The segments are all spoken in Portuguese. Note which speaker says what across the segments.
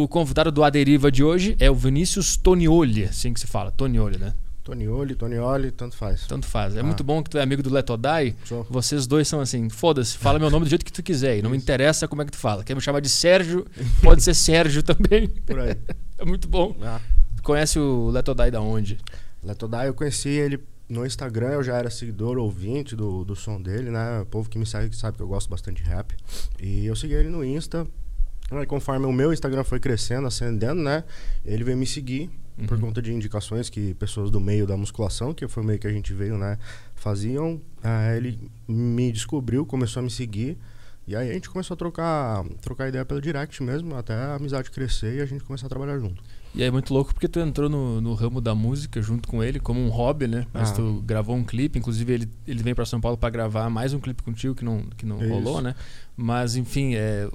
Speaker 1: O convidado do Aderiva de hoje é o Vinícius Tonioli, assim que se fala, Tonioli, né?
Speaker 2: Tonioli, Tonioli, tanto faz.
Speaker 1: Tanto faz. É
Speaker 2: Ah.
Speaker 1: muito bom que tu é amigo do Letodai.
Speaker 2: Sou.
Speaker 1: Vocês dois são assim, foda-se, fala meu nome do jeito que tu quiser. E não me interessa como é que tu fala. Quer me chamar de Sérgio, pode ser Sérgio também.
Speaker 2: Por aí.
Speaker 1: É muito bom.
Speaker 2: Ah.
Speaker 1: Tu conhece o Letodai da onde?
Speaker 2: Letodai, eu conheci ele no Instagram, eu já era seguidor, ouvinte do, do som dele, né? O povo que me segue sabe que eu gosto bastante de rap. E eu segui ele no Insta. Aí, conforme o meu Instagram foi crescendo, ascendendo, né? Ele veio me seguir por
Speaker 1: Uhum.
Speaker 2: conta de indicações que pessoas do meio da musculação, que foi o meio que a gente veio, né? Faziam. Aí ele me descobriu, começou a me seguir. E aí a gente começou a trocar, trocar ideia pelo direct mesmo, até a amizade crescer e a gente começar a trabalhar junto.
Speaker 1: E é muito louco porque tu entrou no, no ramo da música junto com ele como um hobby, né? Mas
Speaker 2: Ah.
Speaker 1: tu gravou um clipe, inclusive ele, ele vem pra São Paulo pra gravar mais um clipe contigo que não, que não
Speaker 2: Isso.
Speaker 1: rolou, né? Mas enfim, é,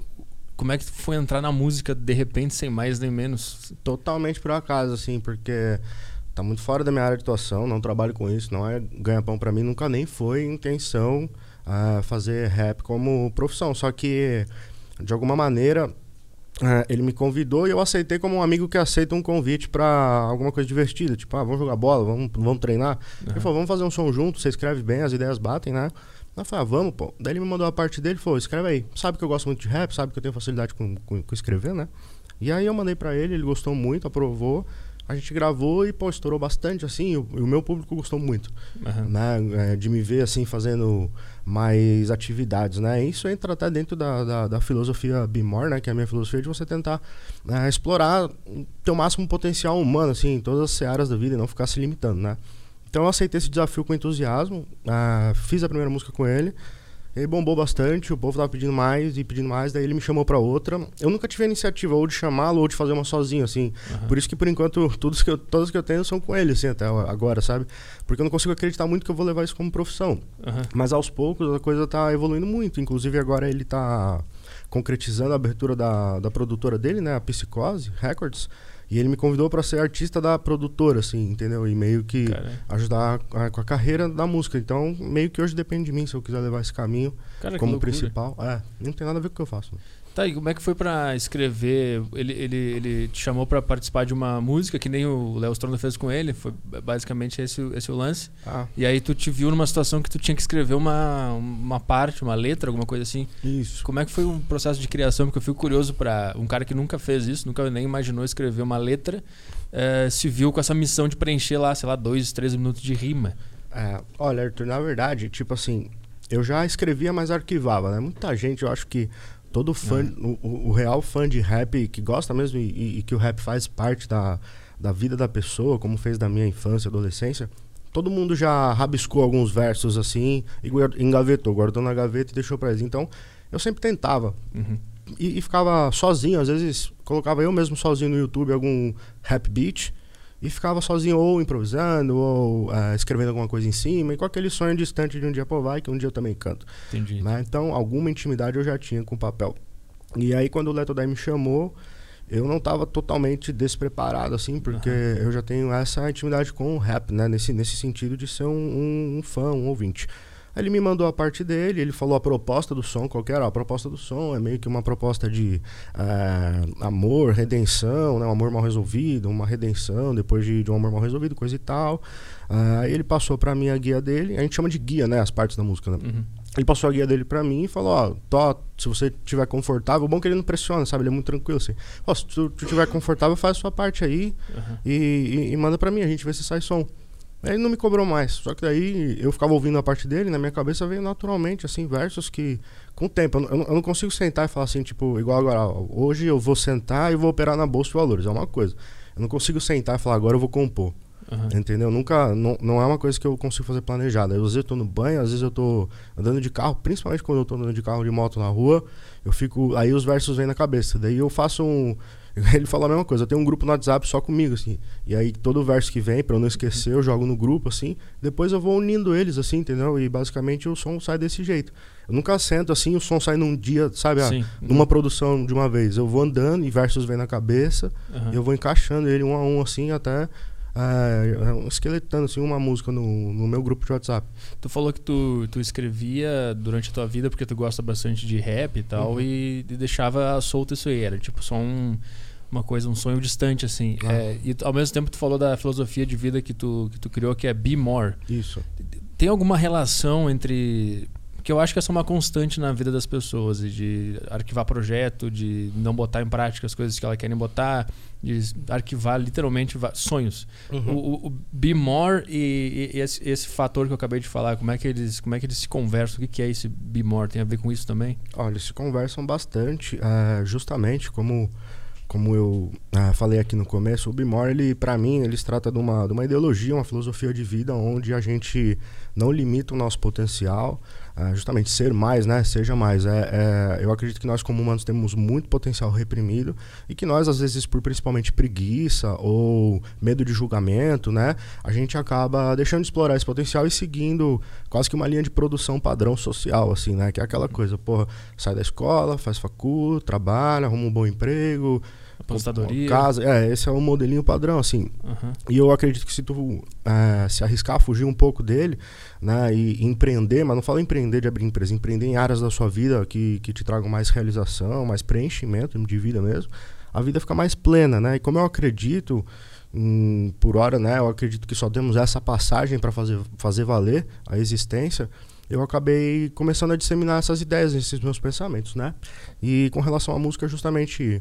Speaker 1: como é que foi entrar na música de repente sem mais nem menos?
Speaker 2: Totalmente por acaso, assim, porque tá muito fora da minha área de atuação, não trabalho com isso, não é ganha-pão pra mim, nunca nem foi intenção ah, fazer rap como profissão. Só que, de alguma maneira, ah, ele me convidou e eu aceitei como um amigo que aceita um convite pra alguma coisa divertida. Tipo, ah, vamos jogar bola, vamos, vamos treinar. Ele
Speaker 1: Aham.
Speaker 2: falou, vamos fazer um som junto, você escreve bem, as ideias batem, né? Eu falei, ah, vamos, pô. Daí ele me mandou a parte dele e falou, escreve aí. Sabe que eu gosto muito de rap, sabe que eu tenho facilidade com, com, com escrever, né? E aí eu mandei pra ele, ele gostou muito, aprovou. A gente gravou e, pô, estourou bastante, assim, e o, o meu público gostou muito,
Speaker 1: Aham.
Speaker 2: né? É, de me ver, assim, fazendo mais atividades, né? Isso entra até dentro da, da, da filosofia Be More, né? Que é a minha filosofia de você tentar né, explorar o teu máximo potencial humano, assim, em todas as searas da vida e não ficar se limitando, né? Então eu aceitei esse desafio com entusiasmo, ah, fiz a primeira música com ele, ele bombou bastante, o povo tava pedindo mais e pedindo mais, daí ele me chamou pra outra. Eu nunca tive a iniciativa ou de chamá-lo ou de fazer uma sozinho, assim.
Speaker 1: Aham.
Speaker 2: Por isso que por enquanto todos que eu, todas que eu tenho são com ele, assim, até agora, sabe? Porque eu não consigo acreditar muito que eu vou levar isso como profissão.
Speaker 1: Aham.
Speaker 2: Mas aos poucos a coisa tá evoluindo muito. Inclusive agora ele tá concretizando a abertura da, da produtora dele, né? A Psicose Records. E ele me convidou pra ser artista da produtora, assim, entendeu? E meio que
Speaker 1: Cara,
Speaker 2: ajudar a- com a carreira da música. Então, meio que hoje depende de mim se eu quiser levar esse caminho
Speaker 1: cara,
Speaker 2: como principal. É, não tem nada a ver com o que eu faço.
Speaker 1: Tá, e como é que foi pra escrever? Ele, ele, ele te chamou pra participar de uma música que nem o Léo Stronda fez com ele, foi basicamente esse, o- esse o lance.
Speaker 2: Ah,
Speaker 1: E aí tu te viu numa situação que tu tinha que escrever uma, uma parte, uma letra, alguma coisa assim.
Speaker 2: isso.
Speaker 1: Como é que foi um processo de criação? Porque eu fico curioso pra um cara que nunca fez isso, nunca nem imaginou escrever uma letra, eh, se viu com essa missão de preencher lá, sei lá, dois, três minutos de rima.
Speaker 2: É, olha, Arthur, na verdade, tipo assim, eu já escrevia, mas arquivava, né? Muita gente, eu acho que todo fã, o, o- o real fã de rap que gosta mesmo e, e- que o rap faz parte da, da vida da pessoa, como fez da minha infância e adolescência, todo mundo já rabiscou alguns versos assim e engavetou, guardou na gaveta e deixou pra eles. Então, eu sempre tentava.
Speaker 1: Uhum.
Speaker 2: E, e ficava sozinho, às vezes colocava eu mesmo sozinho no YouTube algum rap beat e ficava sozinho ou improvisando ou ah, escrevendo alguma coisa em cima e com aquele sonho distante de um dia pô vai que um dia eu também canto.
Speaker 1: Entendi.
Speaker 2: né? Então alguma intimidade eu já tinha com o papel. E aí quando o Leto Dai me chamou, eu não estava totalmente despreparado assim, porque eu já tenho essa intimidade com o rap, né? Nesse, nesse sentido de ser um, um- um fã, um ouvinte. Aí ele me mandou a parte dele, ele falou a proposta do som, qual era? A proposta do som é meio que uma proposta de eh, amor, redenção, né? um amor mal resolvido, uma redenção depois de, de um amor mal resolvido, coisa e tal. Ah, Aí ele passou pra mim a guia dele, a gente chama de guia, né? As partes da música, né?
Speaker 1: Uhum.
Speaker 2: Ele passou a guia dele pra mim e falou, ó, Tó, se você tiver confortável, bom que ele não pressiona, sabe? Ele é muito tranquilo, assim. Ó, se tu, tu tiver confortável, faz a sua parte aí
Speaker 1: Aham.
Speaker 2: e, e- e manda pra mim, a gente vê se sai som. Aí ele não me cobrou mais, só que daí eu ficava ouvindo a parte dele, na minha cabeça veio naturalmente, assim, versos que, com o tempo, eu não, eu eu não consigo sentar e falar assim, tipo, igual agora, hoje eu vou sentar e vou operar na Bolsa de Valores, é uma coisa. Eu não consigo sentar e falar, agora eu vou compor.
Speaker 1: Aham.
Speaker 2: Entendeu? Nunca. Não, não é uma coisa que eu consigo fazer planejada. Às vezes eu tô no banho, às vezes eu tô andando de carro, principalmente quando eu tô andando de carro de moto na rua, eu fico. Aí os versos vêm na cabeça. Daí eu faço um. Ele falou a mesma coisa, eu tenho um grupo no WhatsApp só comigo, assim. E aí todo verso que vem, pra eu não esquecer, eu jogo no grupo, assim. Depois eu vou unindo eles, assim, entendeu? E basicamente o som sai desse jeito. Eu nunca sento assim, o som sai num dia, sabe? ah, numa produção de uma vez. Eu vou andando e versos vêm na cabeça.
Speaker 1: Aham.
Speaker 2: E eu vou encaixando ele um a um, assim, até é, esqueletando assim, uma música no, no meu grupo de WhatsApp.
Speaker 1: Tu falou que tu, tu escrevia durante a tua vida porque tu gosta bastante de rap e tal,
Speaker 2: Uhum.
Speaker 1: e, e deixava solto isso aí. Era tipo só um- uma coisa, um sonho distante, assim.
Speaker 2: Ah.
Speaker 1: É, e ao mesmo tempo tu falou da filosofia de vida que tu, que tu criou, que é Be More.
Speaker 2: Isso.
Speaker 1: Tem alguma relação entre. Porque eu acho que essa é uma constante na vida das pessoas, de arquivar projeto, de não botar em prática as coisas que elas querem botar, de arquivar literalmente sonhos.
Speaker 2: Uhum.
Speaker 1: O, o, o Be More e, e esse, esse fator que eu acabei de falar, como é que eles, como é que eles se conversam? O que, que é esse Be More? Tem a ver com isso também?
Speaker 2: Olha, eles se conversam bastante, é, justamente como, como eu é, falei aqui no começo, o Bimor, ele, para mim, ele se trata de uma, de uma ideologia, uma filosofia de vida onde a gente não limita o nosso potencial, é, justamente ser mais, né? Seja mais. É, é, eu acredito que nós, como humanos, temos muito potencial reprimido e que nós, às vezes, por principalmente preguiça ou medo de julgamento, né? A gente acaba deixando de explorar esse potencial e seguindo quase que uma linha de produção padrão social, assim, né? Que é aquela coisa, porra, sai da escola, faz facul, trabalha, arruma um bom emprego,
Speaker 1: Apostadoria.
Speaker 2: casa. É, esse é o modelinho padrão, assim.
Speaker 1: Aham.
Speaker 2: E eu acredito que se tu eh, se arriscar, fugir um pouco dele, né, e, e empreender, mas não falo empreender de abrir empresa, empreender em áreas da sua vida que, que te tragam mais realização, mais preenchimento de vida mesmo, a vida fica mais plena, né? E como eu acredito, hum, por hora, né, eu acredito que só temos essa passagem para fazer, fazer valer a existência, eu acabei começando a disseminar essas ideias, esses meus pensamentos, né? E com relação à música, justamente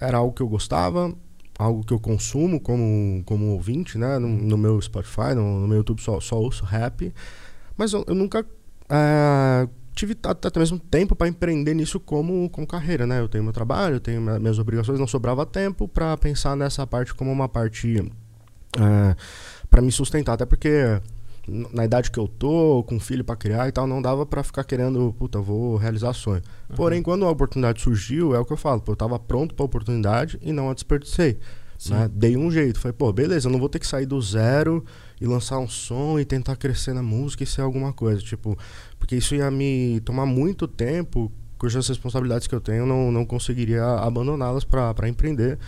Speaker 2: era algo que eu gostava, algo que eu consumo como, como ouvinte, né? No, no meu Spotify, no, no meu YouTube só, só ouço rap. Mas eu, eu nunca eh, tive até mesmo tempo para empreender nisso como, como carreira, né? Eu tenho meu trabalho, eu tenho minha- minhas obrigações, não sobrava tempo para pensar nessa parte como uma parte para me sustentar. Até porque na idade que eu tô, com filho para criar e tal, não dava para ficar querendo, puta, vou realizar sonho. Porém, quando a oportunidade surgiu, é o que eu falo, pô, eu tava pronto para a oportunidade e não a desperdicei. Né? Dei um jeito. Falei, pô, beleza, eu não vou ter que sair do zero e lançar um som e tentar crescer na música e ser alguma coisa. Tipo, porque isso ia me tomar muito tempo, cujas responsabilidades que eu tenho, não, não conseguiria abandoná-las para empreender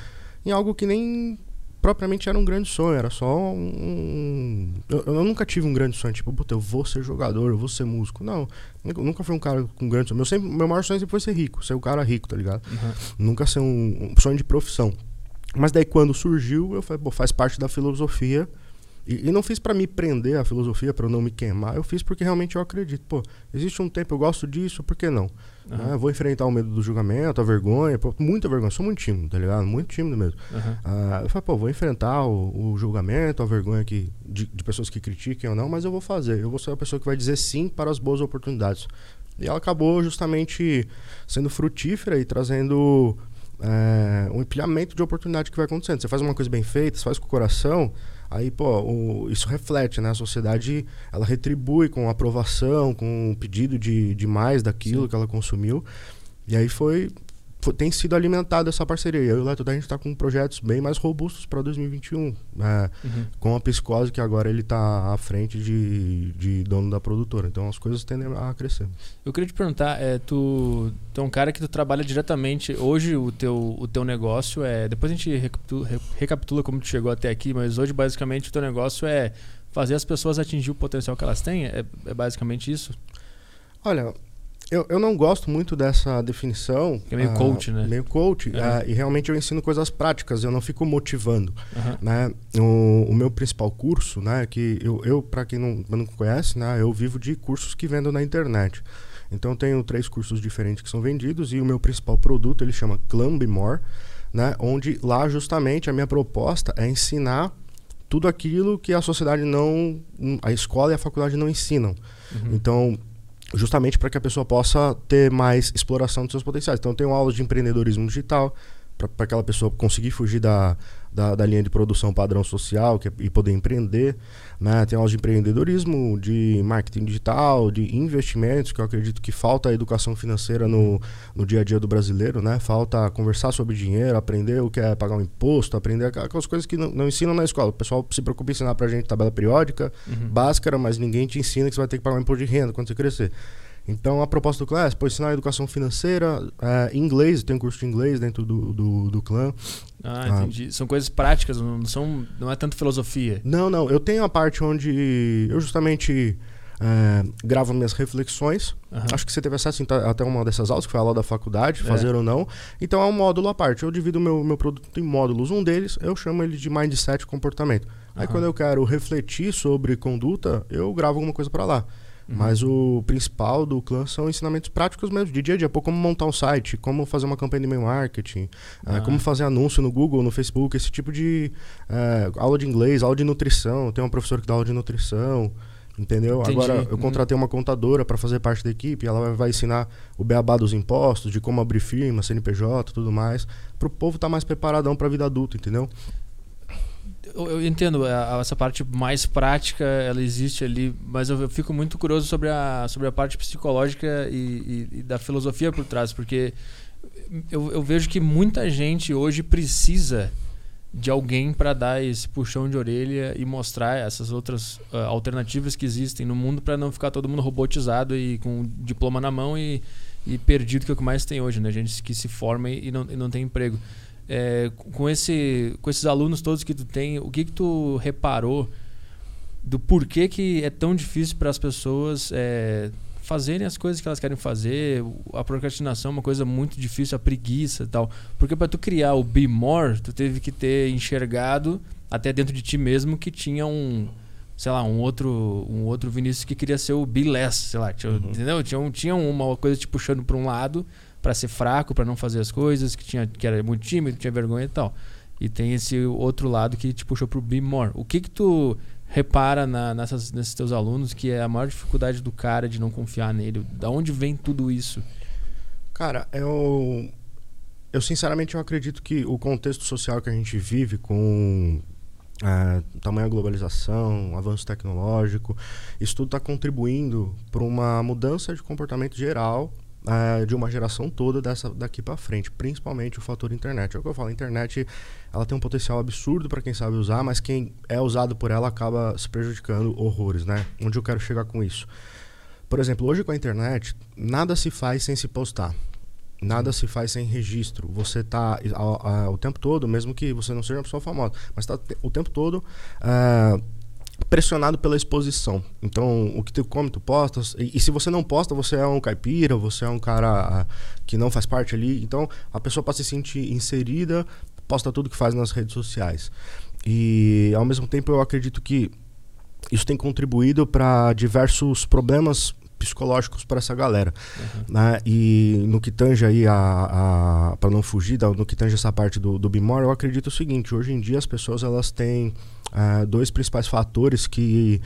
Speaker 2: em algo que nem propriamente era um grande sonho, era só um. Eu, eu nunca tive um grande sonho, tipo, puta, eu vou ser jogador, eu vou ser músico. Não, nunca, nunca fui um cara com grande sonho. Meu, sempre, meu maior sonho sempre foi ser rico, ser um cara rico, tá ligado?
Speaker 1: Aham.
Speaker 2: Nunca ser um, um sonho de profissão. Mas daí quando surgiu, eu falei, pô, faz parte da filosofia. E, e não fiz pra me prender a filosofia, pra eu não me queimar. Eu fiz porque realmente eu acredito. Pô, existe um tempo, eu gosto disso, por que não? Né? Eu vou enfrentar o medo do julgamento, a vergonha, pô, muita vergonha. Sou muito tímido, tá ligado? Muito tímido mesmo.
Speaker 1: Aham.
Speaker 2: Ah, eu falei, pô, vou enfrentar o, o julgamento, a vergonha que, de, de pessoas que critiquem ou não, mas eu vou fazer. Eu vou ser a pessoa que vai dizer sim para as boas oportunidades. E ela acabou justamente sendo frutífera e trazendo é, um empilhamento de oportunidade que vai acontecendo. Você faz uma coisa bem feita, você faz com o coração, aí, pô, o- isso reflete, né? A sociedade, ela retribui com aprovação, com um pedido de, de mais daquilo
Speaker 1: Sim.
Speaker 2: que ela consumiu. E aí foi, foi- tem sido alimentada essa parceria. Eu e o Leto, a gente está com projetos bem mais robustos para 2021. é,
Speaker 1: Uhum.
Speaker 2: com a Psicose, que agora ele está à frente de, de dono da produtora. Então as coisas tendem a crescer.
Speaker 1: Eu queria te perguntar, é, tu, tu é um cara que tu trabalha diretamente. Hoje o teu, o teu negócio é. Depois a gente recapitula, re- recapitula como tu chegou até aqui, mas hoje basicamente o teu negócio é fazer as pessoas atingir o potencial que elas têm. É, é basicamente isso?
Speaker 2: Olha, eu, eu não gosto muito dessa definição.
Speaker 1: É meio
Speaker 2: ah,
Speaker 1: coach, né?
Speaker 2: Meio coach.
Speaker 1: É.
Speaker 2: ah, e realmente eu ensino coisas práticas, eu não fico motivando.
Speaker 1: Aham.
Speaker 2: né? O, o meu principal curso, né? Que eu, eu para quem não, não conhece, né? Eu vivo de cursos que vendo na internet. Então eu tenho três cursos diferentes que são vendidos e o meu principal produto ele chama Climb More, né? Onde lá justamente a minha proposta é ensinar tudo aquilo que a sociedade não, a escola e a faculdade não ensinam.
Speaker 1: Uhum.
Speaker 2: Então, justamente para que a pessoa possa ter mais exploração dos seus potenciais. Então, eu tenho aulas de empreendedorismo digital, para aquela pessoa conseguir fugir da, da, da linha de produção padrão social que é- e poder empreender. Né? Tem aulas de empreendedorismo, de marketing digital, de investimentos, que eu acredito que falta a educação financeira no, no dia a dia do brasileiro. Né? Falta conversar sobre dinheiro, aprender o que é pagar um imposto, aprender aqu- aquelas coisas que não, não ensinam na escola. O pessoal se preocupa em ensinar para gente tabela periódica,
Speaker 1: Uhum.
Speaker 2: báscara, mas ninguém te ensina que você vai ter que pagar um imposto de renda quando você crescer. Então a proposta do clã é pô, ensinar educação financeira, é, inglês, tem um curso de inglês dentro do, do, do clã.
Speaker 1: Ah,
Speaker 2: Ah.
Speaker 1: entendi. São coisas práticas, não, são, não é tanto filosofia.
Speaker 2: Não, não, eu tenho a parte onde eu justamente é, gravo minhas reflexões.
Speaker 1: Aham.
Speaker 2: Acho que você teve acesso então, até uma dessas aulas, que foi a aula da faculdade,
Speaker 1: É.
Speaker 2: fazer ou não. Então é um módulo à parte. Eu divido meu, meu produto em módulos. Um deles eu chamo ele de mindset comportamento. Aí
Speaker 1: Aham.
Speaker 2: quando eu quero refletir sobre conduta, eu gravo alguma coisa para lá.
Speaker 1: Uhum.
Speaker 2: Mas o principal do clã são ensinamentos práticos mesmo, de dia a dia. Pô, como montar um site, como fazer uma campanha de e-mail marketing, eh,
Speaker 1: Ah.
Speaker 2: como fazer anúncio no Google, no Facebook, esse tipo de eh, aula de inglês, aula de nutrição. Tem uma professora que dá aula de nutrição, entendeu?
Speaker 1: Entendi.
Speaker 2: Agora, eu
Speaker 1: Uhum.
Speaker 2: contratei uma contadora para fazer parte da equipe, ela vai, ensinar o beabá dos impostos, de como abrir firma, CNPJ, tudo mais, para o povo estar mais preparadão para a vida adulta, entendeu?
Speaker 1: Eu, eu entendo, a- a- essa parte mais prática, ela existe ali, mas eu, eu fico muito curioso sobre a, sobre a parte psicológica e, e- e da filosofia por trás, porque eu, eu vejo que muita gente hoje precisa de alguém para dar esse puxão de orelha e mostrar essas outras ah, alternativas que existem no mundo para não ficar todo mundo robotizado e com um diploma na mão e, e perdido, que é o que mais tem hoje, né? Gente que se forma e não, e não tem emprego. É, com, esse, com esses alunos todos que tu tem, o que que tu reparou do porquê que é tão difícil para as pessoas é, fazerem as coisas que elas querem fazer? A procrastinação é uma coisa muito difícil, a preguiça e tal. Porque para tu criar o Be More, tu teve que ter enxergado até dentro de ti mesmo que tinha um sei lá, um outro, um outro Vinícius que queria ser o Be Less, sei lá, tinha, entendeu? Tinha, um- tinha uma coisa te puxando para um lado para ser fraco, para não fazer as coisas, que tinha que era muito tímido, que tinha vergonha e tal. E tem esse outro lado que te puxou pro Be More. O que que tu repara na- nessas, nesses teus alunos que é a maior dificuldade do cara de não confiar nele? Da onde vem tudo isso?
Speaker 2: Cara, eu. Eu sinceramente eu acredito que o contexto social que a gente vive com é, tamanha globalização, avanço tecnológico, isso tudo está contribuindo para uma mudança de comportamento geral é, de uma geração toda dessa daqui para frente, principalmente o fator internet. É o que eu falo, a internet ela tem um potencial absurdo para quem sabe usar, mas quem é usado por ela acaba se prejudicando horrores, né? Onde eu quero chegar com isso? Por exemplo, hoje com a internet, nada se faz sem se postar. Nada se faz sem registro. Você tá a- o tempo todo, mesmo que você não seja uma pessoa famosa, mas está o tempo todo ah, pressionado pela exposição. Então, o que tu come, tu postas. E, e se você não posta, você é um caipira, você é um cara ah, que não faz parte ali. Então, a pessoa para se sentir inserida, posta tudo que faz nas redes sociais. E, ao mesmo tempo, eu acredito que isso tem contribuído para diversos problemas psicológicos para essa galera né? E no que tange aí a, a para não fugir, da- no que tange essa parte do, do Bimor, eu acredito o seguinte: hoje em dia as pessoas elas têm ah, dois principais fatores que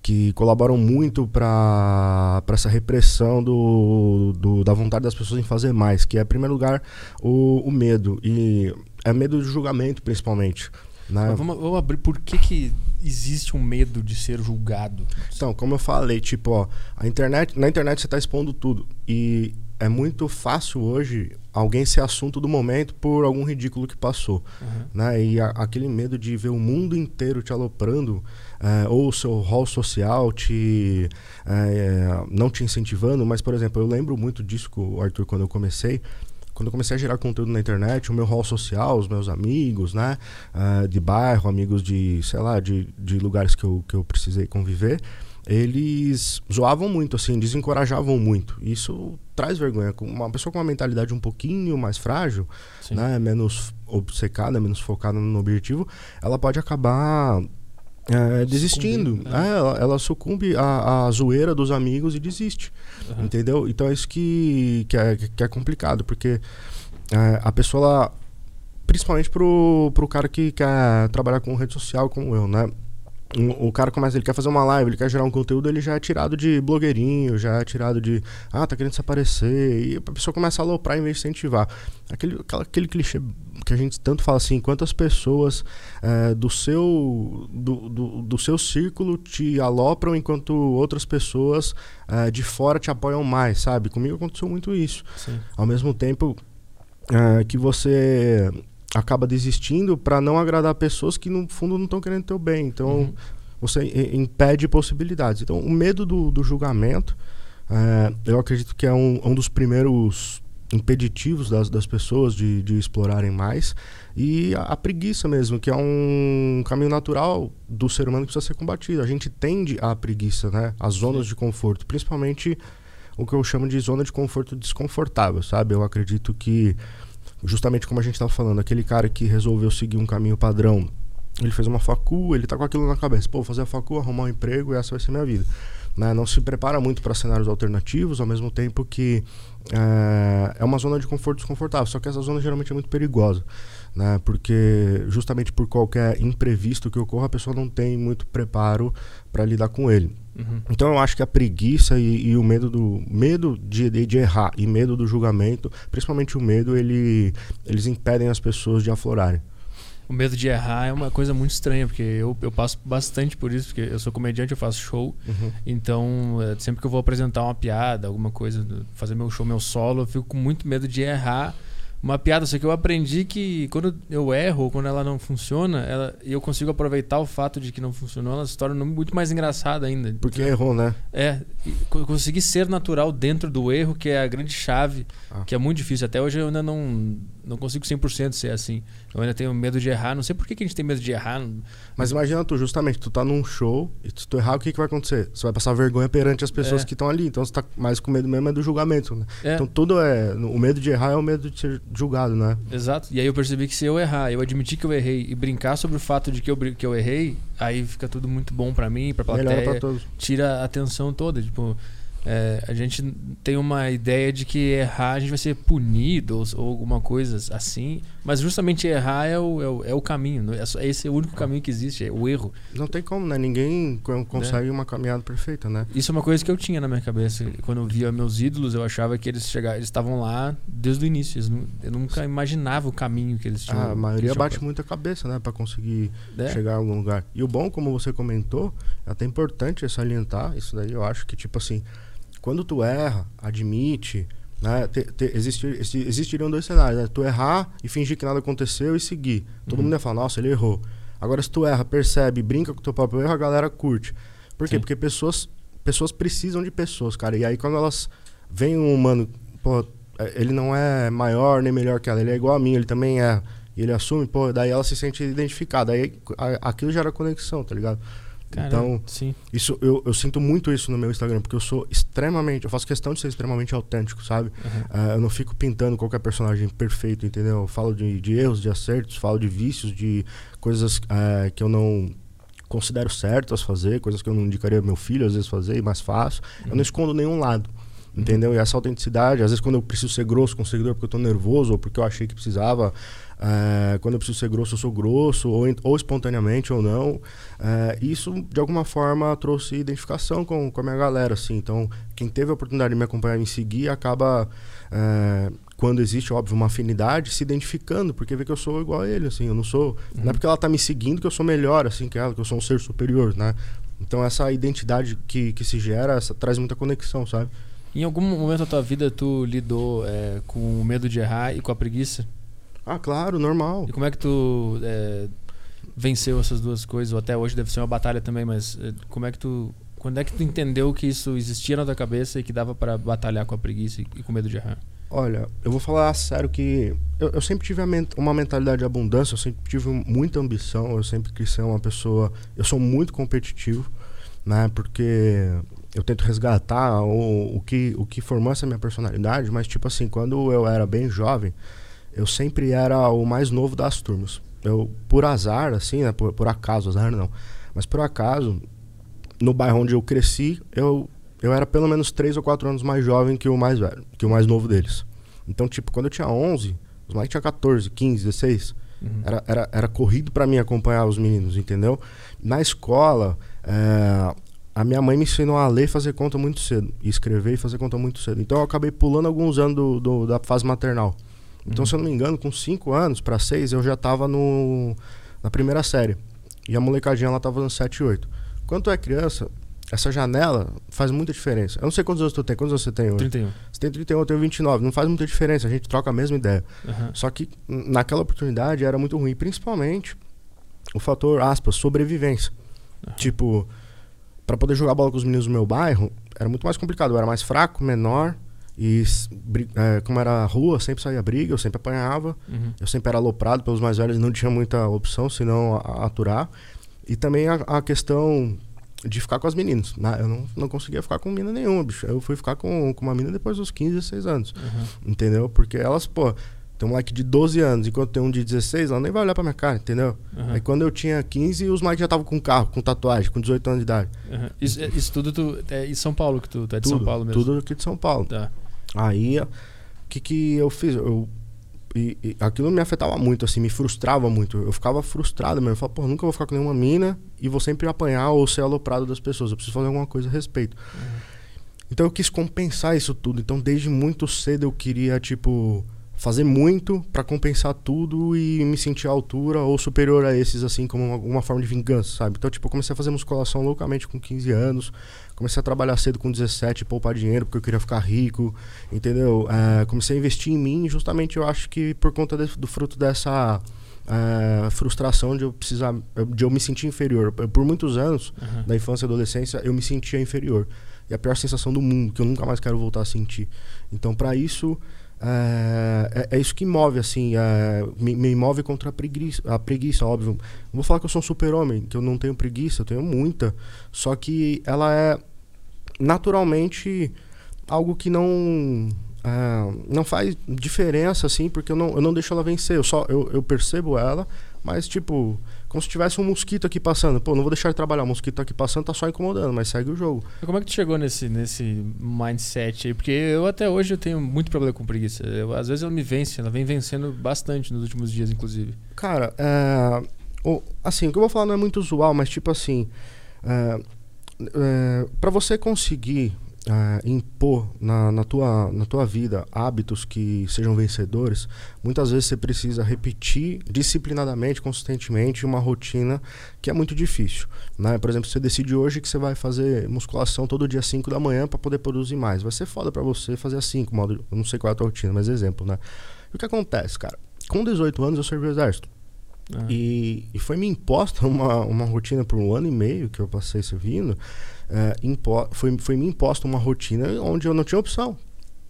Speaker 2: que colaboram muito para essa repressão do, do- da vontade das pessoas em fazer mais, que é, em primeiro lugar, o, o medo. E é medo de julgamento, principalmente. Né?
Speaker 1: Vamos, vamos abrir. Por que, que existe um medo de ser julgado?
Speaker 2: Então, como eu falei, tipo, ó, a internet, na internet você está expondo tudo. E é muito fácil hoje alguém ser assunto do momento por algum ridículo que passou.
Speaker 1: Uhum.
Speaker 2: Né? E a- aquele medo de ver o mundo inteiro te aloprando, eh, ou o seu rol social te eh, não te incentivando, mas, por exemplo, eu lembro muito disso, Arthur, quando eu comecei. Quando eu comecei a gerar conteúdo na internet, o meu rol social, os meus amigos, né? ah, de bairro, amigos de, sei lá, de, de lugares que eu, que eu precisei conviver, eles zoavam muito, assim, desencorajavam muito. Isso traz vergonha. Uma pessoa com uma mentalidade um pouquinho mais frágil,
Speaker 1: Sim.
Speaker 2: né, menos obcecada, menos focada no objetivo, ela pode acabar é, desistindo.
Speaker 1: Sucumbindo, né?
Speaker 2: É, ela, ela sucumbe à, à zoeira dos amigos e desiste.
Speaker 1: Uhum.
Speaker 2: Entendeu? Então é isso que, que, é, que é complicado, porque é, a pessoa, ela, principalmente pro, pro cara que quer trabalhar com rede social como eu, né? O, cara começa, ele quer fazer uma live, ele quer gerar um conteúdo, ele já é tirado de blogueirinho, já é tirado de, ah, tá querendo se aparecer, e a pessoa começa a aloprar em vez de incentivar. Aquele, aquele clichê que a gente tanto fala assim, quantas pessoas é, do, seu, do, do, do seu círculo te alopram enquanto outras pessoas é, de fora te apoiam mais, sabe? Comigo aconteceu muito isso.
Speaker 1: Sim.
Speaker 2: Ao mesmo tempo é, que você acaba desistindo para não agradar pessoas que no fundo não estão querendo teu bem. Então
Speaker 1: Uhum.
Speaker 2: você impede possibilidades. Então o medo do, do julgamento, é, eu acredito que é um, um dos primeiros impeditivos das, das pessoas de, de explorarem mais e a, a, preguiça mesmo, que é um caminho natural do ser humano que precisa ser combatido. A gente tende à preguiça, né? As zonas Sim. de conforto, principalmente o que eu chamo de zona de conforto desconfortável, sabe? Eu acredito que, justamente como a gente estava falando, aquele cara que resolveu seguir um caminho padrão, ele fez uma facu, ele tá com aquilo na cabeça, pô, fazer a facu, arrumar um emprego e essa vai ser minha vida. Né? Não se prepara muito para cenários alternativos, ao mesmo tempo que é, é uma zona de conforto desconfortável. Só que essa zona geralmente é muito perigosa, né? Porque justamente por qualquer imprevisto que ocorra, a pessoa não tem muito preparo para lidar com ele. Uhum. Então eu acho que a preguiça e, e, o medo do medo de, de, de, errar e medo do julgamento, principalmente o medo, ele, eles impedem as pessoas de aflorarem
Speaker 1: o medo de errar é uma coisa muito estranha, porque eu, eu passo bastante por isso, porque eu sou comediante, eu faço show. Uhum. Então, é, sempre que eu vou apresentar uma piada, alguma coisa, fazer meu show, meu solo, eu fico com muito medo de errar uma piada, só que eu aprendi que quando eu erro quando ela não funciona, ela, e eu consigo aproveitar o fato de que não funcionou, ela se torna muito mais engraçada ainda.
Speaker 2: Porque errou, né?
Speaker 1: É, conseguir ser natural dentro do erro, que é a grande chave, ah. que é muito difícil. Até hoje eu ainda não, não consigo 100% ser assim. Eu ainda tenho medo de errar. Não sei por que, que a gente tem medo de errar.
Speaker 2: Mas imagina tu, justamente, tu tá num show e se tu errar, o que, que vai acontecer? Você vai passar vergonha perante as pessoas é. que estão ali. Então você tá mais com medo mesmo é do julgamento, né? É. Então tudo é... O medo de errar é o medo de ser julgado, né?
Speaker 1: Exato. E aí eu percebi que se eu errar, eu admitir que eu errei e brincar sobre o fato de que eu, que eu errei, aí fica tudo muito bom para mim, pra plateia. Melhor pra todos. Tira a atenção toda. Tipo... É, a gente tem uma ideia de que errar a gente vai ser punido ou, ou alguma coisa assim, mas justamente errar é o, é o, é o caminho, é, só, esse é o único caminho que existe, é o erro.
Speaker 2: Não tem como, né? Ninguém consegue é. uma caminhada perfeita, né?
Speaker 1: Isso é uma coisa que eu tinha na minha cabeça. Quando eu via meus ídolos, eu achava que eles chegavam, eles estavam lá desde o início. eu nunca imaginava o caminho que eles tinham.
Speaker 2: Ah, a maioria bate muita cabeça, né? para conseguir é. chegar a algum lugar. E o bom, como você comentou, é até importante salientar isso daí. Eu acho que, tipo assim, quando tu erra, admite, né? Te, te, existir, existiriam dois cenários, né? Tu errar e fingir que nada aconteceu e seguir. Todo uhum. mundo ia falar, nossa, ele errou. Agora, se tu erra, percebe, brinca com o teu próprio erro, a galera curte. Por quê? Sim. Porque pessoas, pessoas precisam de pessoas, cara. E aí, quando elas veem um humano, pô, é, ele não é maior nem melhor que ela, ele é igual a mim, ele também é. E ele assume, pô, daí ela se sente identificada. Aí aquilo gera conexão, tá ligado?
Speaker 1: Cara, então, sim.
Speaker 2: isso eu, eu sinto muito isso no meu Instagram, porque eu sou extremamente, eu faço questão de ser extremamente autêntico, sabe? Uhum. Uh, eu não fico pintando qualquer personagem perfeito, entendeu? Eu falo de, de erros, de acertos, falo de vícios, de coisas uh, que eu não considero certas fazer, coisas que eu não indicaria meu filho às vezes fazer mais fácil. Uhum. Eu não uhum. escondo nenhum lado. Entendeu? E essa autenticidade, às vezes quando eu preciso ser grosso com o seguidor porque eu tô nervoso ou porque eu achei que precisava, é, quando eu preciso ser grosso, eu sou grosso, ou, ou espontaneamente ou não. É, isso, de alguma forma, trouxe identificação com, com a minha galera, assim. Então, quem teve a oportunidade de me acompanhar e me seguir acaba, é, quando existe, óbvio, uma afinidade, se identificando, porque vê que eu sou igual a ele, assim. Eu não sou... Uhum. Não é porque ela tá me seguindo que eu sou melhor, assim, que ela, que eu sou um ser superior, né? Então, essa identidade que, que se gera, essa, traz muita conexão, sabe?
Speaker 1: Em algum momento da tua vida, tu lidou é, com o medo de errar e com a preguiça?
Speaker 2: Ah, claro, normal.
Speaker 1: E como é que tu é, venceu essas duas coisas? Ou até hoje deve ser uma batalha também, mas é, como é que tu. Quando é que tu entendeu que isso existia na tua cabeça e que dava para batalhar com a preguiça e com medo de errar?
Speaker 2: Olha, eu vou falar sério que eu, eu sempre tive uma mentalidade de abundância, eu sempre tive muita ambição, eu sempre quis ser uma pessoa. Eu sou muito competitivo, né? Porque eu tento resgatar o, o, que, o que formou essa minha personalidade, mas, tipo assim, quando eu era bem jovem, eu sempre era o mais novo das turmas. Eu, por azar, assim, né? Por, por acaso, azar não. Mas por acaso, no bairro onde eu cresci, eu, eu era pelo menos 3 ou 4 anos mais jovem que o mais velho, que o mais novo deles. Então, tipo, quando eu tinha 11, os moleques tinham 14, 15, 16. Uhum. Era, era, era corrido para mim acompanhar os meninos, entendeu? Na escola, é, a minha mãe me ensinou a ler e fazer conta muito cedo. E escrever e fazer conta muito cedo. Então eu acabei pulando alguns anos do, do da fase maternal. Então, uhum. se eu não me engano, com 5 anos para 6, eu já estava na primeira série. E a molecadinha ela tava no 7 e 8. Quando tu é criança, essa janela faz muita diferença. Eu não sei quantos anos tu tem. Quantos anos você tem hoje?
Speaker 1: 31.
Speaker 2: Você tem 31, eu tenho 29. Não faz muita diferença. A gente troca a mesma ideia. Uhum. Só que naquela oportunidade era muito ruim. Principalmente o fator, aspas, sobrevivência. Uhum. Tipo, para poder jogar bola com os meninos do meu bairro, era muito mais complicado. Eu era mais fraco, menor E é, como era rua, sempre saía briga, eu sempre apanhava. Uhum. Eu sempre era aloprado pelos mais velhos, não tinha muita opção senão a, a aturar. E também a, a, questão de ficar com as meninas. Né? Eu não, não conseguia ficar com menina nenhuma, bicho. Eu fui ficar com, com uma menina depois dos 15, 16 anos. Uhum. Entendeu? Porque elas, pô, tem um moleque de 12 anos, enquanto tem um de 16, ela nem vai olhar pra minha cara, entendeu? Uhum. Aí quando eu tinha 15, os moleques já estavam com carro, com tatuagem, com 18 anos de idade.
Speaker 1: Uhum. Isso, isso, tudo tu, é em São Paulo que tu, tu é de
Speaker 2: tudo,
Speaker 1: São Paulo mesmo?
Speaker 2: Tudo aqui de São Paulo. Tá. Aí, o que que eu fiz? Eu, e, e, aquilo me afetava muito, assim, me frustrava muito. Eu ficava frustrado mesmo. Eu falava, pô, nunca vou ficar com nenhuma mina e vou sempre apanhar ou ser aloprado das pessoas. Eu preciso fazer alguma coisa a respeito. Uhum. Então eu quis compensar isso tudo. Então desde muito cedo eu queria, tipo fazer muito para compensar tudo e me sentir à altura ou superior a esses, assim, como uma, forma de vingança, sabe? Então, tipo, eu comecei a fazer musculação loucamente com 15 anos, comecei a trabalhar cedo com 17, poupar dinheiro porque eu queria ficar rico, entendeu? É, comecei a investir em mim, justamente eu acho que por conta de, do fruto dessa é, frustração de eu precisar, de eu me sentir inferior. Por muitos anos, uhum. da infância e adolescência, eu me sentia inferior. E a pior sensação do mundo, que eu nunca mais quero voltar a sentir. Então, para isso é, é, é, isso que move, assim, é, me, me, move contra a preguiça, a preguiça, óbvio. Não vou falar que eu sou um super-homem, que eu não tenho preguiça, eu tenho muita. Só que ela é naturalmente algo que não é, não faz diferença, assim, porque eu não, eu não deixo ela vencer. Eu só eu, eu percebo ela, mas tipo, como se tivesse um mosquito aqui passando. Pô, não vou deixar de trabalhar, o mosquito tá aqui passando, tá só incomodando, mas segue o jogo.
Speaker 1: como é que tu chegou nesse, nesse mindset aí? Porque eu até hoje eu tenho muito problema com preguiça. Eu, às vezes ela me vence, ela vem vencendo bastante nos últimos dias, inclusive.
Speaker 2: Cara, é, o, assim, o que eu vou falar não é muito usual, mas tipo assim, é, é, para você conseguir uh, impor na, na, tua, na tua vida hábitos que sejam vencedores, muitas vezes você precisa repetir disciplinadamente, consistentemente, uma rotina que é muito difícil. Né? Por exemplo, você decide hoje que você vai fazer musculação todo dia 5 da manhã para poder produzir mais. Vai ser foda para você fazer assim, modo, eu não sei qual é a tua rotina, mas exemplo, né? E o que acontece, cara? Com 18 anos eu servi o exército. Ah. E, e foi me imposta uma, uma rotina por um ano e meio que eu passei servindo impo foi, foi me imposta uma rotina onde eu não tinha opção.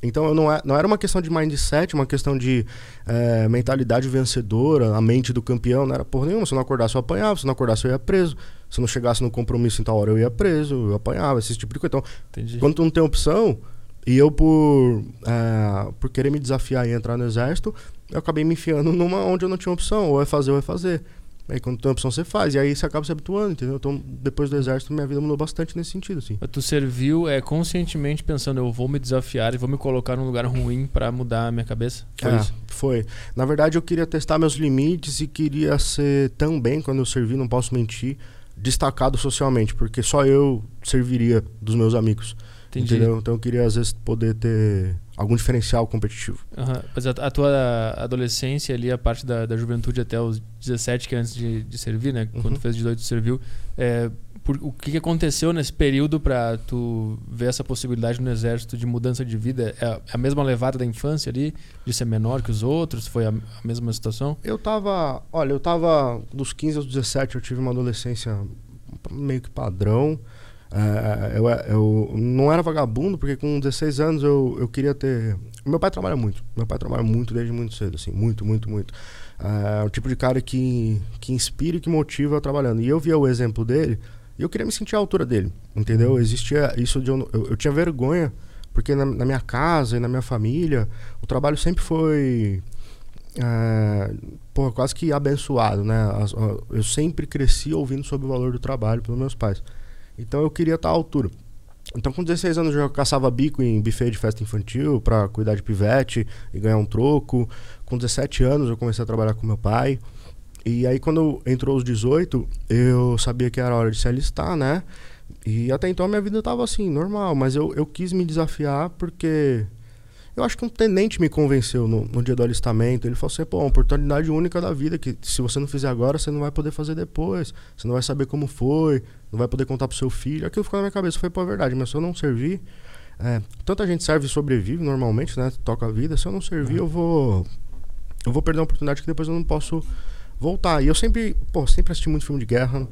Speaker 2: Então eu não, é, não era uma questão de mindset, uma questão de é, mentalidade vencedora, a mente do campeão, não era porra nenhuma. Se eu não acordasse, eu apanhava, se eu não acordasse, eu ia preso. Se eu não chegasse no compromisso em tal hora, eu ia preso, eu apanhava, esse tipo de coisa. Então, Entendi. quando tu não tem opção, e eu por, é, por querer me desafiar e entrar no exército, eu acabei me enfiando numa onde eu não tinha opção, ou é fazer ou é fazer. Aí quando tem opção você faz. E aí você acaba se habituando, entendeu? Então, depois do exército, minha vida mudou bastante nesse sentido, assim.
Speaker 1: Tu serviu é, conscientemente pensando, eu vou me desafiar e vou me colocar num lugar ruim para mudar a minha cabeça?
Speaker 2: Foi é, isso? Foi. Na verdade, eu queria testar meus limites e queria ser também, quando eu servi, não posso mentir, destacado socialmente, porque só eu serviria dos meus amigos. Entendi. Entendeu? Então eu queria, às vezes, poder ter algum diferencial competitivo.
Speaker 1: Uhum. Mas a, a, tua adolescência ali, a parte da, da juventude até os 17, que é antes de, de servir, né? Uhum. Quando tu fez 18, tu serviu. É, por, o que, que aconteceu nesse período para tu ver essa possibilidade no exército de mudança de vida? É, é a mesma levada da infância ali, de ser menor que os outros? Foi a, a mesma situação?
Speaker 2: Eu tava... Olha, eu tava dos 15 aos 17, eu tive uma adolescência meio que padrão. É, eu, eu não era vagabundo, porque com 16 anos eu, eu queria ter. Meu pai trabalha muito. Meu pai trabalha muito desde muito cedo, assim, muito, muito, muito. É, é o tipo de cara que, que inspira e que motiva trabalhando. E eu via o exemplo dele e eu queria me sentir à altura dele, entendeu? Existia isso de. Eu, eu, eu tinha vergonha, porque na, na, minha casa e na minha família, o trabalho sempre foi. É, porra, quase que abençoado, né? Eu sempre cresci ouvindo sobre o valor do trabalho pelos meus pais. Então eu queria estar à altura. Então, com 16 anos, eu já caçava bico em buffet de festa infantil para cuidar de pivete e ganhar um troco. Com 17 anos, eu comecei a trabalhar com meu pai. E aí, quando entrou os 18, eu sabia que era hora de se alistar, né? E até então a minha vida estava assim, normal. Mas eu, eu quis me desafiar porque eu acho que um tenente me convenceu no, no dia do alistamento. Ele falou assim: pô, uma oportunidade única da vida que se você não fizer agora, você não vai poder fazer depois. Você não vai saber como foi, não vai poder contar pro seu filho. Aquilo ficou na minha cabeça. Foi, pô, verdade, mas se eu não servir. É, tanta gente serve e sobrevive normalmente, né? Toca a vida. Se eu não servir, uhum. eu vou. Eu vou perder uma oportunidade que depois eu não posso voltar. E eu sempre, pô, sempre assisti muito filme de guerra.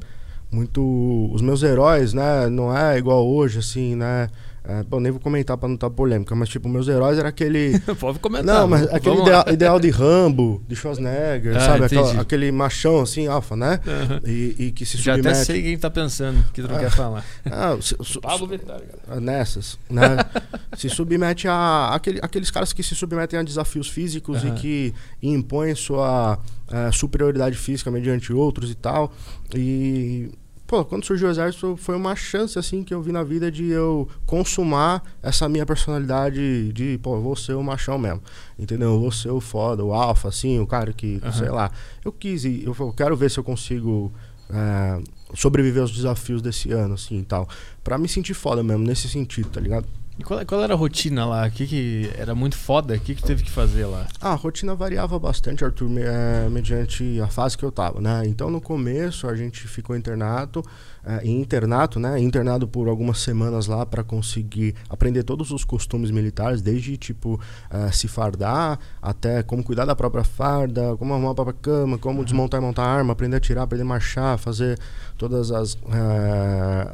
Speaker 2: Muito. Os meus heróis, né? Não é igual hoje, assim, né? É, bom, nem vou comentar pra não estar polêmica, mas tipo, meus heróis era aquele.
Speaker 1: Pode comentar.
Speaker 2: Não, mas aquele ideal, ideal de Rambo, de Schwarzenegger,
Speaker 1: Ah,
Speaker 2: sabe? Aquela- aquele machão assim, alfa, né?
Speaker 1: Aham.
Speaker 2: E, e que se
Speaker 1: Já até
Speaker 2: submete.
Speaker 1: sei quem tá pensando, que tu não
Speaker 2: Ah.
Speaker 1: quer falar.
Speaker 2: Ah, se- su-
Speaker 1: Pablo Vittar, cara.
Speaker 2: nessas, né? se submete a aquele, aqueles caras que se submetem a desafios físicos
Speaker 1: Aham.
Speaker 2: e que impõem sua eh, superioridade física mediante outros e tal. E pô, quando surgiu o exército foi uma chance assim que eu vi na vida de eu consumar essa minha personalidade de, pô, eu vou ser o machão mesmo. Entendeu? Eu vou ser o foda, o alfa assim, o cara que,
Speaker 1: Aham.
Speaker 2: sei lá. Eu quis e eu quero ver se eu consigo eh, sobreviver aos desafios desse ano assim e tal. Pra me sentir foda mesmo nesse sentido, tá ligado?
Speaker 1: E qual, qual era a rotina lá? O que, que era muito foda? O que, que teve que fazer lá?
Speaker 2: Ah, a rotina variava bastante, Arthur, me- eh, mediante a fase que eu tava, né? Então, no começo, a gente ficou internato, eh, em internato, né? Internado por algumas semanas lá para conseguir aprender todos os costumes militares, desde, tipo, eh, se fardar, até como cuidar da própria farda, como arrumar a própria cama, como desmontar e montar a arma, aprender a atirar, aprender a marchar, fazer todas as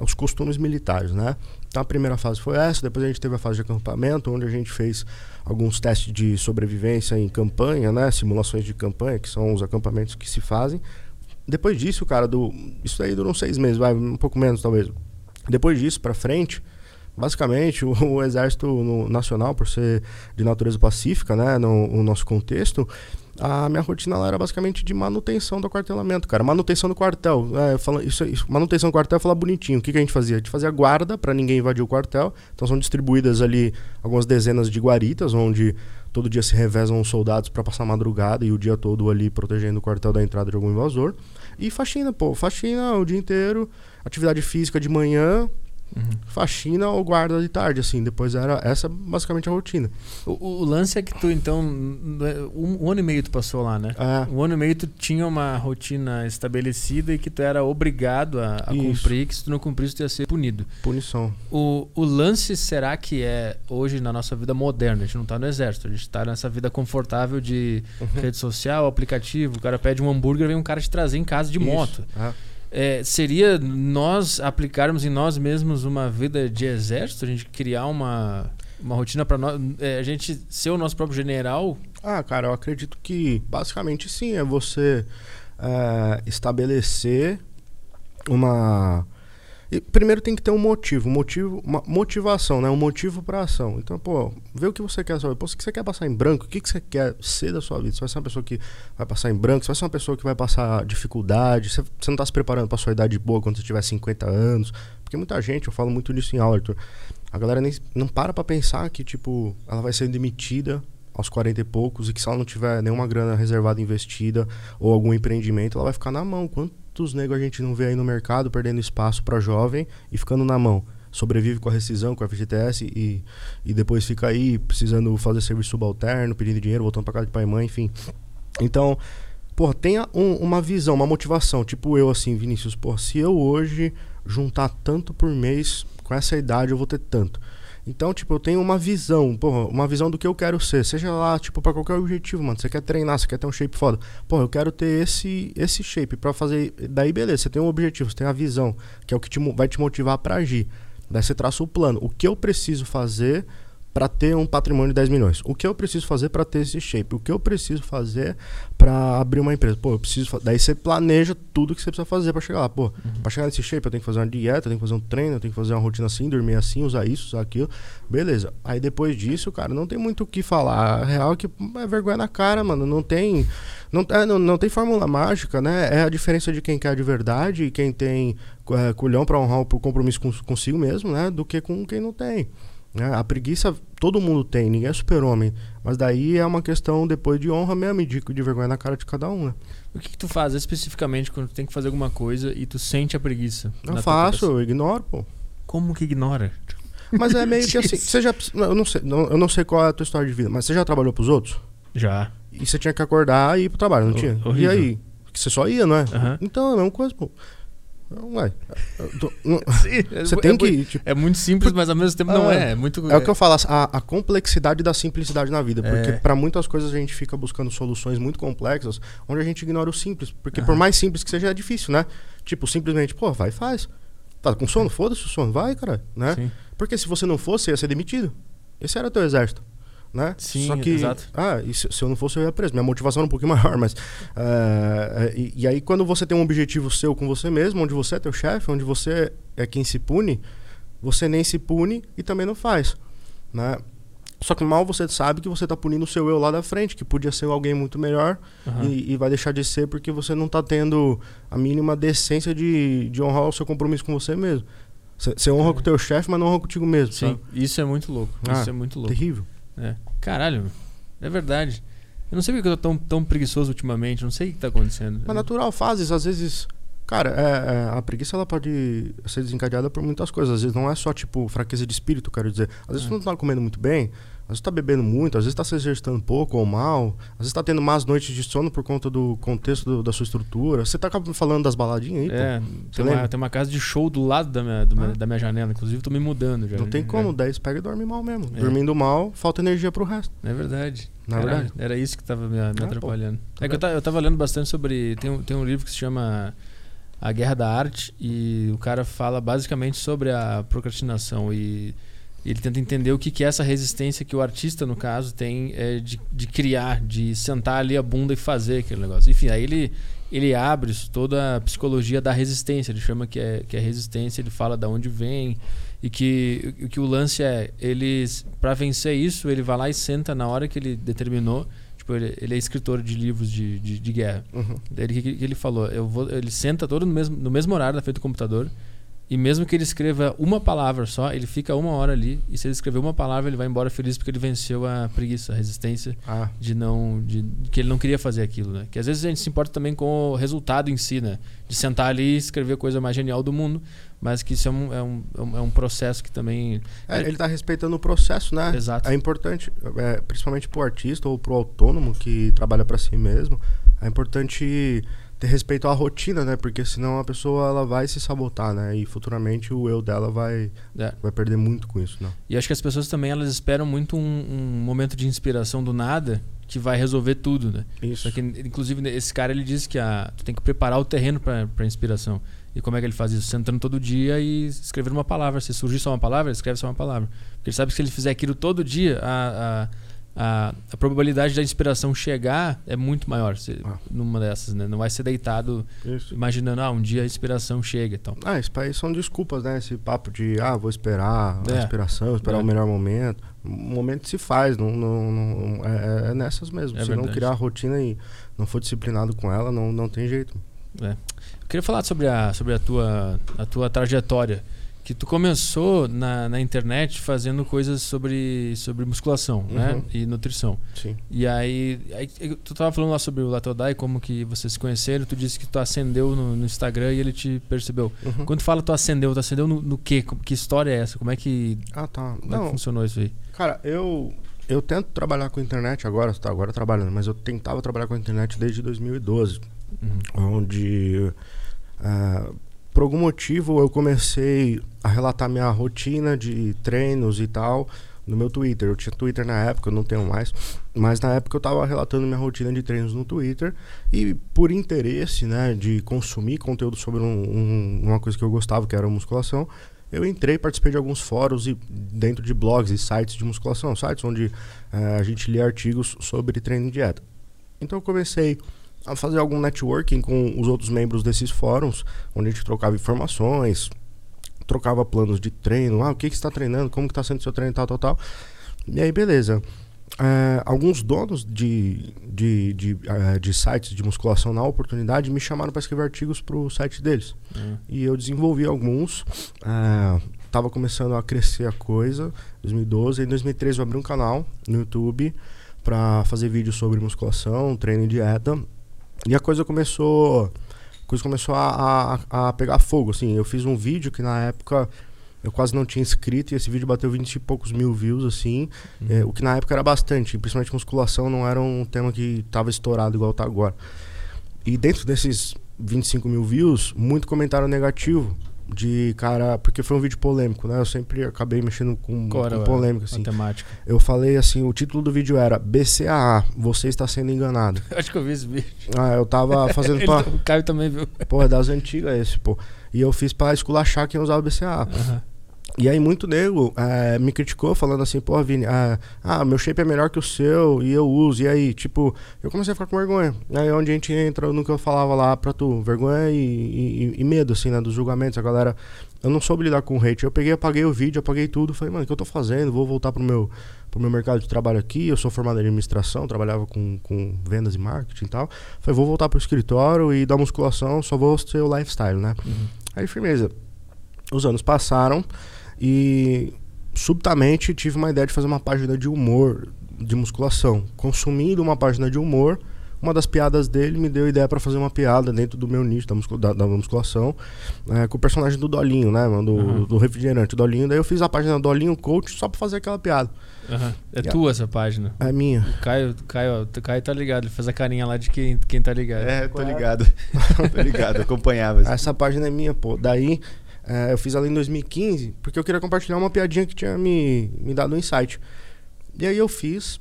Speaker 2: os costumes militares, né? Então a primeira fase foi essa, depois a gente teve a fase de acampamento, onde a gente fez alguns testes de sobrevivência em campanha, né? Simulações de campanha, que são os acampamentos que se fazem. Depois disso, cara, do, isso aí durou seis meses, vai, um pouco menos talvez. Depois disso, pra frente, basicamente, o, o Exército Nacional, por ser de natureza pacífica, né, no, no nosso contexto, a minha rotina lá era basicamente de manutenção do quartelamento, cara. Manutenção do quartel. É, fala, isso, isso- manutenção do quartel falar bonitinho. O que, que a gente fazia? A gente fazia guarda para ninguém invadir o quartel. Então são distribuídas ali algumas dezenas de guaritas, onde todo dia se revezam os soldados para passar madrugada e o dia todo ali protegendo o quartel da entrada de algum invasor. E faxina, pô. Faxina o dia inteiro. Atividade física de manhã,
Speaker 1: Uhum.
Speaker 2: faxina ou guarda de tarde, assim. Depois era essa basicamente a rotina.
Speaker 1: O, o- lance é que tu, então, um, um ano e meio tu passou lá, né?
Speaker 2: É,
Speaker 1: Um ano e meio tu tinha uma rotina estabelecida e que tu era obrigado a, a cumprir, que se tu não cumprisse tu ia ser punido.
Speaker 2: punição.
Speaker 1: O, o lance será que é hoje na nossa vida moderna? A gente não tá no exército, a gente tá nessa vida confortável de
Speaker 2: Uhum.
Speaker 1: rede social, aplicativo. O cara pede um hambúrguer, vem um cara te trazer em casa de
Speaker 2: Isso.
Speaker 1: moto.
Speaker 2: É.
Speaker 1: É, seria nós aplicarmos em nós mesmos uma vida de exército? A gente criar uma, uma rotina para nós? é, a gente ser o nosso próprio general?
Speaker 2: Ah, cara, eu acredito que basicamente sim, é você é, estabelecer uma. Primeiro tem que ter um motivo, motivo, uma motivação, né? Um motivo pra ação. Então, pô, vê o que você quer saber. Pô, se você quer passar em branco, o que, que você quer ser da sua vida? Você vai ser uma pessoa que vai passar em branco, você vai ser uma pessoa que vai passar dificuldade, você, você não tá se preparando pra sua idade boa quando você tiver 50 anos. Porque muita gente, eu falo muito disso em aula, Arthur. A galera nem, não para pra pensar que, tipo, ela vai ser demitida aos 40 e poucos e que se ela não tiver nenhuma grana reservada investida ou algum empreendimento, ela vai ficar na mão. Quantos negros a gente não vê aí no mercado perdendo espaço para jovem e ficando na mão? Sobrevive com a rescisão, com a FGTS e, e depois fica aí precisando fazer serviço subalterno, pedindo dinheiro, voltando para casa de pai e mãe, enfim. Então, porra, tenha um- uma visão, uma motivação. Tipo eu, assim, Vinícius, se eu hoje juntar tanto por mês, com essa idade eu vou ter tanto. Então, tipo, eu tenho uma visão, porra, uma visão do que eu quero ser. Seja lá, tipo, pra qualquer objetivo, mano. Você quer treinar, você quer ter um shape foda. Porra, eu quero ter esse, esse shape pra fazer. Daí, beleza, você tem um objetivo, você tem a visão, que é o que te vai te motivar pra agir. Daí você traça o plano. O que eu preciso fazer pra ter um patrimônio de 10 milhões? O que eu preciso fazer pra ter esse shape? O que eu preciso fazer pra abrir uma empresa? Pô, eu preciso. Daí você planeja tudo que você precisa fazer pra chegar lá. Pô, pra chegar nesse shape eu tenho que fazer uma dieta, eu tenho que fazer um treino, eu tenho que fazer uma rotina assim, dormir assim, usar isso, usar aquilo. Beleza. Aí depois disso, cara, não tem muito o que falar. A real é que é vergonha na cara, mano. Não tem. Não, é, não, não tem fórmula mágica, né? É a diferença de quem quer de verdade e quem tem é, culhão pra honrar o compromisso com, consigo mesmo, né? Do que com quem não tem. Né? A preguiça todo mundo tem, ninguém é super-homem. Mas daí é uma questão depois de honra mesmo e de, de vergonha na cara de cada um, né?
Speaker 1: O que, que tu faz especificamente quando tu tem que fazer alguma coisa e tu sente a preguiça?
Speaker 2: Eu faço, eu ignoro, pô.
Speaker 1: Como que ignora?
Speaker 2: Mas é meio que assim, você já. Eu não sei, não- eu não sei qual é a tua história de vida, mas você já trabalhou pros outros?
Speaker 1: Já.
Speaker 2: E você tinha que acordar e ir pro trabalho, não
Speaker 1: Ho-
Speaker 2: tinha? E
Speaker 1: horrível.
Speaker 2: aí? Que você só ia, não é?
Speaker 1: Aham.
Speaker 2: Então é a mesma coisa, pô. Ué, eu tô- não-
Speaker 1: Sim,
Speaker 2: você
Speaker 1: é,
Speaker 2: tem
Speaker 1: é
Speaker 2: que.
Speaker 1: muito-
Speaker 2: tipo,
Speaker 1: É muito simples, mas ao mesmo tempo não
Speaker 2: Ah,
Speaker 1: é. É muito.
Speaker 2: é o que eu falo, a, a complexidade da simplicidade na vida. Porque
Speaker 1: É.
Speaker 2: pra muitas coisas a gente fica buscando soluções muito complexas, onde a gente ignora o simples. Porque por mais simples que seja, é difícil, né? Tipo, simplesmente, pô, vai e faz. Tá com sono? Foda-se o sono, vai, cara, né?
Speaker 1: Sim.
Speaker 2: Porque se você não fosse, ia ser demitido. Esse era o teu exército. Né?
Speaker 1: Sim,
Speaker 2: Só que,
Speaker 1: exato.
Speaker 2: Ah, se, se eu não fosse, eu ia preso. Minha motivação era um pouquinho maior, mas. é, e, e aí, quando você tem um objetivo seu com você mesmo, onde você é teu chefe, onde você é quem se pune, você nem se pune e também não faz. Né? Só que mal você sabe que você tá punindo o seu eu lá da frente, que podia ser alguém muito melhor
Speaker 1: Aham.
Speaker 2: e, e vai deixar de ser porque você não tá tendo a mínima decência de, de honrar o seu compromisso com você mesmo. Você honra com o teu chefe, mas não honra contigo mesmo.
Speaker 1: Sim,
Speaker 2: sabe?
Speaker 1: isso é muito louco.
Speaker 2: Ah,
Speaker 1: isso é muito louco.
Speaker 2: Terrível.
Speaker 1: É. Caralho, é verdade. Eu não sei porque eu tô tão, tão preguiçoso ultimamente, não sei o que tá acontecendo.
Speaker 2: Mas natural, fases, às vezes. Cara, é, é, a preguiça ela pode ser desencadeada por muitas coisas. Às vezes não é só, tipo, fraqueza de espírito, quero dizer. Às vezes
Speaker 1: É.
Speaker 2: tu não tá comendo muito bem, às vezes tá bebendo muito, às vezes tá se exercitando pouco ou mal, às vezes tá tendo más noites de sono por conta do contexto do- da sua estrutura. Você tá acabando falando das baladinhas aí, pô.
Speaker 1: É, tem uma, tem uma casa de show do lado da minha, do
Speaker 2: Ah.
Speaker 1: da minha janela, inclusive tô me mudando já.
Speaker 2: Não tem
Speaker 1: É.
Speaker 2: como, daí você pega e dorme mal mesmo.
Speaker 1: É.
Speaker 2: Dormindo mal, falta energia pro resto.
Speaker 1: É verdade.
Speaker 2: Não é
Speaker 1: Caralho,
Speaker 2: verdade?
Speaker 1: Era isso que tava me, me
Speaker 2: Ah, pô.
Speaker 1: atrapalhando.
Speaker 2: Tá
Speaker 1: É que eu, ta- eu tava lendo bastante sobre. Tem tem um livro que se chama A Guerra da Arte e o cara fala basicamente sobre a procrastinação e ele tenta entender o que, que é essa resistência que o artista, no caso, tem é, de, de criar, de sentar ali a bunda e fazer aquele negócio. Enfim, aí ele, ele abre isso, toda a psicologia da resistência. Ele chama que é, que é resistência, ele fala da onde vem e que, o- que o lance é, ele, para vencer isso, ele vai lá e senta na hora que ele determinou. Tipo, ele, ele é escritor de livros de, de, de guerra.
Speaker 2: Uhum.
Speaker 1: Daí Ele, que, que ele falou, eu vou, ele senta todo no mesmo, no mesmo horário na frente do computador e mesmo que ele escreva uma palavra só, ele fica uma hora ali e se ele escrever uma palavra ele vai embora feliz porque ele venceu a preguiça, a resistência
Speaker 2: Ah,
Speaker 1: de não de que ele não queria fazer aquilo, né? Que às vezes a gente se importa também com o resultado em si, né? De sentar ali e escrever a coisa mais genial do mundo, mas que isso é um, é um, é um- é processo que também
Speaker 2: é, ele tá respeitando o processo, né?
Speaker 1: Exato.
Speaker 2: É importante, é, principalmente pro artista ou pro autônomo que trabalha para si mesmo, é importante ter respeito à rotina, né? Porque senão a pessoa ela vai se sabotar, né? E futuramente o eu dela vai,
Speaker 1: é,
Speaker 2: vai perder muito com isso, né?
Speaker 1: E acho que as pessoas também elas esperam muito um, um momento de inspiração do nada que vai resolver tudo, né?
Speaker 2: Isso.
Speaker 1: Só que, inclusive, esse cara ele disse que a, tu tem que preparar o terreno para inspiração. E como é que ele faz isso? Sentando todo dia e escrevendo uma palavra. Se surgir só uma palavra, escreve só uma palavra. Porque ele sabe que se ele fizer aquilo todo dia, a, a, a, a probabilidade da inspiração chegar é muito maior se-
Speaker 2: Ah.
Speaker 1: numa dessas, né? Não vai ser deitado
Speaker 2: Isso.
Speaker 1: imaginando, ah, um dia a inspiração chega. Então.
Speaker 2: Ah, isso são desculpas, né? Esse papo de, ah, vou esperar a
Speaker 1: É.
Speaker 2: inspiração, esperar
Speaker 1: É.
Speaker 2: o melhor momento. O momento se faz, não, não, não- é, é nessas mesmo.
Speaker 1: É
Speaker 2: se não criar a rotina e não for disciplinado com ela, não, não tem jeito.
Speaker 1: Eu queria falar sobre a, sobre a, tua, a tua trajetória. Que tu começou na, na internet fazendo coisas sobre, sobre musculação né?
Speaker 2: Uhum.
Speaker 1: e nutrição.
Speaker 2: Sim.
Speaker 1: E aí, aí, tu tava falando lá sobre o Latodai, como que vocês se conheceram, tu disse que tu acendeu no, no Instagram e ele te percebeu.
Speaker 2: Uhum.
Speaker 1: Quando tu fala tu acendeu, tu acendeu no, no quê? Que história é essa? Como é que,
Speaker 2: Ah, tá.
Speaker 1: como é que
Speaker 2: Não,
Speaker 1: funcionou isso aí?
Speaker 2: Cara, eu eu tento trabalhar com internet agora, tá agora trabalhando, mas eu tentava trabalhar com internet desde 2012,
Speaker 1: Uhum.
Speaker 2: onde ah, por algum motivo eu comecei a relatar minha rotina de treinos e tal no meu Twitter. Eu tinha Twitter na época, eu não tenho mais, mas na época eu tava relatando minha rotina de treinos no Twitter e por interesse, né, de consumir conteúdo sobre um- um- uma coisa que eu gostava, que era musculação, eu entrei, participei de alguns fóruns e dentro de blogs e sites de musculação, sites onde eh, a gente lê artigos sobre treino e dieta. Então eu comecei a fazer algum networking com os outros membros desses fóruns, onde a gente trocava informações, trocava planos de treino, ah, o que, que você está treinando, como que está sendo seu treino, tal, tal, tal. E aí, beleza. É, alguns donos de, de, de, eh, de sites de musculação na oportunidade me chamaram para escrever artigos para o site deles.
Speaker 1: Uhum.
Speaker 2: E eu desenvolvi alguns. é, tava começando a crescer a coisa. 2012. Em 2013 eu abri um canal no YouTube para fazer vídeos sobre musculação, treino e dieta. E a coisa começou. A coisa começou a, a, a pegar fogo. Assim, eu fiz um vídeo que na época eu quase não tinha inscrito e esse vídeo bateu 20 e poucos mil views, assim.
Speaker 1: Uhum.
Speaker 2: É, o que na época era bastante, principalmente musculação não era um tema que estava estourado igual tá agora. E dentro desses 25 mil views, muito comentário negativo de cara, porque foi um vídeo polêmico, né? Eu sempre acabei mexendo com,
Speaker 1: era
Speaker 2: com polêmica, assim.
Speaker 1: temática.
Speaker 2: Eu falei assim, o título do vídeo era BCAA, você está sendo enganado.
Speaker 1: Eu acho que eu vi esse vídeo.
Speaker 2: Ah, eu tava fazendo pra.
Speaker 1: o Caio também viu.
Speaker 2: Porra, das antigas esse, pô. E eu fiz pra esculachar quem usava BCAA.
Speaker 1: Aham.
Speaker 2: E aí muito nego é, me criticou falando assim, pô, Vini, ah, ah, meu shape é melhor que o seu e eu uso. E aí, tipo, eu comecei a ficar com vergonha. Aí onde a gente entra no que eu falava lá pra tu, vergonha e, e, e medo, assim, né, dos julgamentos. A galera, eu não soube lidar com o hate. Eu peguei, apaguei o vídeo, apaguei tudo. Falei, mano, o que eu tô fazendo? Vou voltar pro meu, pro meu mercado de trabalho aqui. Eu sou formado em administração, trabalhava com, com vendas e marketing e tal. Falei, vou voltar pro escritório e dar musculação, só vou ser o lifestyle, né? Uhum. Aí, firmeza. Os anos passaram. E subitamente tive uma ideia de fazer uma página de humor, de musculação. Consumindo uma página de humor, uma das piadas dele me deu ideia para fazer uma piada dentro do meu nicho da, muscula da, da musculação é, com o personagem do Dolinho, né? Do, uhum. do refrigerante Dolinho. Daí eu fiz a página Dolinho Coach só pra fazer aquela piada.
Speaker 1: Uhum. É e tua a... essa página?
Speaker 2: É minha.
Speaker 1: O Caio, Caio, Caio tá ligado, ele faz a carinha lá de quem, quem tá ligado.
Speaker 3: É, tô ligado. tô ligado, acompanhava.
Speaker 2: Essa página é minha, pô. Daí é, eu fiz ela em 2015 porque eu queria compartilhar uma piadinha que tinha me, me dado um insight. E aí eu fiz,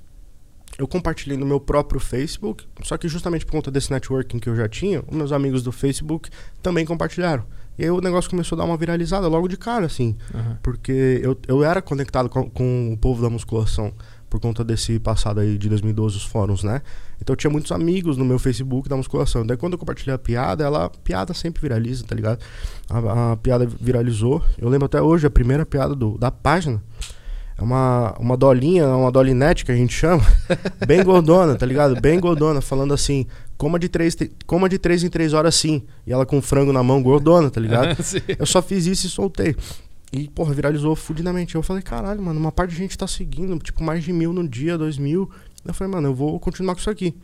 Speaker 2: eu compartilhei no meu próprio Facebook, só que justamente por conta desse networking que eu já tinha, os meus amigos do Facebook também compartilharam. E aí o negócio começou a dar uma viralizada logo de cara, assim. Uhum. Porque eu, eu era conectado com, com o povo da musculação por conta desse passado aí de 2012, os fóruns, né? Então eu tinha muitos amigos no meu Facebook da musculação. Daí quando eu compartilhei a piada, ela, a piada sempre viraliza, tá ligado? A, a, piada viralizou. Eu lembro até hoje, a primeira piada do, da página é uma, uma dolinha, uma dolinete que a gente chama, bem gordona, tá ligado? Bem gordona, falando assim, coma de três, coma de três em três horas sim. E ela com frango na mão, gordona, tá ligado? eu só fiz isso e soltei. E, porra, viralizou fudidamente. Eu falei, caralho, mano, uma parte de gente tá seguindo, tipo, mais de mil no dia, dois mil. Eu falei, mano, eu vou continuar com isso aqui.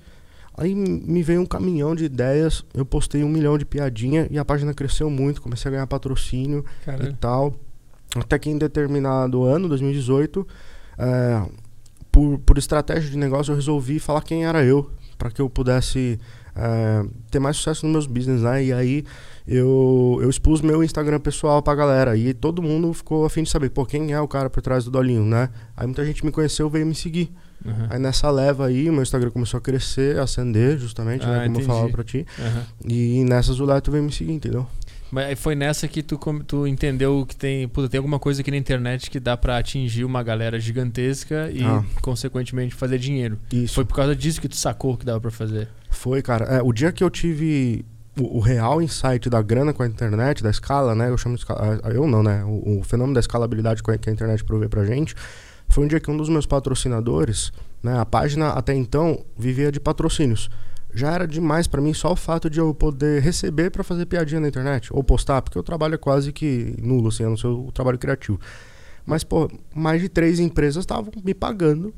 Speaker 2: Aí me veio um caminhão de ideias, eu postei um milhão de piadinha e a página cresceu muito, comecei a ganhar patrocínio Caralho. e tal. Até que em determinado ano, 2018, é, por, por estratégia de negócio, eu resolvi falar quem era eu, para que eu pudesse é, ter mais sucesso nos meus business, né? E aí eu, eu expus meu Instagram pessoal pra galera. E todo mundo ficou afim de saber, pô, quem é o cara por trás do Dolinho, né? Aí muita gente me conheceu veio me seguir. Uhum. Aí nessa leva aí, meu Instagram começou a crescer, a acender, justamente, né, ah, né? Como entendi. eu falava pra ti. Uhum. E nessas o Leto veio me seguir, entendeu?
Speaker 1: Mas foi nessa que tu, tu entendeu que tem, puta, tem alguma coisa aqui na internet que dá para atingir uma galera gigantesca e, ah. consequentemente, fazer dinheiro. Isso. Foi por causa disso que tu sacou que dava para fazer?
Speaker 2: Foi, cara. É, o dia que eu tive o, o, real insight da grana com a internet, da escala, né? Eu chamo de escala, eu não, né? O, o fenômeno da escalabilidade que a internet provê pra gente foi um dia que um dos meus patrocinadores, né? A página até então vivia de patrocínios. Já era demais para mim só o fato de eu poder receber para fazer piadinha na internet ou postar, porque o trabalho é quase que nulo, assim, a não ser o trabalho criativo. Mas, pô, mais de três empresas estavam me pagando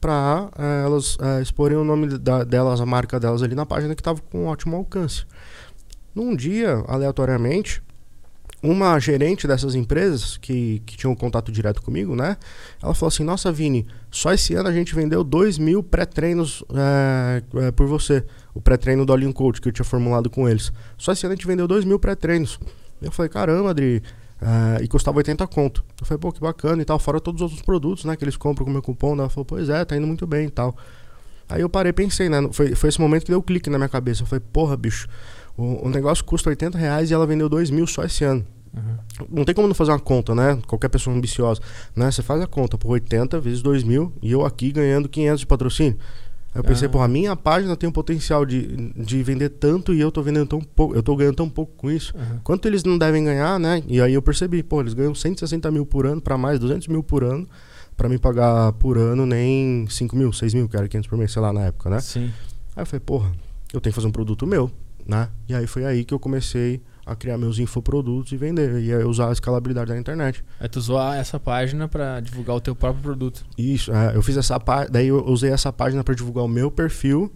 Speaker 2: para é, eh, elas é, exporem o nome da, delas, a marca delas ali na página que estava com um ótimo alcance. Num dia, aleatoriamente, uma gerente dessas empresas que, que tinha um contato direto comigo, né? Ela falou assim: Nossa, Vini, só esse ano a gente vendeu 2 mil pré-treinos é, é, por você. O pré-treino do All Coach que eu tinha formulado com eles. Só esse ano a gente vendeu 2 mil pré-treinos. Eu falei: Caramba, Adri. É, e custava 80 conto. Eu falei: Pô, que bacana e tal. Fora todos os outros produtos, né? Que eles compram com o meu cupom. Ela falou: Pois é, tá indo muito bem e tal. Aí eu parei pensei, né? Foi, foi esse momento que deu um clique na minha cabeça. Eu falei: Porra, bicho. O, o negócio custa 80 reais e ela vendeu 2 mil só esse ano. Uhum. Não tem como não fazer uma conta, né? Qualquer pessoa ambiciosa. Né? Você faz a conta por 80 vezes 2 mil e eu aqui ganhando 500 de patrocínio. Aí eu pensei, ah. porra, a minha página tem o potencial de, de vender tanto e eu tô vendendo tão pouco, eu tô ganhando tão pouco com isso. Uhum. Quanto eles não devem ganhar, né? E aí eu percebi, pô, eles ganham 160 mil por ano para mais, 200 mil por ano, para me pagar por ano nem 5 mil, 6 mil, que era 500 por mês, sei lá, na época, né?
Speaker 1: Sim.
Speaker 2: Aí eu falei, porra, eu tenho que fazer um produto meu né? E aí foi aí que eu comecei a criar meus infoprodutos e vender e usar a escalabilidade da internet.
Speaker 1: Aí tu usou essa página para divulgar o teu próprio produto.
Speaker 2: Isso, é, eu fiz essa página, daí eu usei essa página para divulgar o meu perfil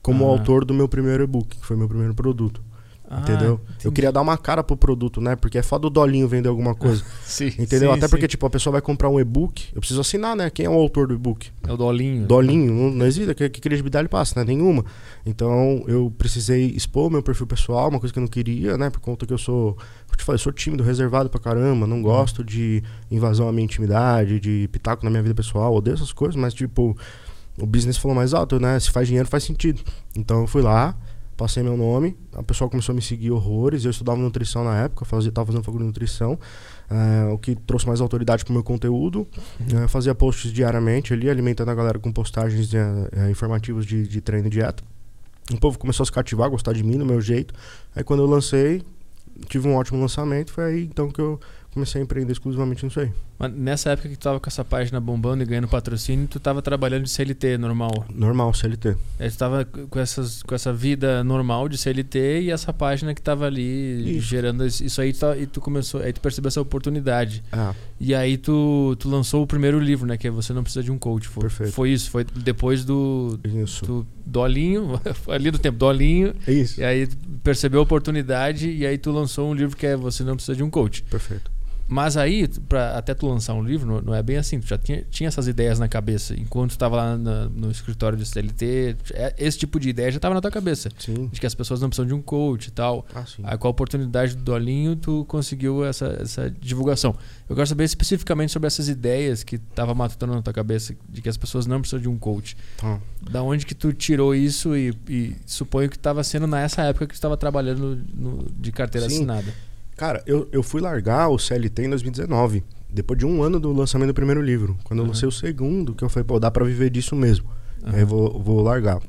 Speaker 2: como ah. autor do meu primeiro e-book, que foi meu primeiro produto. Ah, entendeu? Entendi. Eu queria dar uma cara pro produto, né? Porque é foda o dolinho vender alguma coisa.
Speaker 1: sim,
Speaker 2: entendeu?
Speaker 1: Sim,
Speaker 2: Até
Speaker 1: sim.
Speaker 2: porque, tipo, a pessoa vai comprar um e-book, eu preciso assinar, né? Quem é o autor do e-book?
Speaker 1: É o dolinho.
Speaker 2: Dolinho, não, não existe. Que, que credibilidade passa, né? Nenhuma. Então, eu precisei expor o meu perfil pessoal, uma coisa que eu não queria, né? Por conta que eu sou, eu te falei, eu sou tímido, reservado pra caramba, não gosto uhum. de invasão à minha intimidade, de pitaco na minha vida pessoal, odeio essas coisas, mas, tipo, o business falou mais alto, né? Se faz dinheiro, faz sentido. Então, eu fui lá passei meu nome, a pessoa começou a me seguir horrores, eu estudava nutrição na época, fazia, tava fazendo faculdade de nutrição, é, o que trouxe mais autoridade pro meu conteúdo, é, fazia posts diariamente ali, alimentando a galera com postagens é, informativos de, de treino e dieta. O povo começou a se cativar, gostar de mim, do meu jeito. Aí quando eu lancei, tive um ótimo lançamento, foi aí então que eu comecei a empreender exclusivamente nisso aí.
Speaker 1: Mas nessa época que tu tava com essa página bombando e ganhando patrocínio, tu tava trabalhando de CLT normal?
Speaker 2: Normal, CLT.
Speaker 1: É, tu tava com, essas, com essa vida normal de CLT e essa página que tava ali isso. gerando isso aí tu, e tu começou, aí tu percebeu essa oportunidade.
Speaker 2: Ah.
Speaker 1: E aí tu, tu lançou o primeiro livro, né? Que é Você Não Precisa de um Coach. Foi,
Speaker 2: Perfeito.
Speaker 1: Foi isso, foi depois do,
Speaker 2: isso.
Speaker 1: do Dolinho, ali do tempo, Dolinho.
Speaker 2: Isso.
Speaker 1: E aí percebeu a oportunidade e aí tu lançou um livro que é Você Não Precisa de um Coach.
Speaker 2: Perfeito.
Speaker 1: Mas aí, para até tu lançar um livro, não, é bem assim. Tu já tinha, tinha essas ideias na cabeça. Enquanto tu estava lá na, no escritório de CLT, é, esse tipo de ideia já estava na tua cabeça.
Speaker 2: Sim.
Speaker 1: De que as pessoas não precisam de um coach e tal.
Speaker 2: Ah, sim.
Speaker 1: Aí, com a oportunidade do Dolinho, tu conseguiu essa, essa divulgação. Eu quero saber especificamente sobre essas ideias que estava matutando na tua cabeça, de que as pessoas não precisam de um coach.
Speaker 2: Ah.
Speaker 1: Da onde que tu tirou isso e, e suponho que estava sendo nessa época que tu estava trabalhando no, de carteira
Speaker 2: sim.
Speaker 1: assinada.
Speaker 2: Cara, eu, eu fui largar o CLT em 2019, depois de um ano do lançamento do primeiro livro. Quando uhum. eu lancei o segundo, que eu falei, pô, dá pra viver disso mesmo. Uhum. Aí eu vou, vou largar.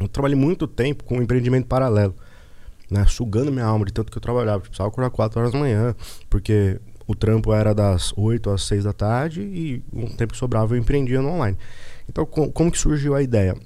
Speaker 2: Eu trabalhei muito tempo com um empreendimento paralelo, né? Sugando minha alma de tanto que eu trabalhava. Tipo, precisava acordar 4 horas da manhã, porque o trampo era das 8 às 6 da tarde e um tempo que sobrava eu empreendia no online. Então, com, como que surgiu a ideia?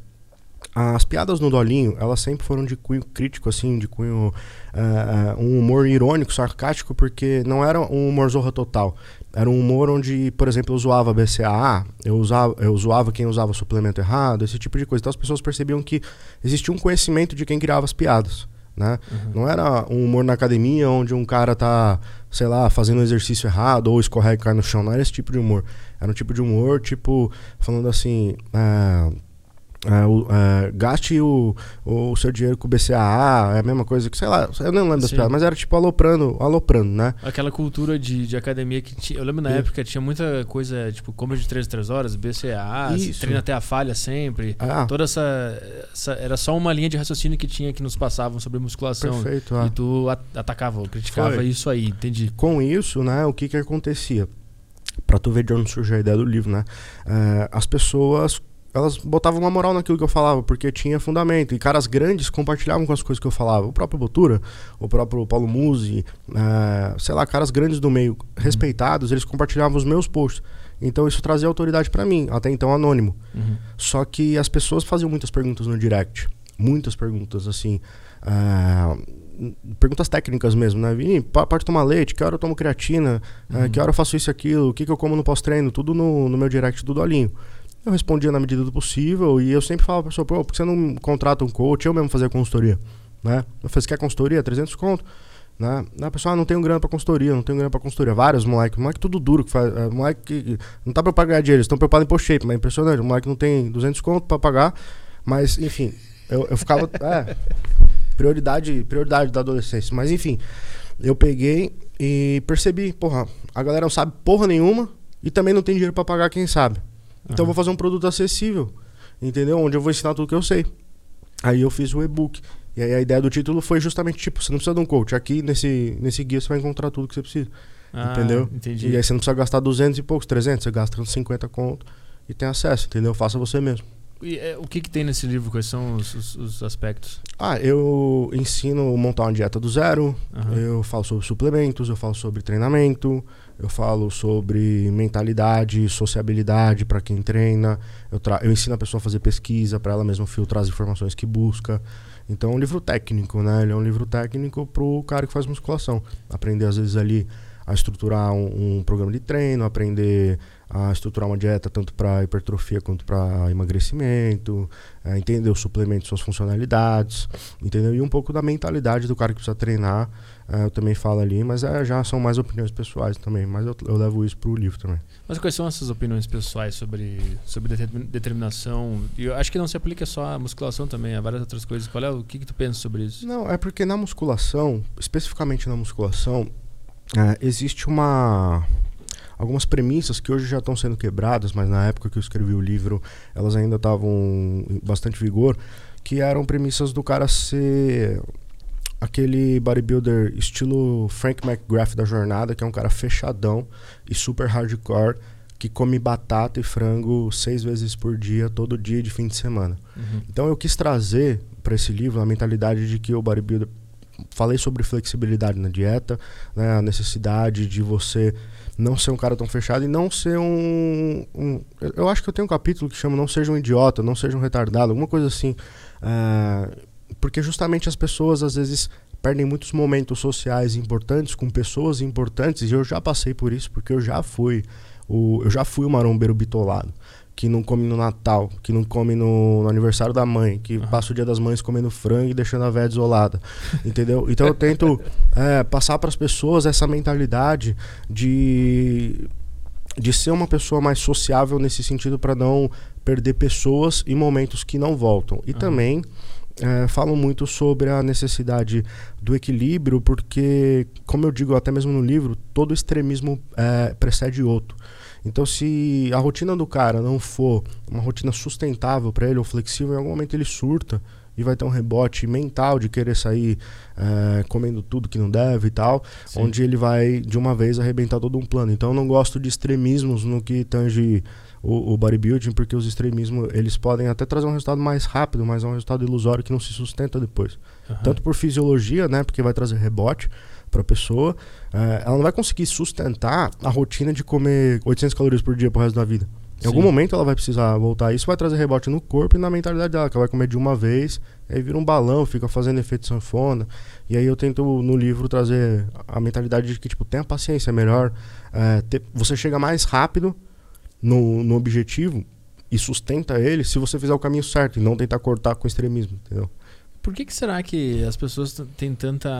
Speaker 2: As piadas no Dolinho, elas sempre foram de cunho crítico, assim, de cunho. Uh, um humor irônico, sarcástico, porque não era um humor zorra total. Era um humor onde, por exemplo, eu zoava BCAA, eu, usava, eu zoava quem usava suplemento errado, esse tipo de coisa. Então as pessoas percebiam que existia um conhecimento de quem criava as piadas. Né? Uhum. Não era um humor na academia onde um cara tá, sei lá, fazendo um exercício errado ou escorrega e cai no chão. Não era esse tipo de humor. Era um tipo de humor, tipo, falando assim. Uh, é, o, é, gaste o, o seu dinheiro com o BCAA, é a mesma coisa que, sei lá, eu não lembro das piadas, mas era tipo aloprando, aloprando, né?
Speaker 1: Aquela cultura de, de academia que tinha. Eu lembro na época tinha muita coisa, tipo, come de 3 3 horas, BCAA, treina até a falha sempre.
Speaker 2: Ah.
Speaker 1: Toda essa, essa, Era só uma linha de raciocínio que tinha que nos passavam sobre musculação.
Speaker 2: Perfeito, ah.
Speaker 1: E tu atacava, criticava Foi. isso aí, entendi.
Speaker 2: Com isso, né, o que que acontecia? Pra tu ver de onde surgiu a ideia do livro, né? É, as pessoas elas botavam uma moral naquilo que eu falava, porque tinha fundamento. E caras grandes compartilhavam com as coisas que eu falava. O próprio Botura, o próprio Paulo Musi, uh, sei lá, caras grandes do meio, respeitados, eles compartilhavam os meus posts. Então isso trazia autoridade para mim, até então anônimo.
Speaker 1: Uhum.
Speaker 2: Só que as pessoas faziam muitas perguntas no direct. Muitas perguntas, assim. Uh, perguntas técnicas mesmo, né? Vini, pode tomar leite? Que hora eu tomo creatina? Uhum. Uh, que hora eu faço isso e aquilo? O que, que eu como no pós-treino? Tudo no, no meu direct do Dolinho. Eu respondia na medida do possível e eu sempre falava pra pessoa, pô, por que você não contrata um coach? Eu mesmo fazia consultoria, né? Eu falei, você quer consultoria? 300 conto. Né? A pessoa, ah, não tenho grana pra consultoria, não tenho grana pra consultoria. Vários moleques, moleque tudo duro que faz. É, moleque que não tá preocupado ganhar dinheiro, eles estão preocupados em post shape, mas é impressionante. O moleque não tem 200 conto pra pagar, mas enfim, eu, eu ficava. é, prioridade, prioridade da adolescência. Mas enfim, eu peguei e percebi, porra, a galera não sabe porra nenhuma e também não tem dinheiro pra pagar quem sabe. Então eu vou fazer um produto acessível, entendeu? Onde eu vou ensinar tudo que eu sei. Aí eu fiz o e-book. E aí a ideia do título foi justamente tipo, você não precisa de um coach. Aqui nesse, nesse guia você vai encontrar tudo que você precisa.
Speaker 1: Ah,
Speaker 2: entendeu?
Speaker 1: Entendi.
Speaker 2: E aí você não precisa gastar 200 e poucos, 300, você gasta 50 conto e tem acesso, entendeu? Faça você mesmo.
Speaker 1: E, é, o que, que tem nesse livro? Quais são os, os, os aspectos?
Speaker 2: Ah, eu ensino a montar uma dieta do zero,
Speaker 1: uhum.
Speaker 2: eu falo sobre suplementos, eu falo sobre treinamento, eu falo sobre mentalidade, sociabilidade para quem treina. Eu, eu ensino a pessoa a fazer pesquisa para ela mesma filtrar as informações que busca. Então é um livro técnico, né? Ele é um livro técnico para o cara que faz musculação. Aprender às vezes ali a estruturar um, um programa de treino, aprender a estruturar uma dieta tanto para hipertrofia quanto para emagrecimento, é, entender os suplementos, suas funcionalidades, entendeu? E um pouco da mentalidade do cara que precisa treinar, eu também falo ali, mas é, já são mais opiniões pessoais também, mas eu, eu levo isso para o livro também.
Speaker 1: Mas quais são essas opiniões pessoais sobre, sobre determinação? E eu acho que não se aplica só à musculação também, a várias outras coisas. Qual é o que, que tu pensa sobre isso?
Speaker 2: Não, é porque na musculação, especificamente na musculação, é, existe uma algumas premissas que hoje já estão sendo quebradas, mas na época que eu escrevi o livro elas ainda estavam em bastante vigor, que eram premissas do cara ser aquele bodybuilder estilo Frank McGrath da jornada, que é um cara fechadão e super hardcore, que come batata e frango seis vezes por dia, todo dia de fim de semana.
Speaker 1: Uhum.
Speaker 2: Então eu quis trazer para esse livro a mentalidade de que o bodybuilder falei sobre flexibilidade na dieta, né, a necessidade de você não ser um cara tão fechado e não ser um, um, Eu acho que eu tenho um capítulo que chama Não Seja um Idiota, Não Seja um Retardado, alguma coisa assim. Uh, porque justamente as pessoas às vezes perdem muitos momentos sociais importantes com pessoas importantes e eu já passei por isso porque eu já fui o, eu já fui o marombeiro bitolado que não come no Natal, que não come no, no aniversário da mãe, que uhum. passa o dia das mães comendo frango e deixando a velha desolada, entendeu? Então eu tento é, passar para as pessoas essa mentalidade de de ser uma pessoa mais sociável nesse sentido para não perder pessoas e momentos que não voltam. E uhum. também é, falam muito sobre a necessidade do equilíbrio, porque, como eu digo até mesmo no livro, todo extremismo é, precede outro. Então, se a rotina do cara não for uma rotina sustentável para ele ou flexível, em algum momento ele surta e vai ter um rebote mental de querer sair é, comendo tudo que não deve e tal, Sim. onde ele vai de uma vez arrebentar todo um plano. Então, eu não gosto de extremismos no que tange o, o bodybuilding, porque os extremismos eles podem até trazer um resultado mais rápido, mas é um resultado ilusório que não se sustenta depois. Uhum. Tanto por fisiologia, né, porque vai trazer rebote para a pessoa, uh, ela não vai conseguir sustentar a rotina de comer 800 calorias por dia pro resto da vida. Em Sim. algum momento ela vai precisar voltar. Isso vai trazer rebote no corpo e na mentalidade dela, que ela vai comer de uma vez, aí vira um balão, fica fazendo efeito sanfona. E aí eu tento no livro trazer a mentalidade de que, tipo, tenha paciência, é melhor. Uh, ter, você chega mais rápido no, no objetivo e sustenta ele se você fizer o caminho certo e não tentar cortar com extremismo, entendeu?
Speaker 1: Por que, que será que as pessoas têm tanta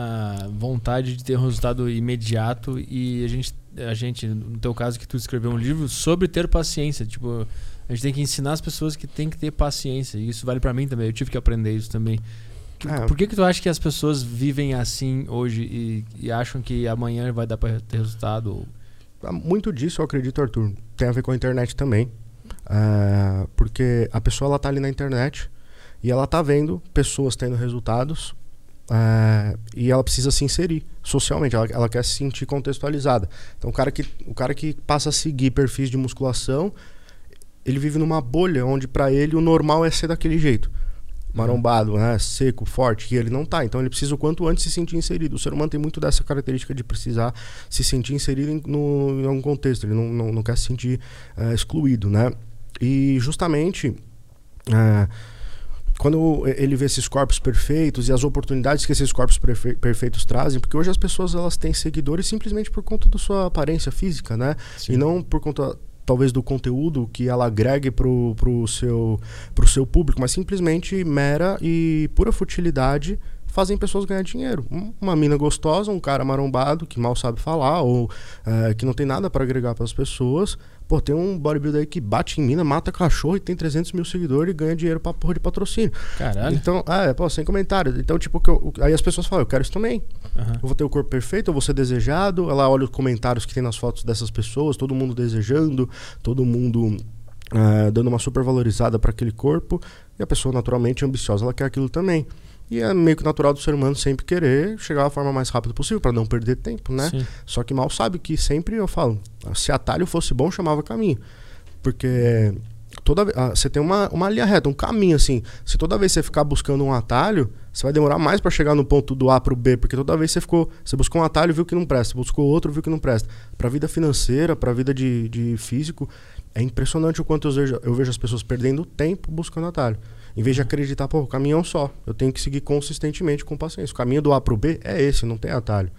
Speaker 1: vontade de ter um resultado imediato e a gente, a gente, no teu caso que tu escreveu um livro sobre ter paciência, tipo, a gente tem que ensinar as pessoas que tem que ter paciência. E isso vale para mim também. Eu tive que aprender isso também. É. Por que, que tu acha que as pessoas vivem assim hoje e, e acham que amanhã vai dar para ter resultado?
Speaker 2: Muito disso, eu acredito, Arthur, tem a ver com a internet também. Uh, porque a pessoa ela tá ali na internet e ela tá vendo pessoas tendo resultados uh, e ela precisa se inserir socialmente, ela, ela, quer se sentir contextualizada. Então o cara, que, o cara que passa a seguir perfis de musculação, ele vive numa bolha onde para ele o normal é ser daquele jeito marombado, né, seco, forte, e ele não tá. Então ele precisa o quanto antes se sentir inserido. O ser humano tem muito dessa característica de precisar se sentir inserido em, no, em algum contexto. Ele não, não, não quer se sentir uh, excluído, né? E justamente uh, quando ele vê esses corpos perfeitos e as oportunidades que esses corpos perfeitos trazem, porque hoje as pessoas elas têm seguidores simplesmente por conta da sua aparência física, né? Sim. E não por conta talvez do conteúdo que ela agregue pro, pro, seu, pro seu público, mas simplesmente mera e pura futilidade fazem pessoas ganhar dinheiro. Uma mina gostosa, um cara marombado que mal sabe falar ou é, que não tem nada para agregar para as pessoas. Pô, tem um bodybuilder aí que bate em mina, mata cachorro e tem 300 mil seguidores e ganha dinheiro pra porra de patrocínio.
Speaker 1: Caralho.
Speaker 2: Então, é, pô, sem comentário. Então, tipo, que eu, aí as pessoas falam, eu quero isso também. Uhum. Eu vou ter o corpo perfeito, eu vou ser desejado. Ela olha os comentários que tem nas fotos dessas pessoas, todo mundo desejando, todo mundo uh, dando uma super valorizada para aquele corpo. E a pessoa, naturalmente, ambiciosa, ela quer aquilo também. E é meio que natural do ser humano sempre querer chegar da forma mais rápida possível para não perder tempo, né? Sim. Só que mal sabe que sempre eu falo, se atalho fosse bom, chamava caminho. Porque toda ah, você tem uma, uma linha reta, um caminho assim. Se toda vez você ficar buscando um atalho, você vai demorar mais para chegar no ponto do A para o B, porque toda vez você ficou, você buscou um atalho, viu que não presta, buscou outro, viu que não presta. Para vida financeira, para vida de, de físico, é impressionante o quanto eu vejo, eu vejo as pessoas perdendo tempo buscando atalho. Em vez de acreditar, pô, o caminho é um só. Eu tenho que seguir consistentemente com paciência. O caminho do A para o B é esse, não tem atalho.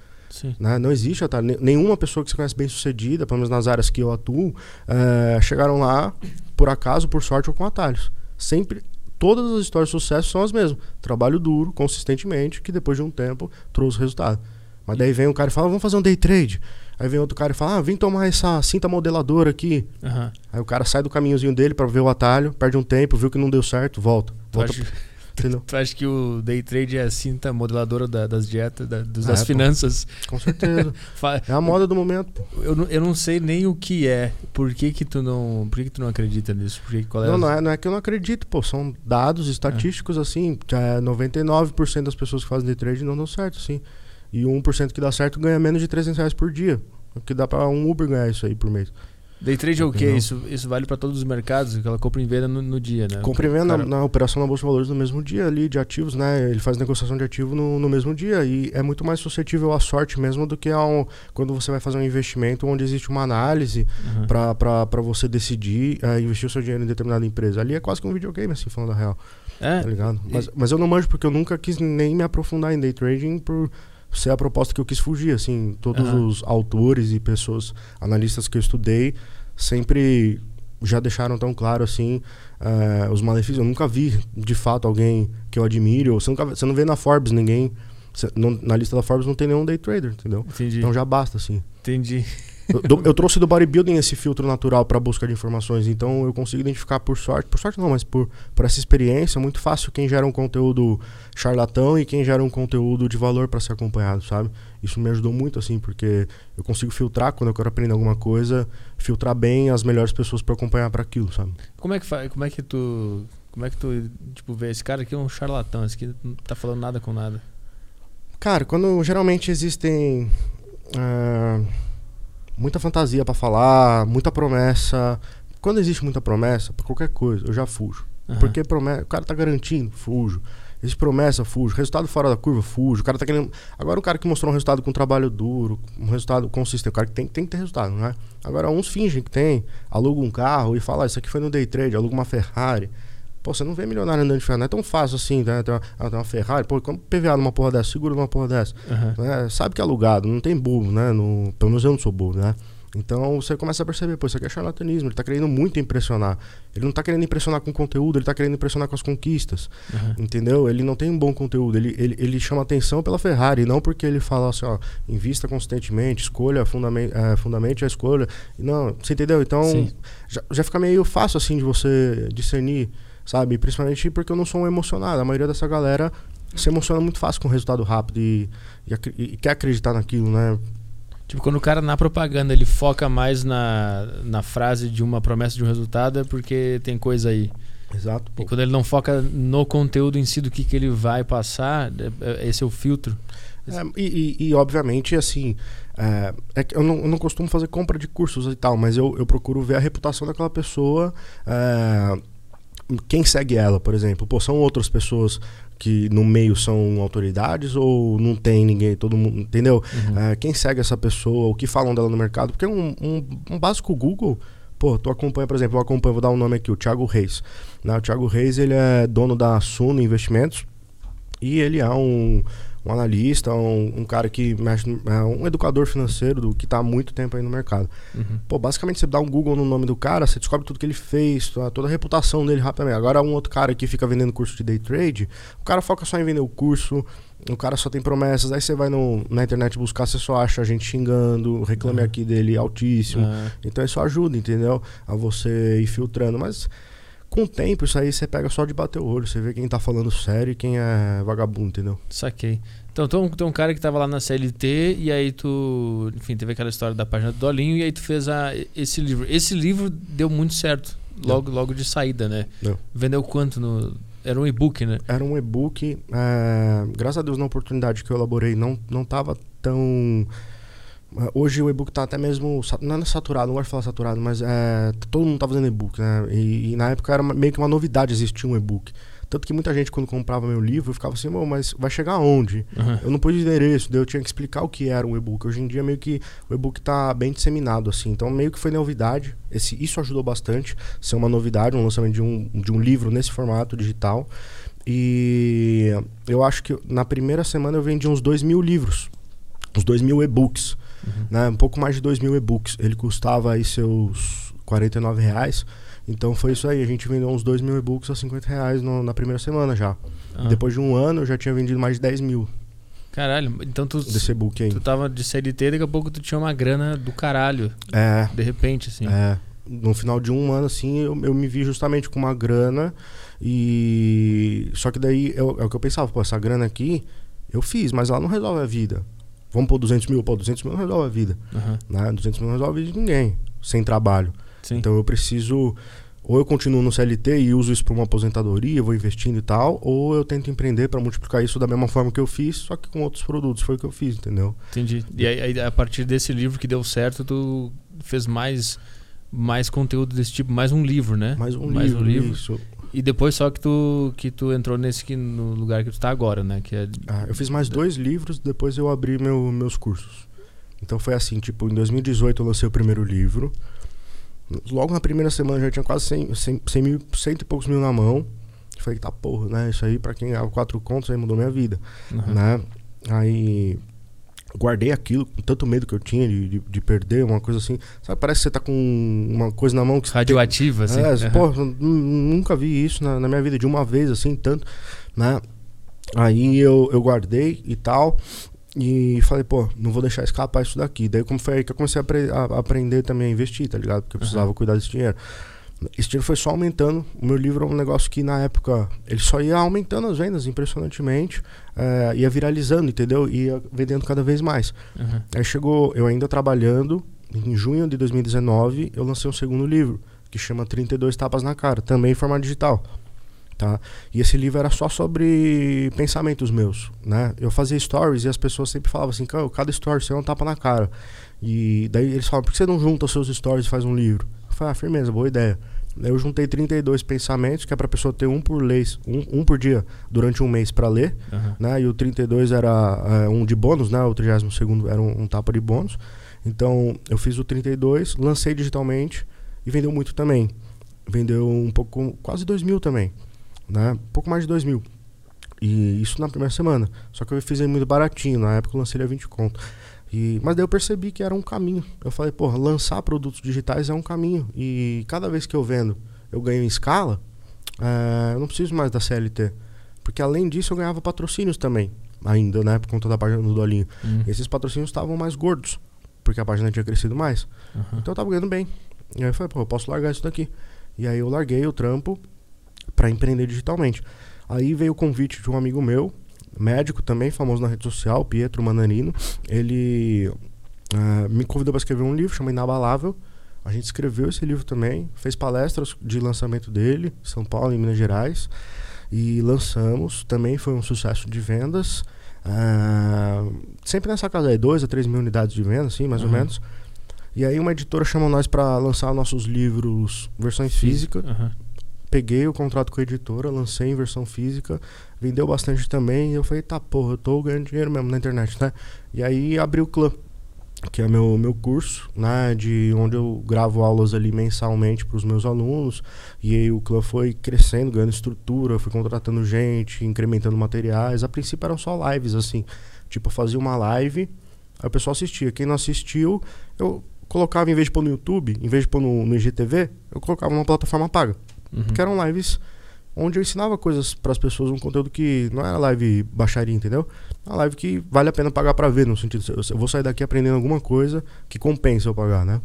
Speaker 2: Né? Não existe atalho. Nenhuma pessoa que você conhece bem sucedida, pelo menos nas áreas que eu atuo, é, chegaram lá por acaso, por sorte ou com atalhos. Sempre, todas as histórias de sucesso são as mesmas. Trabalho duro, consistentemente, que depois de um tempo trouxe resultado. Mas daí vem um cara e fala, vamos fazer um day trade. Aí vem outro cara e fala: Ah, vem tomar essa cinta modeladora aqui. Uhum. Aí o cara sai do caminhozinho dele para ver o atalho, perde um tempo, viu que não deu certo, volta. volta
Speaker 1: acha? Tu acha que o day trade é a cinta modeladora da- das dietas, da- dos- das
Speaker 2: É,
Speaker 1: finanças?
Speaker 2: Com certeza. É a moda do momento.
Speaker 1: Eu, não- eu não sei nem o que é. Por que que tu não, por que que tu não acredita nisso? Por que, qual é
Speaker 2: Não,
Speaker 1: as-
Speaker 2: não é, não é que eu não acredito, pô. São dados estatísticos, assim. É, 99% das pessoas que fazem day trade não dão certo, assim. E o 1% que dá certo ganha menos de 300 reais por dia. O que dá pra um Uber ganhar isso aí por mês.
Speaker 1: Day trade é o quê? Isso, isso vale pra todos os mercados? Que ela compra e venda no, no dia, né?
Speaker 2: Compra e venda
Speaker 1: Cara,
Speaker 2: na, na operação na Bolsa de Valores no mesmo dia ali, de ativos, né? Ele faz negociação de ativo no, no mesmo dia. E é muito mais suscetível à sorte mesmo do que a um, quando você vai fazer um investimento onde existe uma análise pra- pra você decidir é, investir o seu dinheiro em determinada empresa. Ali é quase que um videogame, assim, falando a real.
Speaker 1: É,
Speaker 2: Tá ligado? Mas, mas eu não manjo porque eu nunca quis nem me aprofundar em day trading por ser a proposta que eu quis fugir, assim. Todos
Speaker 1: Aham.
Speaker 2: os autores e pessoas, analistas que eu estudei, sempre já deixaram tão claro, assim, eh, os malefícios. Eu nunca vi, de fato, alguém que eu admire. Ou você, nunca, você não vê na Forbes ninguém... você- não- na lista da Forbes não tem nenhum day trader, entendeu?
Speaker 1: entendi.
Speaker 2: Então já basta, assim.
Speaker 1: Entendi.
Speaker 2: Eu, eu trouxe do bodybuilding esse filtro natural para busca de informações, então eu consigo identificar por sorte, por sorte não, mas por, por essa experiência, muito fácil quem gera um conteúdo charlatão e quem gera um conteúdo de valor para ser acompanhado, sabe? Isso me ajudou muito assim, porque eu consigo filtrar quando eu quero aprender alguma coisa, filtrar bem as melhores pessoas para acompanhar para aquilo, sabe?
Speaker 1: Como é que fa... como é que tu como é que tu tipo vê esse cara aqui é um charlatão, esse aqui não tá falando nada com nada.
Speaker 2: Cara, quando geralmente existem ah, muita fantasia pra falar, muita promessa, quando existe muita promessa pra qualquer coisa, eu já fujo.
Speaker 1: Aham.
Speaker 2: Porque promessa, o cara tá garantindo, fujo. Existe promessa, fujo. Resultado fora da curva, fujo. O cara tá querendo. Agora o cara que mostrou um resultado com trabalho duro, um resultado consistente, o cara que tem, tem que ter resultado, não é? Agora uns fingem que tem, alugam um carro e falam, ah, isso aqui foi no day trade, aluga uma Ferrari. Pô, você não vê milionário andando de Ferrari, não é tão fácil assim, né? Tem uma, ah, tem uma Ferrari, pô, como PVA numa porra dessa, segura numa porra dessa.
Speaker 1: Aham.
Speaker 2: né? Sabe que é alugado, não tem bobo, né? No, pelo menos eu não sou bobo, né? Então você começa a perceber, pô, isso aqui é charlatanismo, ele tá querendo muito impressionar. Ele não tá querendo impressionar com conteúdo, ele tá querendo impressionar com as conquistas.
Speaker 1: Aham.
Speaker 2: Entendeu? Ele não tem um bom conteúdo. Ele, ele, ele chama atenção pela Ferrari, não porque ele fala assim, ó, invista constantemente, escolha fundamente, é, fundamente a escolha. Não, você entendeu? Então já, já fica meio fácil assim de você discernir, sabe? Principalmente porque eu não sou um emocionado. A maioria dessa galera se emociona muito fácil com resultado rápido e, e, e quer acreditar naquilo, né?
Speaker 1: Tipo, quando o cara na propaganda ele foca mais na, na frase de uma promessa de um resultado é porque tem coisa aí.
Speaker 2: Exato.
Speaker 1: E quando ele não foca no conteúdo em si do que, que ele vai passar, é- é- esse é o filtro.
Speaker 2: É, e, e- e, obviamente, assim, é, é que eu, não, eu não costumo fazer compra de cursos e tal, mas eu, eu procuro ver a reputação daquela pessoa, é, quem segue ela, por exemplo. Pô, são outras pessoas que no meio são autoridades ou não tem ninguém, todo mundo, entendeu?
Speaker 1: Uhum.
Speaker 2: É, quem segue essa pessoa, o que falam dela no mercado, porque um, um, um básico Google. Pô, tu acompanha, por exemplo, eu acompanho, vou dar um nome aqui, o Thiago Reis. Né? O Thiago Reis, ele é dono da Suno Investimentos e ele é um, um analista, um, um cara que mexe, é um educador financeiro do, que está há muito tempo aí no mercado.
Speaker 1: Uhum.
Speaker 2: Pô, basicamente você dá um Google no nome do cara, você descobre tudo que ele fez, toda toda a reputação dele rapidamente. Agora um outro cara que fica vendendo curso de day trade, o cara foca só em vender o curso, o cara só tem promessas, aí você vai no, na internet buscar, você só acha a gente xingando, reclame
Speaker 1: Uhum.
Speaker 2: aqui dele altíssimo.
Speaker 1: Ah,
Speaker 2: Então isso ajuda, entendeu? A você ir filtrando. Mas com o tempo, isso aí você pega só de bater o olho. Você vê quem tá falando sério e quem é vagabundo, entendeu?
Speaker 1: saquei. Então, tem um, um cara que tava lá na CLT e aí tu, enfim, teve aquela história da página do Dolinho e aí tu fez a, esse livro. Esse livro deu muito certo, logo, logo de saída, né?
Speaker 2: Deu.
Speaker 1: Vendeu quanto no... Era um e-book, né?
Speaker 2: Era um e-book. é, graças a Deus, na oportunidade que eu elaborei, não, não tava tão. Hoje o e-book tá até mesmo. Não é saturado, não gosto de falar saturado, mas é, todo mundo tá fazendo e-book, né? E, e na época era meio que uma novidade existir um e-book. Tanto que muita gente, quando comprava meu livro, ficava assim, "Meu, mas vai chegar aonde?
Speaker 1: Aham.
Speaker 2: Eu não pus endereço, daí eu tinha que explicar o que era um e-book. Hoje em dia, meio que o e-book tá bem disseminado, assim. Então, meio que foi novidade. Esse, isso ajudou bastante, ser uma novidade, um lançamento de um, de um livro nesse formato digital. E eu acho que na primeira semana eu vendi uns 2 mil livros. Uns 2 mil e-books.
Speaker 1: Uhum.
Speaker 2: Né? Um pouco mais de 2 mil e-books. Ele custava aí seus 49 reais. Então foi isso aí. A gente vendeu uns 2 mil e-books a 50 reais no- na primeira semana já.
Speaker 1: Ah.
Speaker 2: Depois de um ano eu já tinha vendido mais de 10 mil
Speaker 1: Caralho, então tu,
Speaker 2: desse e-book aí.
Speaker 1: tu tava de CLT daqui a pouco tu tinha uma grana do caralho,
Speaker 2: É,
Speaker 1: de repente, assim.
Speaker 2: é. no final de um ano, assim, eu, eu me vi justamente com uma grana e... Só que daí eu, é o que eu pensava, pô, essa grana aqui eu fiz, mas ela não resolve a vida. Vamos pôr 200 mil, pô, 200 mil não resolve a vida.
Speaker 1: Aham.
Speaker 2: Né? 200 mil não resolve a vida de ninguém, sem trabalho.
Speaker 1: Sim.
Speaker 2: Então eu preciso... Ou eu continuo no CLT e uso isso para uma aposentadoria, vou investindo e tal, ou eu tento empreender para multiplicar isso da mesma forma que eu fiz, só que com outros produtos. Foi o que eu fiz, entendeu?
Speaker 1: Entendi. E aí, aí, a partir desse livro que deu certo, tu fez mais mais conteúdo desse tipo, mais um livro, né?
Speaker 2: Mais um
Speaker 1: Mais
Speaker 2: livro,
Speaker 1: um livro.
Speaker 2: isso.
Speaker 1: E depois só que tu que tu entrou nesse que no lugar que tu tá agora, né? Que é
Speaker 2: Ah, eu fiz mais dois livros, depois eu abri meu, meus cursos. Então foi assim, tipo, em 2018 eu lancei o primeiro livro. Logo na primeira semana já tinha quase 100, 100, 100 mil, cento e poucos mil na mão. Eu falei, tá porra, né? Isso aí pra quem ganhava quatro contos aí mudou minha vida,
Speaker 1: Aham.
Speaker 2: né? Aí guardei aquilo com tanto medo que eu tinha de, de, de perder, uma coisa assim. Sabe, parece que você tá com uma coisa na mão que você tem-
Speaker 1: radioativa assim.
Speaker 2: é,
Speaker 1: Aham.
Speaker 2: pô, nu- nunca vi isso na, na minha vida de uma vez assim, tanto, né? Aí eu, eu guardei e tal. E falei, pô, não vou deixar escapar isso daqui. Daí como foi aí que eu comecei a, a- aprender também a investir, tá ligado? Porque eu precisava cuidar desse dinheiro. Esse dinheiro foi só aumentando. O meu livro é um negócio que na época ele só ia aumentando as vendas impressionantemente, eh, ia viralizando, entendeu? Ia vendendo cada vez mais.
Speaker 1: Aham.
Speaker 2: Aí chegou, eu ainda trabalhando, em junho de 2019, eu lancei um segundo livro, que chama 32 Tapas na Cara, também em formato digital. Tá? E esse livro era só sobre pensamentos meus, né? Eu fazia stories e as pessoas sempre falavam assim, "Cara, cada story seu é um tapa na cara. E daí eles falavam, por que você não junta os seus stories e faz um livro? Eu falei, ah, firmeza, boa ideia. Eu juntei 32 pensamentos, que é pra pessoa ter um por mês, um, um por dia, durante um mês pra ler
Speaker 1: Aham.
Speaker 2: né? E o 32 era é, um de bônus, né? O 32 era um, um tapa de bônus. Então, eu fiz o 32, lancei digitalmente e vendeu muito também. Vendeu um pouco, quase 2 mil também, né? Um pouco mais de 2 mil. E isso na primeira semana. Só que eu fiz ele muito baratinho, na época eu lancei ele a 20 conto. E, mas daí eu percebi que era um caminho. Eu falei, porra, lançar produtos digitais é um caminho. E cada vez que eu vendo, eu ganho em escala, é, eu não preciso mais da CLT. Porque além disso eu ganhava patrocínios também, ainda, né? Por conta da página do Dolinho.
Speaker 1: Hum.
Speaker 2: Esses patrocínios estavam mais gordos, porque a página tinha crescido mais.
Speaker 1: Aham.
Speaker 2: Então eu tava ganhando bem. E aí eu falei, pô, eu posso largar isso daqui. E aí eu larguei o trampo pra empreender digitalmente. Aí veio o convite de um amigo meu, médico também, famoso na rede social, Pietro Manarino. Ele ah, me convidou para escrever um livro, chama Inabalável. A gente escreveu esse livro também, fez palestras de lançamento dele, em São Paulo e Minas Gerais. E lançamos, também foi um sucesso de vendas. Ah, sempre nessa casa aí, 2 a 3 mil unidades de venda, assim, mais ou
Speaker 1: Uhum.
Speaker 2: menos. E aí uma editora chamou nós para lançar nossos livros versões físicas.
Speaker 1: Aham.
Speaker 2: Peguei o contrato com a editora, lancei em versão física, vendeu bastante também. E eu falei, tá, porra, eu tô ganhando dinheiro mesmo na internet, né? E aí abri o clã, que é meu, meu curso, né? De onde eu gravo aulas ali mensalmente para os meus alunos. E aí o clã foi crescendo, ganhando estrutura, fui contratando gente, incrementando materiais. A princípio eram só lives, assim. Tipo, eu fazia uma live, aí o pessoal assistia. Quem não assistiu, eu colocava, em vez de pôr no YouTube, em vez de pôr no, no IGTV, eu colocava numa plataforma paga.
Speaker 1: Uhum.
Speaker 2: Porque eram lives onde eu ensinava coisas para as pessoas, um conteúdo que não era live baixaria, entendeu? Uma live que vale a pena pagar para ver, no sentido, eu, vou sair daqui aprendendo alguma coisa que compensa eu pagar, né?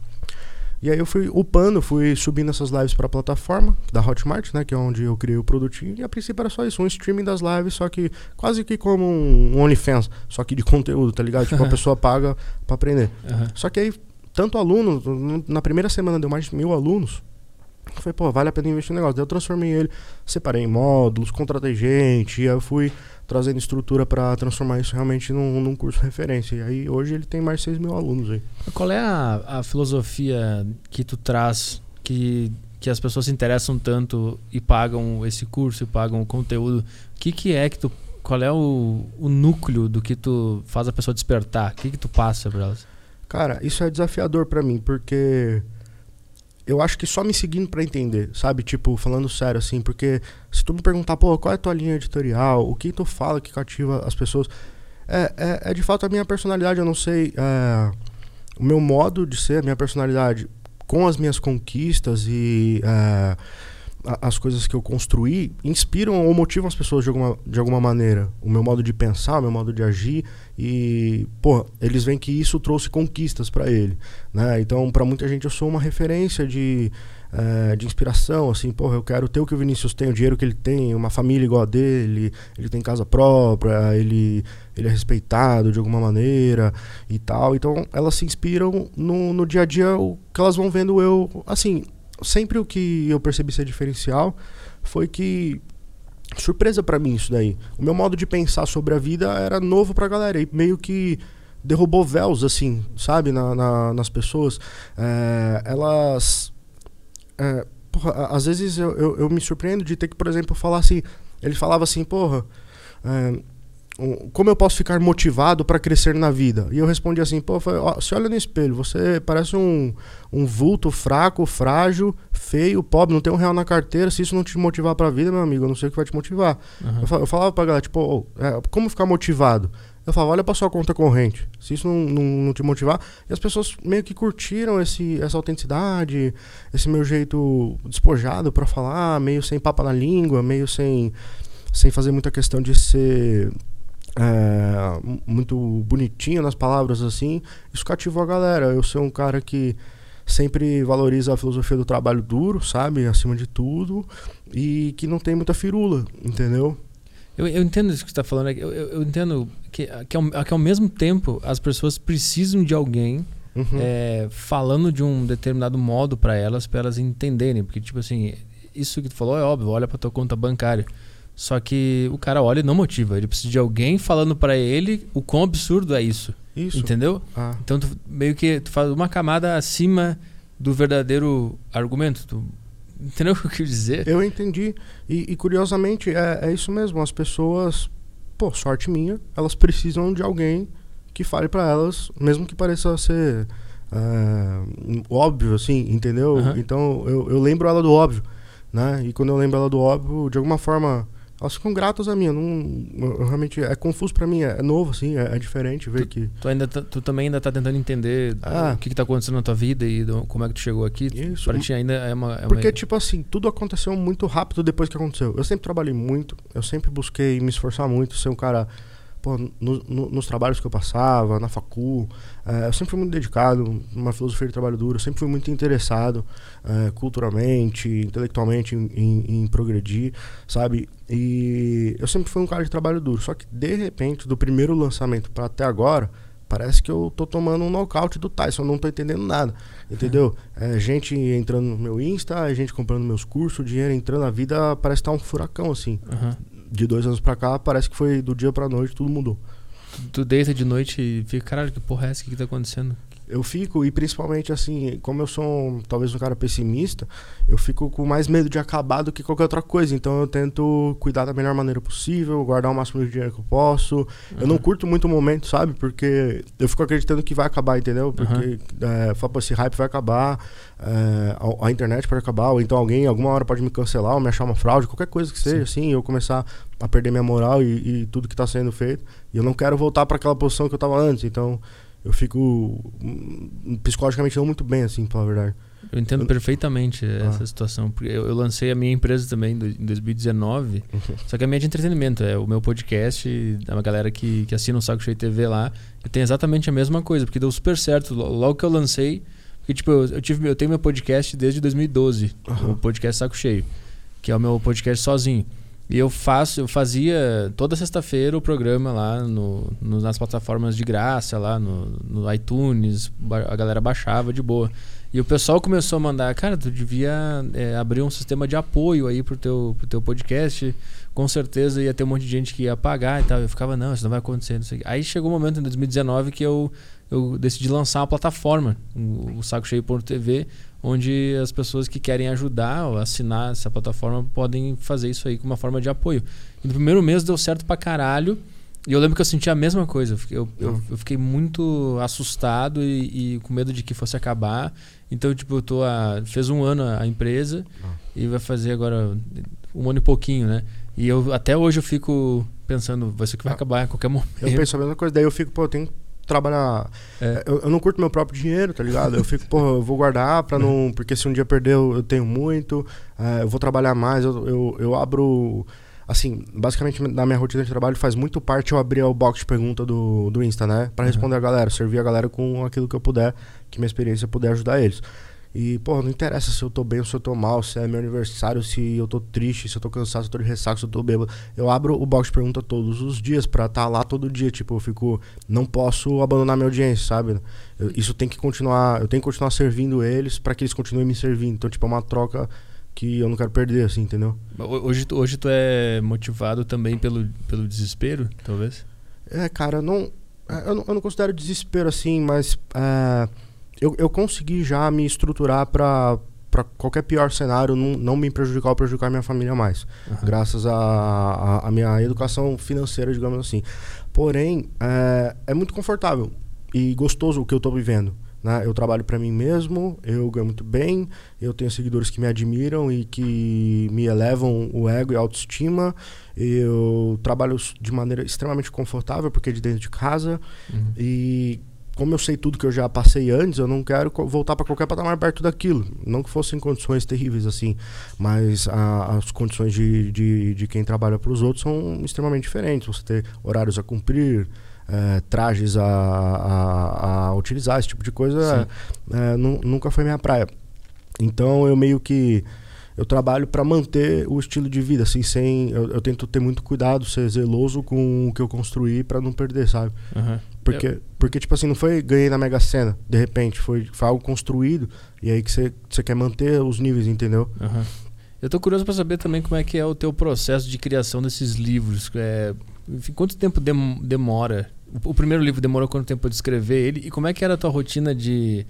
Speaker 2: E aí eu fui upando, fui subindo essas lives para a plataforma da Hotmart, né, que é onde eu criei o produtinho, e a princípio era só isso, um streaming das lives, só que quase que como um OnlyFans, só que de conteúdo, tá ligado? Tipo, a pessoa paga para aprender.
Speaker 1: Aham.
Speaker 2: Só que aí, tanto aluno, na primeira semana deu mais de mil alunos. Eu falei, pô, vale a pena investir no negócio. Daí eu transformei ele, separei em módulos, contratei gente, e aí eu fui trazendo estrutura para transformar isso realmente num, num curso referência. E aí hoje ele tem mais de 6 mil alunos aí.
Speaker 1: Qual é a, a filosofia que tu traz que, que as pessoas se interessam tanto e pagam esse curso e pagam o conteúdo? O que, que é que tu. Qual é o, o núcleo do que tu faz a pessoa despertar? O que, que tu passa pra elas?
Speaker 2: Cara, isso é desafiador para mim, porque eu acho que só me seguindo para entender, sabe? Tipo, falando sério assim, porque se tu me perguntar, pô, qual é a tua linha editorial, o que tu fala que cativa as pessoas, é, é, é de fato a minha personalidade, eu não sei, é, o meu modo de ser, a minha personalidade com as minhas conquistas e é, as coisas que eu construí inspiram ou motivam as pessoas de alguma, de alguma maneira. O meu modo de pensar, o meu modo de agir. E, pô, eles veem que isso trouxe conquistas para ele. Né? Então, para muita gente, eu sou uma referência de, é, de inspiração. Assim, pô, eu quero ter o que o Vinícius tem, o dinheiro que ele tem, uma família igual a dele, ele tem casa própria, ele, ele é respeitado de alguma maneira e tal. Então, elas se inspiram no, no dia a dia, o que elas vão vendo eu. Assim, sempre o que eu percebi ser diferencial foi que surpresa para mim isso daí. O meu modo de pensar sobre a vida era novo pra galera e meio que derrubou véus, assim, sabe, na, na nas pessoas. É, elas. É, porra, às vezes eu, eu, eu, me surpreendo de ter que, por exemplo, falar assim. Ele falava assim, porra. É, como eu posso ficar motivado para crescer na vida? E eu respondi assim, pô, você olha no espelho, você parece um, um vulto fraco, frágil, feio, pobre, não tem um real na carteira. Se isso não te motivar para a vida, meu amigo, eu não sei o que vai te motivar. Uhum. Eu, eu, falava pra galera, tipo, oh, é, como ficar motivado? Eu falava, olha pra sua conta corrente. Se isso não, não, não, te motivar. E as pessoas meio que curtiram esse, essa autenticidade, esse meu jeito despojado para falar, meio sem papa na língua, meio sem, sem fazer muita questão de ser é, muito bonitinho nas palavras assim, isso cativou a galera. Eu sou um cara que sempre valoriza a filosofia do trabalho duro, sabe? Acima de tudo, e que não tem muita firula, entendeu?
Speaker 1: Eu, eu entendo isso que você está falando. Eu, eu, eu, entendo que, que, ao, que ao mesmo tempo as pessoas precisam de alguém uhum. é, falando de um determinado modo para elas, para elas entenderem. Porque, tipo assim, isso que tu falou é óbvio, olha para tua conta bancária. Só que o cara olha e não motiva. Ele precisa de alguém falando para ele o quão absurdo é isso. Isso. Entendeu? Ah. Então, tu, meio que tu faz uma camada acima do verdadeiro argumento. Tu, entendeu o que eu quis dizer?
Speaker 2: Eu entendi. E, e curiosamente, é, é, isso mesmo. As pessoas, pô, sorte minha, elas precisam de alguém que fale para elas, mesmo que pareça ser é, óbvio, assim, entendeu? Uhum. Então, eu, eu lembro ela do óbvio. Né? E quando eu lembro ela do óbvio, de alguma forma elas ficam gratas a mim. Não, eu, realmente é confuso para mim, é, é, novo, assim, é, é diferente ver
Speaker 1: tu,
Speaker 2: que.
Speaker 1: Tu, ainda tá, tu também ainda tá tentando entender ah. o que, que tá acontecendo na tua vida e do, como é que tu chegou aqui. Isso. Pra ti ainda é uma. É
Speaker 2: Porque,
Speaker 1: uma...
Speaker 2: tipo assim, tudo aconteceu muito rápido depois que aconteceu. Eu sempre trabalhei muito, eu sempre busquei me esforçar muito, ser um cara pô, no, no, nos trabalhos que eu passava, na facul, é, eu sempre fui muito dedicado, uma filosofia de trabalho duro, eu sempre fui muito interessado é, culturalmente, intelectualmente em, em, em, progredir, sabe? E eu sempre fui um cara de trabalho duro, só que de repente, do primeiro lançamento para até agora, parece que eu tô tomando um nocaute do Tyson, eu não tô entendendo nada, entendeu? É, gente entrando no meu Insta, gente comprando meus cursos, dinheiro entrando na vida, parece estar tá um furacão, assim. Uhum de dois anos pra cá, parece que foi do dia pra noite, tudo mudou.
Speaker 1: Tu, deita de noite e fica, caralho, que porra é essa? O que, que tá acontecendo?
Speaker 2: Eu fico, e principalmente assim, como eu sou um, talvez um cara pessimista, eu fico com mais medo de acabar do que qualquer outra coisa. Então eu tento cuidar da melhor maneira possível, guardar o máximo de dinheiro que eu posso. Uhum. Eu não curto muito o momento, sabe? Porque eu fico acreditando que vai acabar, entendeu? Porque uhum. é, fala, esse hype vai acabar, é, a, a, internet pode acabar, ou então alguém alguma hora pode me cancelar ou me achar uma fraude, qualquer coisa que seja, Sim. assim, eu começar a perder minha moral e, e tudo que está sendo feito. E eu não quero voltar para aquela posição que eu estava antes. Então eu fico hum, psicologicamente não muito bem, assim, pra falar a verdade.
Speaker 1: Eu entendo eu... perfeitamente ah. essa situação. Porque eu, eu, lancei a minha empresa também em 2019. Uhum. Só que a minha é de entretenimento. É o meu podcast, é uma galera que, que assina o Saco Cheio TV lá. Eu tenho exatamente a mesma coisa, porque deu super certo. Logo que eu lancei. Porque, tipo, eu, eu, tive, eu tenho meu podcast desde 2012. Uhum. O podcast Saco Cheio. Que é o meu podcast sozinho. E eu faço, eu fazia toda sexta-feira o programa lá no, no, nas plataformas de graça, lá no, no, iTunes, a galera baixava de boa. E o pessoal começou a mandar, cara, tu devia é, abrir um sistema de apoio aí pro teu, pro teu podcast. Com certeza ia ter um monte de gente que ia pagar e tal. Eu ficava, não, isso não vai acontecer. Não aí chegou um momento em 2019 que eu, eu decidi lançar uma plataforma, o, o Saco onde as pessoas que querem ajudar ou assinar essa plataforma podem fazer isso aí com uma forma de apoio. E no primeiro mês deu certo pra caralho. E eu lembro que eu senti a mesma coisa. Eu fiquei, eu, eu, fiquei muito assustado e, e, com medo de que fosse acabar. Então, tipo, eu tô a, fez um ano a empresa ah. e vai fazer agora um ano e pouquinho, né? E eu até hoje eu fico pensando, vai ser que vai ah. acabar a qualquer momento.
Speaker 2: Eu penso a mesma coisa, daí eu fico, pô, eu tenho trabalhar. É. Eu, eu, não curto meu próprio dinheiro, tá ligado? Eu fico, pô, eu vou guardar pra não. Porque se um dia perder, eu, eu tenho muito. É, eu vou trabalhar mais, eu, eu, eu abro assim, basicamente na minha rotina de trabalho faz muito parte eu abrir o box de pergunta do, do Insta, né? Para responder uhum. a galera, servir a galera com aquilo que eu puder, que minha experiência puder ajudar eles. E, pô, não interessa se eu tô bem ou se eu tô mal, se é meu aniversário, se eu tô triste, se eu tô cansado, se eu tô de ressaca, se eu tô bêbado. Eu abro o box de pergunta todos os dias pra estar tá lá todo dia. Tipo, eu fico. Não posso abandonar minha audiência, sabe? Eu, isso tem que continuar. Eu tenho que continuar servindo eles para que eles continuem me servindo. Então, tipo, é uma troca que eu não quero perder, assim, entendeu?
Speaker 1: Hoje, hoje tu é motivado também pelo, pelo desespero, talvez?
Speaker 2: É, cara, não, é, eu não, eu não considero desespero assim, mas é, eu, eu consegui já me estruturar para para qualquer pior cenário não, não me prejudicar ou prejudicar minha família mais. Uhum. Graças à minha educação financeira, digamos assim. Porém, é, é muito confortável e gostoso o que eu estou vivendo. Né? Eu trabalho para mim mesmo, eu ganho muito bem, eu tenho seguidores que me admiram e que me elevam o ego e a autoestima. Eu trabalho de maneira extremamente confortável, porque é de dentro de casa. Uhum. E como eu sei tudo que eu já passei antes, eu não quero voltar para qualquer patamar perto daquilo. Não que fossem condições terríveis assim, mas a, as condições de, de, de quem trabalha para os outros são extremamente diferentes. Você ter horários a cumprir, é, trajes a, a, a, utilizar, esse tipo de coisa, é, nunca foi minha praia. Então eu meio que eu trabalho para manter o estilo de vida, assim, sem. Eu, eu, tento ter muito cuidado, ser zeloso com o que eu construí para não perder, sabe? Uhum. Porque, eu... porque, tipo assim, não foi ganhei na Mega Sena, de repente, foi, foi algo construído, e aí que você quer manter os níveis, entendeu?
Speaker 1: Uhum. Eu tô curioso para saber também como é que é o teu processo de criação desses livros. É, enfim, quanto tempo dem demora o, primeiro livro demorou quanto tempo para escrever ele? E como é que era a tua rotina de.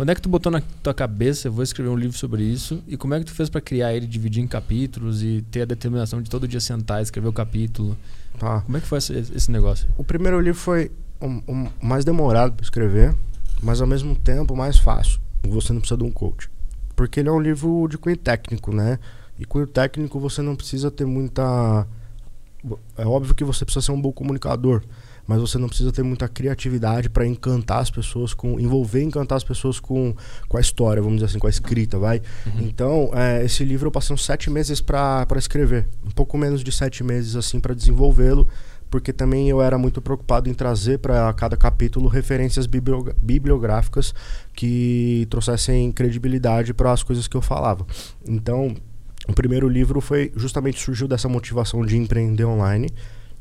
Speaker 1: Quando é que tu botou na tua cabeça, eu vou escrever um livro sobre isso? E como é que tu fez para criar ele, dividir em capítulos e ter a determinação de todo dia sentar e escrever o capítulo? Tá. Como é que foi esse, esse negócio?
Speaker 2: O primeiro livro foi o um, um, mais demorado para escrever, mas ao mesmo tempo mais fácil. Você não precisa de um coach. Porque ele é um livro de cunho técnico, né? E cunho técnico você não precisa ter muita. É óbvio que você precisa ser um bom comunicador mas você não precisa ter muita criatividade para encantar as pessoas com envolver encantar as pessoas com, com a história vamos dizer assim com a escrita vai? Uhum. então é, esse livro eu passei uns sete meses para escrever. Um pouco menos de sete meses assim para desenvolvê-lo porque também eu era muito preocupado em trazer para cada capítulo referências bibliográficas que trouxessem credibilidade para as coisas que eu falava. Então o primeiro livro foi justamente surgiu dessa motivação de empreender online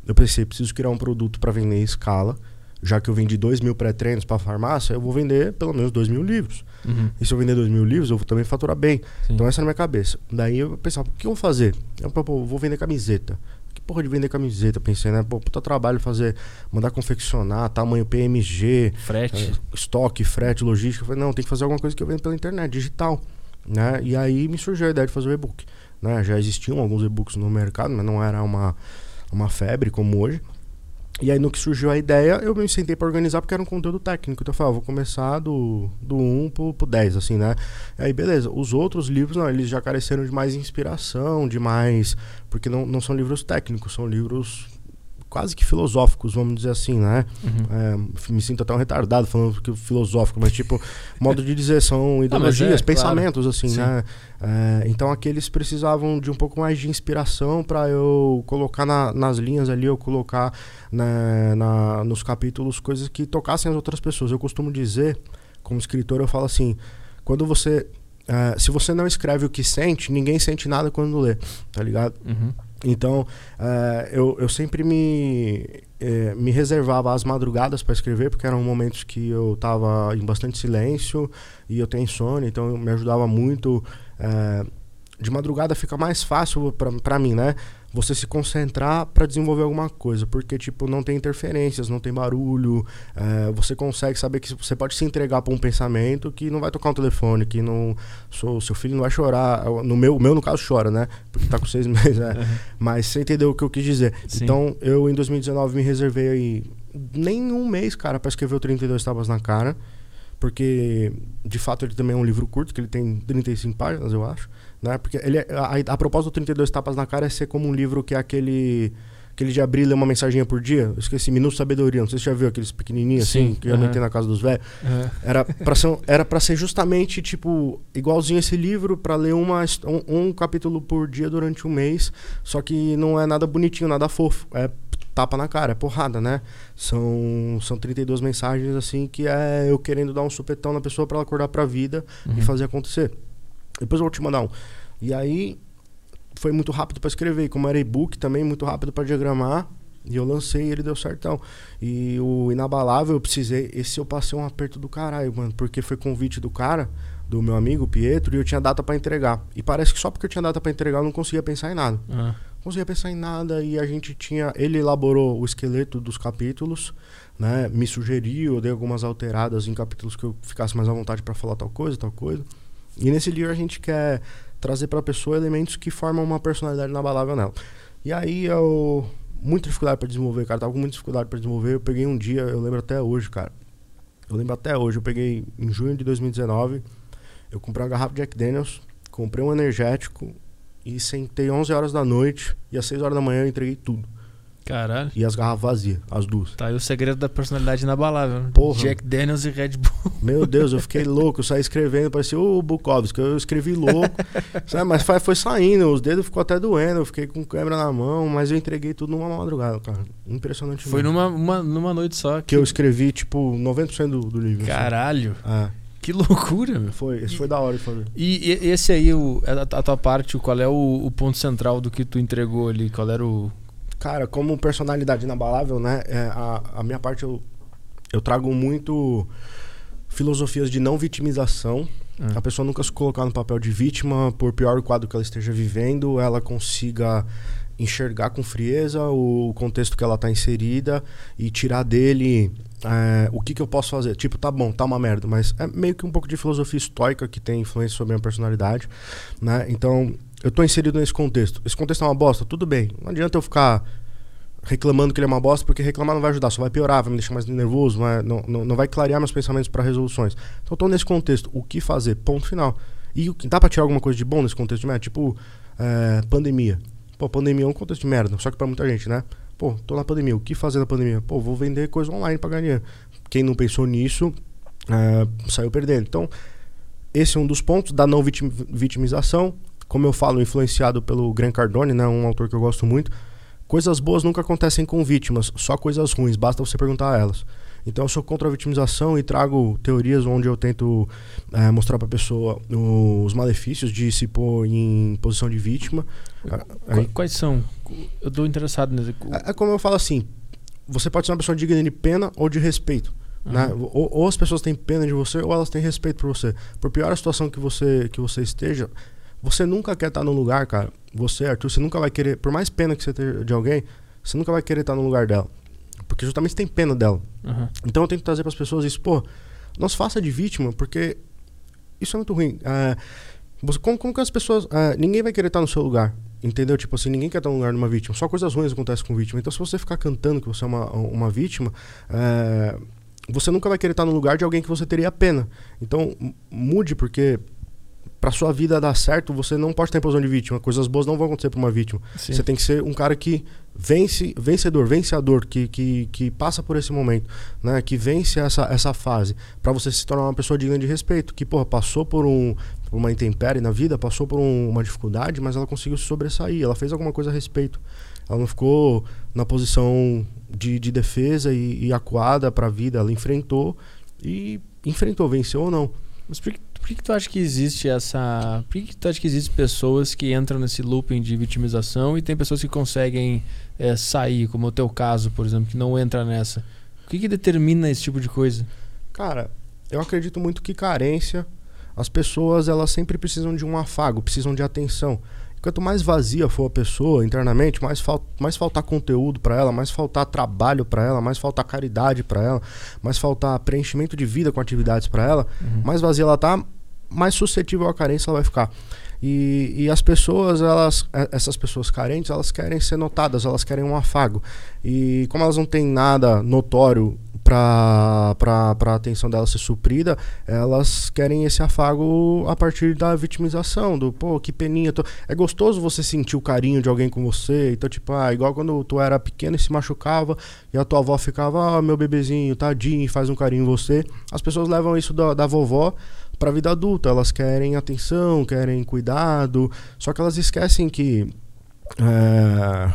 Speaker 2: eu pensei, preciso criar um produto para vender em escala. Já que eu vendi 2 mil pré-treinos para farmácia, eu vou vender pelo menos 2 mil livros. Uhum. E se eu vender 2 mil livros, eu vou também faturar bem. Sim. Então essa é na minha cabeça. Daí eu pensava, o que eu vou fazer? Eu pô, vou vender camiseta. Que porra de vender camiseta? Pensei, né? Pô, puta trabalho fazer, mandar confeccionar, tamanho PMG,
Speaker 1: frete,
Speaker 2: é, estoque, frete, logística. Eu falei, não, tem que fazer alguma coisa que eu vendo pela internet, digital. Né? E aí me surgiu a ideia de fazer o e-book. Né? Já existiam alguns e-books no mercado, mas não era uma uma febre como hoje. E aí no que surgiu a ideia, eu me sentei para organizar porque era um conteúdo técnico. Então eu falei, ah, vou começar do, do 1 pro, pro 10, assim, né? Aí beleza, os outros livros, não, eles já careceram de mais inspiração, de mais... Porque não, não são livros técnicos, são livros quase que filosóficos, vamos dizer assim, né? Uhum. É, me sinto até um retardado falando que filosófico, mas tipo, modo de dizer, são ideologias, é, pensamentos, claro. assim, Sim. né? É, então aqueles precisavam de um pouco mais de inspiração para eu colocar na, nas linhas ali, eu colocar né, na, nos capítulos coisas que tocassem as outras pessoas. Eu costumo dizer, como escritor, eu falo assim, quando você. É, se você não escreve o que sente, ninguém sente nada quando lê, tá ligado? Uhum. Então, uh, eu, eu sempre me, eh, me reservava as madrugadas para escrever, porque eram momentos que eu estava em bastante silêncio e eu tenho insônia, então me ajudava muito. Uh, de madrugada fica mais fácil para mim, né? Você se concentrar para desenvolver alguma coisa, porque tipo não tem interferências, não tem barulho, é, você consegue saber que você pode se entregar para um pensamento que não vai tocar um telefone, que não seu, seu filho não vai chorar, no meu, o meu no caso chora, né? Porque tá com seis meses? Uhum. Mas você entendeu o que eu quis dizer? Sim. Então eu em 2019 me reservei aí nem um mês, cara, para escrever o 32 tapas na cara, porque de fato ele também é um livro curto, que ele tem 35 páginas, eu acho. Né? Porque ele, é, a, a proposta do 32 Tapas na Cara é ser como um livro que é aquele aquele de abrir ler uma mensaginha por dia. Eu esqueci, Minuto Sabedoria. Não sei se você já viu aqueles pequenininhos
Speaker 1: Sim,
Speaker 2: assim, que geralmente
Speaker 1: aham.
Speaker 2: tem na casa dos velhos.
Speaker 1: É.
Speaker 2: Era pra ser, era pra ser justamente, tipo, igualzinho esse livro, pra ler uma, um, um capítulo por dia durante um mês. Só que não é nada bonitinho, nada fofo. É tapa na cara, é porrada, né? São, são 32 mensagens, assim, que é eu querendo dar um supetão na pessoa pra ela acordar pra vida
Speaker 1: Uhum.
Speaker 2: e fazer acontecer. Depois eu vou te mandar um. E aí foi muito rápido pra escrever. E como era e-book também, muito rápido pra diagramar. E eu lancei e ele deu certão. E o Inabalável, eu precisei. Esse eu passei um aperto do caralho, mano. Porque foi convite do cara, do meu amigo Pietro, e eu tinha data pra entregar. E parece que só porque eu tinha data pra entregar eu não conseguia pensar em nada.
Speaker 1: Ah.
Speaker 2: Não conseguia pensar em nada. E a gente tinha. Ele elaborou o esqueleto dos capítulos, né? Me sugeriu, eu dei algumas alteradas em capítulos que eu ficasse mais à vontade pra falar tal coisa, tal coisa. E nesse livro a gente quer trazer pra pessoa elementos que formam uma personalidade inabalável nela. E aí eu. Muita dificuldade pra desenvolver, cara. Tava com muita dificuldade pra desenvolver. Eu peguei um dia, eu lembro até hoje, cara. Eu lembro até hoje. Eu peguei em junho de 2019. Eu comprei uma garrafa de Jack Daniels, comprei um energético e sentei 11 horas da noite. E às 6 horas da manhã eu entreguei tudo.
Speaker 1: Caralho.
Speaker 2: E as garrafas vazias, as duas.
Speaker 1: Tá aí o segredo da personalidade inabalável. né?
Speaker 2: Porra.
Speaker 1: Jack Daniels e Red Bull.
Speaker 2: Meu Deus, eu fiquei louco. Eu saí escrevendo, parecia o Bukowski. Eu escrevi louco. sabe? Mas foi, foi saindo, os dedos ficou até doendo. Eu fiquei com câmera na mão, mas eu entreguei tudo numa madrugada, cara. Impressionante.
Speaker 1: Foi numa, uma- numa noite só.
Speaker 2: Que eu escrevi, tipo, 90% do, do livro. assim.
Speaker 1: Caralho.
Speaker 2: É,
Speaker 1: Que loucura, meu.
Speaker 2: foi, esse foi da hora de fazer.
Speaker 1: E, e- esse aí, o, a, a tua parte, qual é o, o ponto central do que tu entregou ali? Qual era o.
Speaker 2: Cara, como personalidade inabalável, né? é, a, a minha parte eu, eu trago muito filosofias de não vitimização.
Speaker 1: Ah,
Speaker 2: A pessoa nunca se colocar no papel de vítima, por pior o quadro que ela esteja vivendo, ela consiga enxergar com frieza o contexto que ela está inserida e tirar dele é, o que, que eu posso fazer. Tipo, tá bom, tá uma merda, mas é meio que um pouco de filosofia estoica que tem influência sobre a minha personalidade, né? Então, eu tô inserido nesse contexto. Esse contexto é uma bosta? Tudo bem. Não adianta eu ficar reclamando que ele é uma bosta, porque reclamar não vai ajudar, só vai piorar, vai me deixar mais nervoso, vai- não, não, não vai clarear meus pensamentos para resoluções. Então tô nesse contexto, o que fazer? Ponto final. E dá pra tirar alguma coisa de bom nesse contexto de merda? Tipo, é, pandemia. Pô, pandemia é um contexto de merda, só que pra muita gente, né? Pô, tô na pandemia, o que fazer na pandemia? Pô, vou vender coisa online pra ganhar dinheiro. Quem não pensou nisso, é, saiu perdendo. Então, esse é um dos pontos da não vitim- vitimização. Como eu falo, influenciado pelo Grant Cardone, né, um autor que eu gosto muito. Coisas boas nunca acontecem com vítimas, só coisas ruins, basta você perguntar a elas. Então eu sou contra a vitimização e trago teorias onde eu tento eh, mostrar pra pessoa os malefícios de se pôr em posição de vítima. Ah,
Speaker 1: Qu-
Speaker 2: aí-
Speaker 1: Quais são? Eu tô interessado nesse.
Speaker 2: é, é como eu falo assim, você pode ser uma pessoa digna de pena ou de respeito. Né?
Speaker 1: Uhum.
Speaker 2: Ou, ou as pessoas têm pena de você ou elas têm respeito por você. Por pior a situação que você, que você esteja, você nunca quer estar num lugar, cara. Você, Arthur, você nunca vai querer, por mais pena que você tenha de alguém, você nunca vai querer estar no lugar dela. Porque justamente você tem pena dela.
Speaker 1: Uhum.
Speaker 2: Então eu tento trazer para as pessoas isso, pô, não se faça de vítima, porque isso é muito ruim. Você- como, como que as pessoas. é, ninguém vai querer estar no seu lugar. Entendeu? Tipo assim, ninguém quer estar no lugar de uma vítima. Só coisas ruins acontecem com vítima. Então, se você ficar cantando que você é uma, uma vítima, é, você nunca vai querer estar no lugar de alguém que você teria pena. Então, mude, porque pra sua vida dar certo, você não pode ter posição de vítima. Coisas boas não vão acontecer pra uma vítima.
Speaker 1: Sim.
Speaker 2: Você tem que ser um cara que vence, vencedor, vencedor, que, que, que passa por esse momento, né? Que vence essa, essa fase, Pra você se tornar uma pessoa digna de respeito, que porra, passou por um por uma intempérie na vida, passou por um- uma dificuldade, mas ela conseguiu se sobressair, ela fez alguma coisa a respeito. Ela não ficou na posição de, de defesa e, e acuada pra vida, ela enfrentou e enfrentou, venceu ou não.
Speaker 1: Mas por que, que que tu acha que existe essa. Por que, que tu acha que existem pessoas que entram nesse looping de vitimização e tem pessoas que conseguem é, sair, como o teu caso, por exemplo, que não entra nessa? O que, que determina esse tipo de coisa?
Speaker 2: Cara, eu acredito muito que carência, as pessoas elas sempre precisam de um afago, precisam de atenção. Quanto mais vazia for a pessoa internamente, mais, fal mais faltar conteúdo para ela, mais faltar trabalho para ela, mais faltar caridade para ela, mais faltar preenchimento de vida com atividades para ela,
Speaker 1: Uhum.
Speaker 2: mais vazia ela tá, mais suscetível à carência ela vai ficar. E, e as pessoas, elas, é, essas pessoas carentes, elas querem ser notadas, elas querem um afago. E como elas não têm nada notório para a atenção dela ser suprida, elas querem esse afago a partir da vitimização, do pô, que peninha. Tô... É gostoso você sentir o carinho de alguém com você. Então, tipo, ah, igual quando tu era pequeno e se machucava e a tua avó ficava, ah, meu bebezinho, tadinho, faz um carinho em você. As pessoas levam isso da, da vovó para a vida adulta. Elas querem atenção, querem cuidado, só que elas esquecem que. É,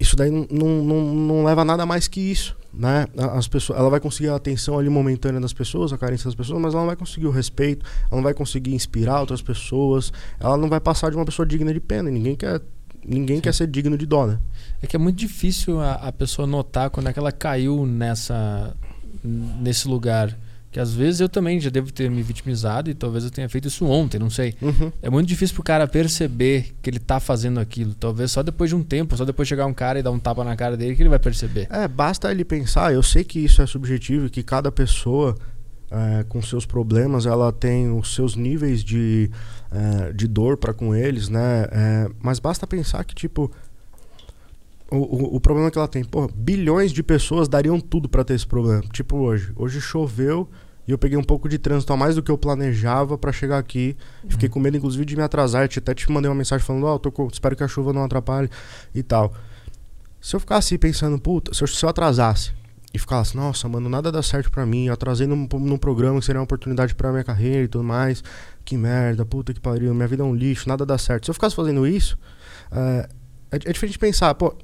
Speaker 2: isso daí não, não, não leva a nada mais que isso né? As pessoas, ela vai conseguir a atenção ali momentânea das pessoas, a carência das pessoas, mas ela não vai conseguir o respeito, ela não vai conseguir inspirar outras pessoas, ela não vai passar de uma pessoa digna de pena. Ninguém quer, ninguém quer ser digno de dó, né?
Speaker 1: É que é muito difícil a, a pessoa notar quando é que ela caiu nessa nesse lugar que às vezes eu também já devo ter me vitimizado e talvez eu tenha feito isso ontem, não sei.
Speaker 2: Uhum.
Speaker 1: É muito difícil pro cara perceber que ele tá fazendo aquilo. Talvez só depois de um tempo, só depois chegar um cara e dar um tapa na cara dele que ele vai perceber.
Speaker 2: É, basta ele pensar. Eu sei que isso é subjetivo e que cada pessoa é, com seus problemas ela tem os seus níveis de, é, de dor para com eles, né? É, mas basta pensar que, tipo. O, o, o, problema que ela tem, pô, bilhões de pessoas dariam tudo para ter esse problema. Tipo hoje. Hoje choveu, e eu peguei um pouco de trânsito a mais do que eu planejava para chegar aqui. Uhum. Fiquei com medo, inclusive, de me atrasar. Eu até te mandei uma mensagem falando, ó, oh, com... espero que a chuva não atrapalhe e tal. Se eu ficasse pensando, puta, se eu, se eu atrasasse e ficasse, nossa, mano, nada dá certo para mim, eu atrasei num, num programa que seria uma oportunidade para minha carreira e tudo mais, que merda, puta que pariu, minha vida é um lixo, nada dá certo. Se eu ficasse fazendo isso, é, é, é diferente pensar, pô,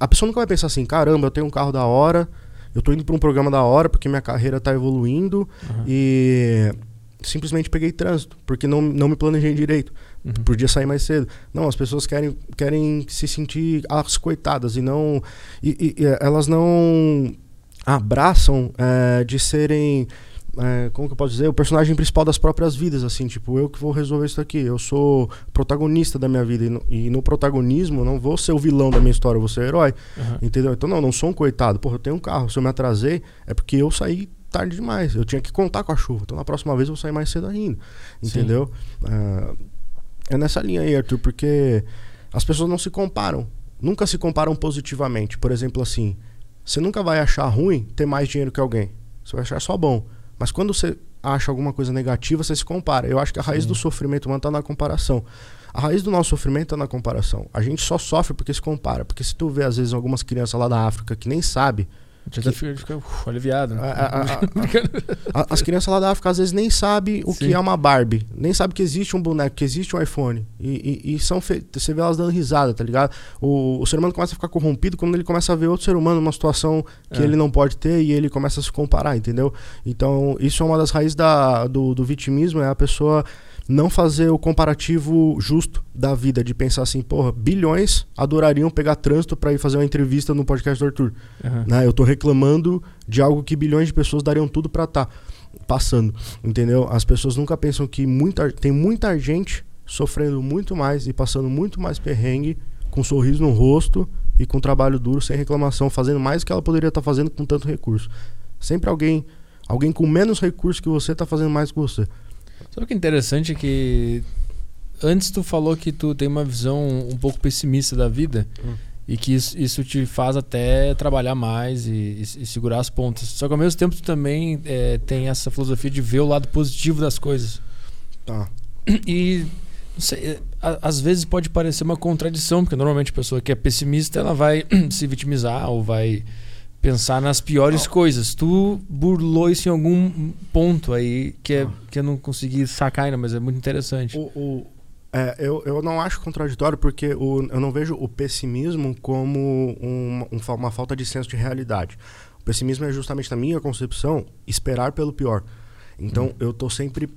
Speaker 2: a pessoa nunca vai pensar assim, caramba, eu tenho um carro da hora, eu tô indo para um programa da hora porque minha carreira tá evoluindo uhum. e simplesmente peguei trânsito, porque não, não me planejei direito. Uhum. Podia sair mais cedo. Não, as pessoas querem, querem se sentir as coitadas e não. E, e, e elas não abraçam é, de serem é, como que eu posso dizer, o personagem principal das próprias vidas, assim, tipo, eu que vou resolver isso aqui, eu sou protagonista da minha vida, e no, e no protagonismo eu não vou ser o vilão da minha história, eu vou ser o herói, uhum. entendeu? Então, não, não sou um coitado, porra, eu tenho um carro, se eu me atrasei, é porque eu saí tarde demais, eu tinha que contar com a chuva, então na próxima vez eu vou sair mais cedo ainda, entendeu? É, é nessa linha aí, Arthur, porque as pessoas não se comparam, nunca se comparam positivamente, por exemplo, assim, você nunca vai achar ruim ter mais dinheiro que alguém, você vai achar só bom. Mas quando você acha alguma coisa negativa, você se compara. Eu acho que a raiz Sim. do sofrimento humano está na comparação. A raiz do nosso sofrimento está na comparação. A gente só sofre porque se compara. Porque se tu vê, às vezes, algumas crianças lá da África que nem sabe
Speaker 1: já que, fica, fica uf, aliviado. Né? A,
Speaker 2: a, a, as crianças lá da África às vezes nem sabem o Sim. que é uma Barbie. Nem sabem que existe um boneco, que existe um iPhone. E, e, e são fe... você vê elas dando risada, tá ligado? O, o ser humano começa a ficar corrompido quando ele começa a ver outro ser humano numa situação que é. ele não pode ter e ele começa a se comparar, entendeu? Então, isso é uma das raízes da, do, do vitimismo, é a pessoa não fazer o comparativo justo da vida, de pensar assim, porra, bilhões adorariam pegar trânsito para ir fazer uma entrevista no podcast do Arthur. Uhum. Né? Eu tô reclamando de algo que bilhões de pessoas dariam tudo para estar tá passando, entendeu? As pessoas nunca pensam que muita, tem muita gente sofrendo muito mais e passando muito mais perrengue, com um sorriso no rosto e com trabalho duro, sem reclamação, fazendo mais do que ela poderia estar tá fazendo com tanto recurso. Sempre alguém, alguém com menos recurso que você está fazendo mais que você.
Speaker 1: Sabe o que é interessante que antes tu falou que tu tem uma visão um pouco pessimista da vida hum. e que isso, isso, te faz até trabalhar mais e, e, e, segurar as pontas. Só que ao mesmo tempo tu também é, tem essa filosofia de ver o lado positivo das coisas.
Speaker 2: Tá.
Speaker 1: E sei, é, às vezes pode parecer uma contradição, porque normalmente a pessoa que é pessimista ela vai se vitimizar ou vai pensar nas piores coisas. Tu burlou isso em algum ponto aí que, é, que eu não consegui sacar ainda, mas é muito interessante.
Speaker 2: O, o é, eu, eu não acho contraditório porque o, eu não vejo o pessimismo como um, um, uma falta de senso de realidade. O pessimismo é justamente, na minha concepção, esperar pelo pior. Então, hum. eu tô sempre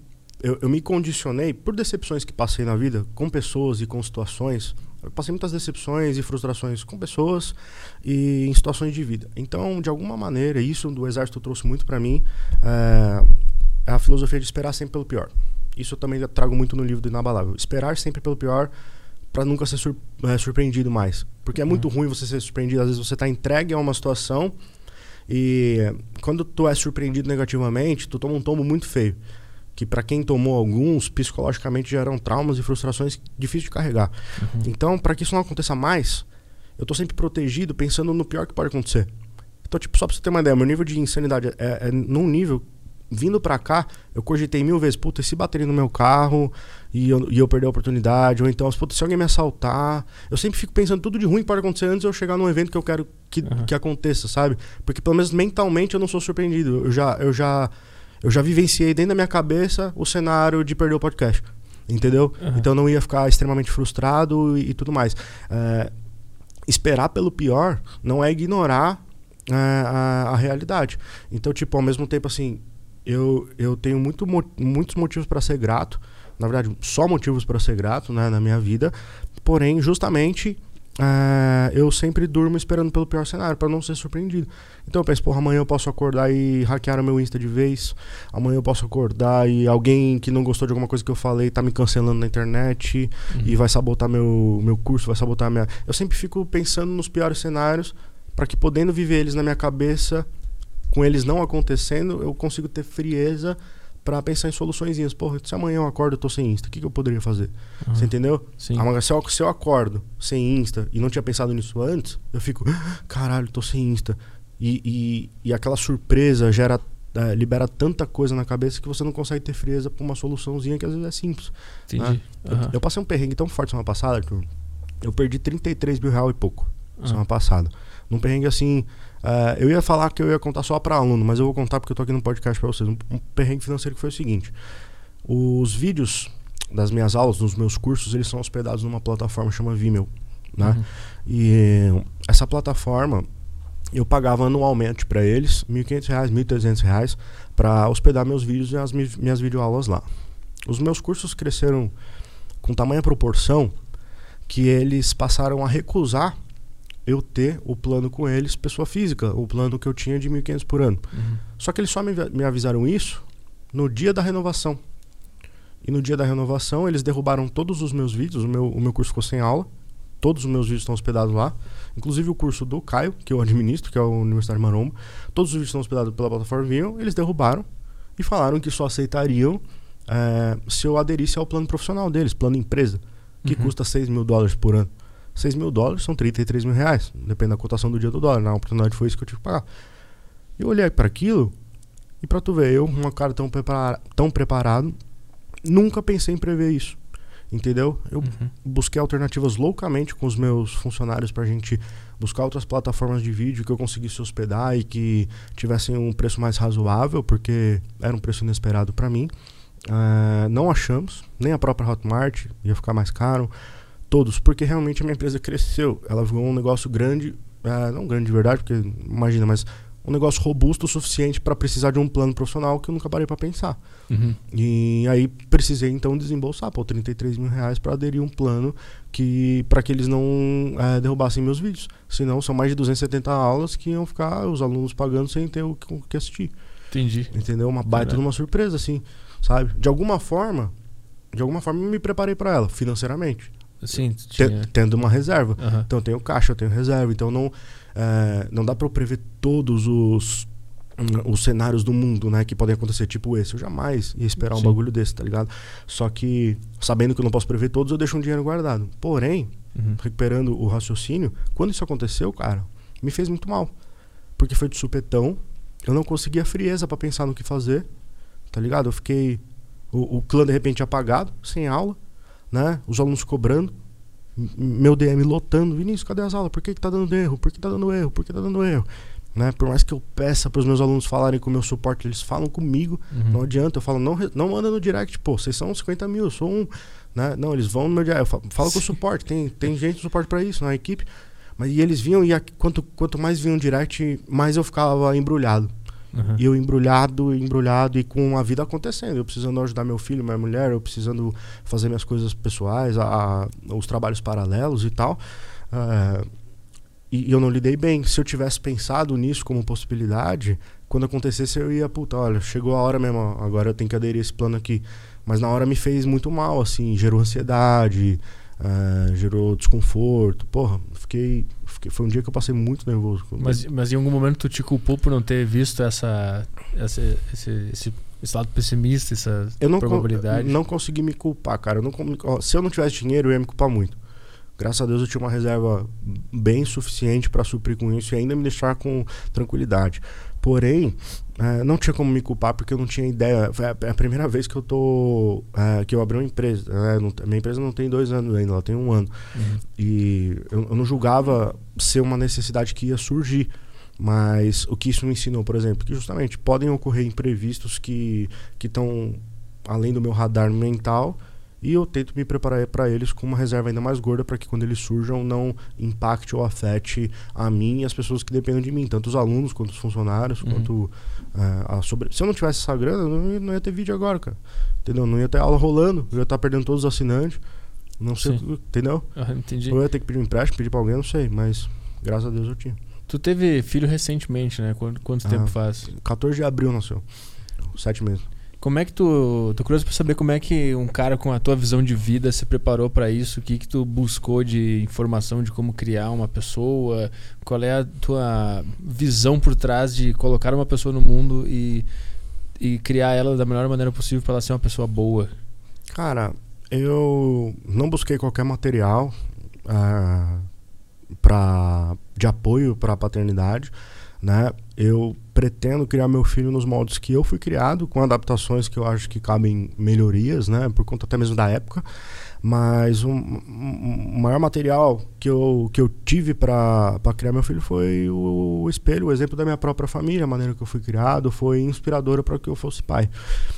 Speaker 2: eu, eu, me condicionei por decepções que passei na vida com pessoas e com situações eu passei muitas decepções e frustrações com pessoas e em situações de vida. Então, de alguma maneira, isso do exército trouxe muito para mim é, a filosofia de esperar sempre pelo pior. Isso eu também trago muito no livro do Inabalável. Esperar sempre pelo pior para nunca ser sur é, surpreendido mais. Porque é uhum. muito ruim você ser surpreendido. Às vezes você está entregue a uma situação e quando tu é surpreendido negativamente, tu toma um tombo muito feio. Que para quem tomou alguns, psicologicamente geram traumas e frustrações difíceis de carregar. Uhum. Então, para que isso não aconteça mais, eu tô sempre protegido pensando no pior que pode acontecer. Então, tipo, só pra você ter uma ideia, meu nível de insanidade é, é num nível vindo para cá, eu cogitei mil vezes, puta, se baterem no meu carro e eu, e eu perder a oportunidade, ou então, puta, se alguém me assaltar. Eu sempre fico pensando tudo de ruim que pode acontecer antes de eu chegar num evento que eu quero que, uhum. que aconteça, sabe? Porque pelo menos mentalmente eu não sou surpreendido. Eu já, eu já, eu já vivenciei dentro da minha cabeça o cenário de perder o podcast. Entendeu? Uhum. Então não ia ficar extremamente frustrado e, e tudo mais. É, esperar pelo pior não é ignorar é, a, a realidade. Então, tipo, ao mesmo tempo, assim, eu, eu tenho muito, muitos motivos para ser grato. Na verdade, só motivos para ser grato né, na minha vida. Porém, justamente, é, eu sempre durmo esperando pelo pior cenário, para não ser surpreendido. Então eu penso, porra, amanhã eu posso acordar e hackear o meu Insta de vez. Amanhã eu posso acordar e alguém que não gostou de alguma coisa que eu falei tá me cancelando na internet uhum. e vai sabotar meu, meu curso, vai sabotar minha. Eu sempre fico pensando nos piores cenários para que podendo viver eles na minha cabeça, com eles não acontecendo, eu consigo ter frieza para pensar em soluções. Porra, se amanhã eu acordo e tô sem Insta, o que, que eu poderia fazer? Uhum. Você entendeu?
Speaker 1: Sim.
Speaker 2: Amanhã, se, eu, se eu acordo sem Insta e não tinha pensado nisso antes, eu fico, ah, caralho, tô sem Insta. E, e, e aquela surpresa gera, é, libera tanta coisa na cabeça que você não consegue ter frieza pra uma soluçãozinha que às vezes é simples.
Speaker 1: Entendi. Né?
Speaker 2: Uhum. Eu, eu, passei um perrengue tão forte semana passada, Arthur. Eu perdi 33 mil reais e pouco uhum. semana passada. Num perrengue assim, Uh, eu ia falar que eu ia contar só para aluno, mas eu vou contar porque eu tô aqui no podcast para vocês. Um, um perrengue financeiro que foi o seguinte: os vídeos das minhas aulas, dos meus cursos, eles são hospedados numa plataforma chamada Vimeo, né? Uhum. E essa plataforma eu pagava anualmente para eles R$ 1.500, R$ 1.300 para hospedar meus vídeos e as minhas videoaulas lá. Os meus cursos cresceram com tamanha proporção que eles passaram a recusar eu ter o plano com eles, pessoa física, o plano que eu tinha de 1.500 por ano. Uhum. Só que eles só me, me avisaram isso no dia da renovação. E no dia da renovação, eles derrubaram todos os meus vídeos, o meu, o meu curso ficou sem aula. Todos os meus vídeos estão hospedados lá. Inclusive o curso do Caio, que eu administro, que é o Universitário Maromba. Todos os vídeos estão hospedados pela plataforma Vinham. Eles derrubaram e falaram que só aceitariam é, se eu aderisse ao plano profissional deles, plano empresa, que uhum. custa 6 mil dólares por ano. 6 mil dólares são 33 mil reais. Depende da cotação do dia do dólar. Na oportunidade foi isso que eu tive que pagar. Eu olhei para aquilo e para tu ver, eu, um cara tão, prepara tão preparado, nunca pensei em prever isso. Entendeu? Eu uhum. busquei alternativas loucamente com os meus funcionários pra gente buscar outras plataformas de vídeo que eu conseguisse hospedar e que tivessem um preço mais razoável, porque era um preço inesperado para mim. Uh, não achamos, nem a própria Hotmart ia ficar mais caro todos, porque realmente a minha empresa cresceu. Ela virou um negócio grande, é, não grande de verdade, porque imagina, mas um negócio robusto o suficiente para precisar de um plano profissional que eu nunca parei para pensar. Uhum. E aí precisei então desembolsar pô, 33 mil reais para aderir um plano que para que eles não é, derrubassem meus vídeos. Senão são mais de 270 aulas que iam ficar os alunos pagando sem ter o que assistir.
Speaker 1: Entendi.
Speaker 2: Entendeu? Uma baita de uma surpresa, assim, sabe? De alguma forma, de alguma forma eu me preparei para ela, financeiramente.
Speaker 1: Sim, tinha...
Speaker 2: tendo uma reserva. Uhum. Então eu tenho caixa, eu tenho reserva. Então não, é, não dá para eu prever todos os, um, os cenários do mundo, né? Que podem acontecer, tipo esse. Eu jamais ia esperar Sim. um bagulho desse, tá ligado? Só que, sabendo que eu não posso prever todos, eu deixo um dinheiro guardado. Porém, uhum. recuperando o raciocínio, quando isso aconteceu, cara, me fez muito mal. Porque foi de supetão. Eu não conseguia frieza para pensar no que fazer, tá ligado? Eu fiquei. O, o clã de repente apagado, sem aula né? Os alunos cobrando, meu DM lotando, Vinícius, cadê as aulas? Por que, que tá dando erro? Por que tá dando erro? Por que tá dando erro? Né? Por mais que eu peça para os meus alunos falarem com o meu suporte, eles falam comigo, uhum. não adianta, eu falo, não, não manda no direct, pô, vocês são 50 mil, eu sou um. Né? Não, eles vão no meu direct, eu falo, falo com o suporte, tem, tem gente no suporte para isso, na equipe. Mas e eles vinham, e a, quanto, quanto mais vinham direct, mais eu ficava embrulhado. Uhum. E eu embrulhado, embrulhado e com a vida acontecendo. Eu precisando ajudar meu filho, minha mulher, eu precisando fazer minhas coisas pessoais, a, a os trabalhos paralelos e tal. Uh, e, e, eu não lidei bem. Se eu tivesse pensado nisso como possibilidade, quando acontecesse eu ia, puta, olha, chegou a hora mesmo, agora eu tenho que aderir a esse plano aqui. Mas na hora me fez muito mal, assim, gerou ansiedade, é, gerou desconforto. Porra, fiquei, fiquei, Foi um dia que eu passei muito nervoso.
Speaker 1: Mas, mas em algum momento tu te culpou por não ter visto essa, essa esse, esse, esse, lado pessimista, essa
Speaker 2: eu não
Speaker 1: probabilidade?
Speaker 2: Eu não consegui me culpar, cara. Eu não, se eu não tivesse dinheiro, eu ia me culpar muito. Graças a Deus eu tinha uma reserva bem suficiente para suprir com isso e ainda me deixar com tranquilidade. Porém, é, não tinha como me culpar porque eu não tinha ideia. É a primeira vez que eu tô. É, que eu abri uma empresa. Né? Não, minha empresa não tem dois anos ainda, ela tem um ano. Uhum. E eu, eu, não julgava ser uma necessidade que ia surgir. Mas o que isso me ensinou, por exemplo, que justamente podem ocorrer imprevistos que estão além do meu radar mental e eu tento me preparar para eles com uma reserva ainda mais gorda para que quando eles surjam não impacte ou afete a mim e as pessoas que dependem de mim, tanto os alunos quanto os funcionários, uhum. quanto é, a sobre... Se eu não tivesse essa grana, eu não ia, não ia ter vídeo agora, cara. Entendeu? Não ia ter aula rolando, eu ia estar perdendo todos os assinantes. Não sei, Sim. entendeu?
Speaker 1: Ah, entendi.
Speaker 2: Eu ia ter que pedir um empréstimo, pedir pra alguém, não sei, mas graças a Deus eu tinha.
Speaker 1: Tu teve filho recentemente, né? Quanto, quanto ah, tempo faz?
Speaker 2: 14 de abril nasceu. Sete meses.
Speaker 1: Como é que tu. Tô curioso pra saber como é que um cara com a tua visão de vida se preparou para isso, o que que tu buscou de informação de como criar uma pessoa, qual é a tua visão por trás de colocar uma pessoa no mundo e, e criar ela da melhor maneira possível para ela ser uma pessoa boa.
Speaker 2: Cara, eu não busquei qualquer material uh, pra, de apoio para a paternidade né? Eu pretendo criar meu filho nos moldes que eu fui criado, com adaptações que eu acho que cabem melhorias, né? Por conta até mesmo da época. Mas o um, um, maior material que eu, que eu tive para criar meu filho foi o, o, espelho, o exemplo da minha própria família, a maneira que eu fui criado, foi inspiradora para que eu fosse pai,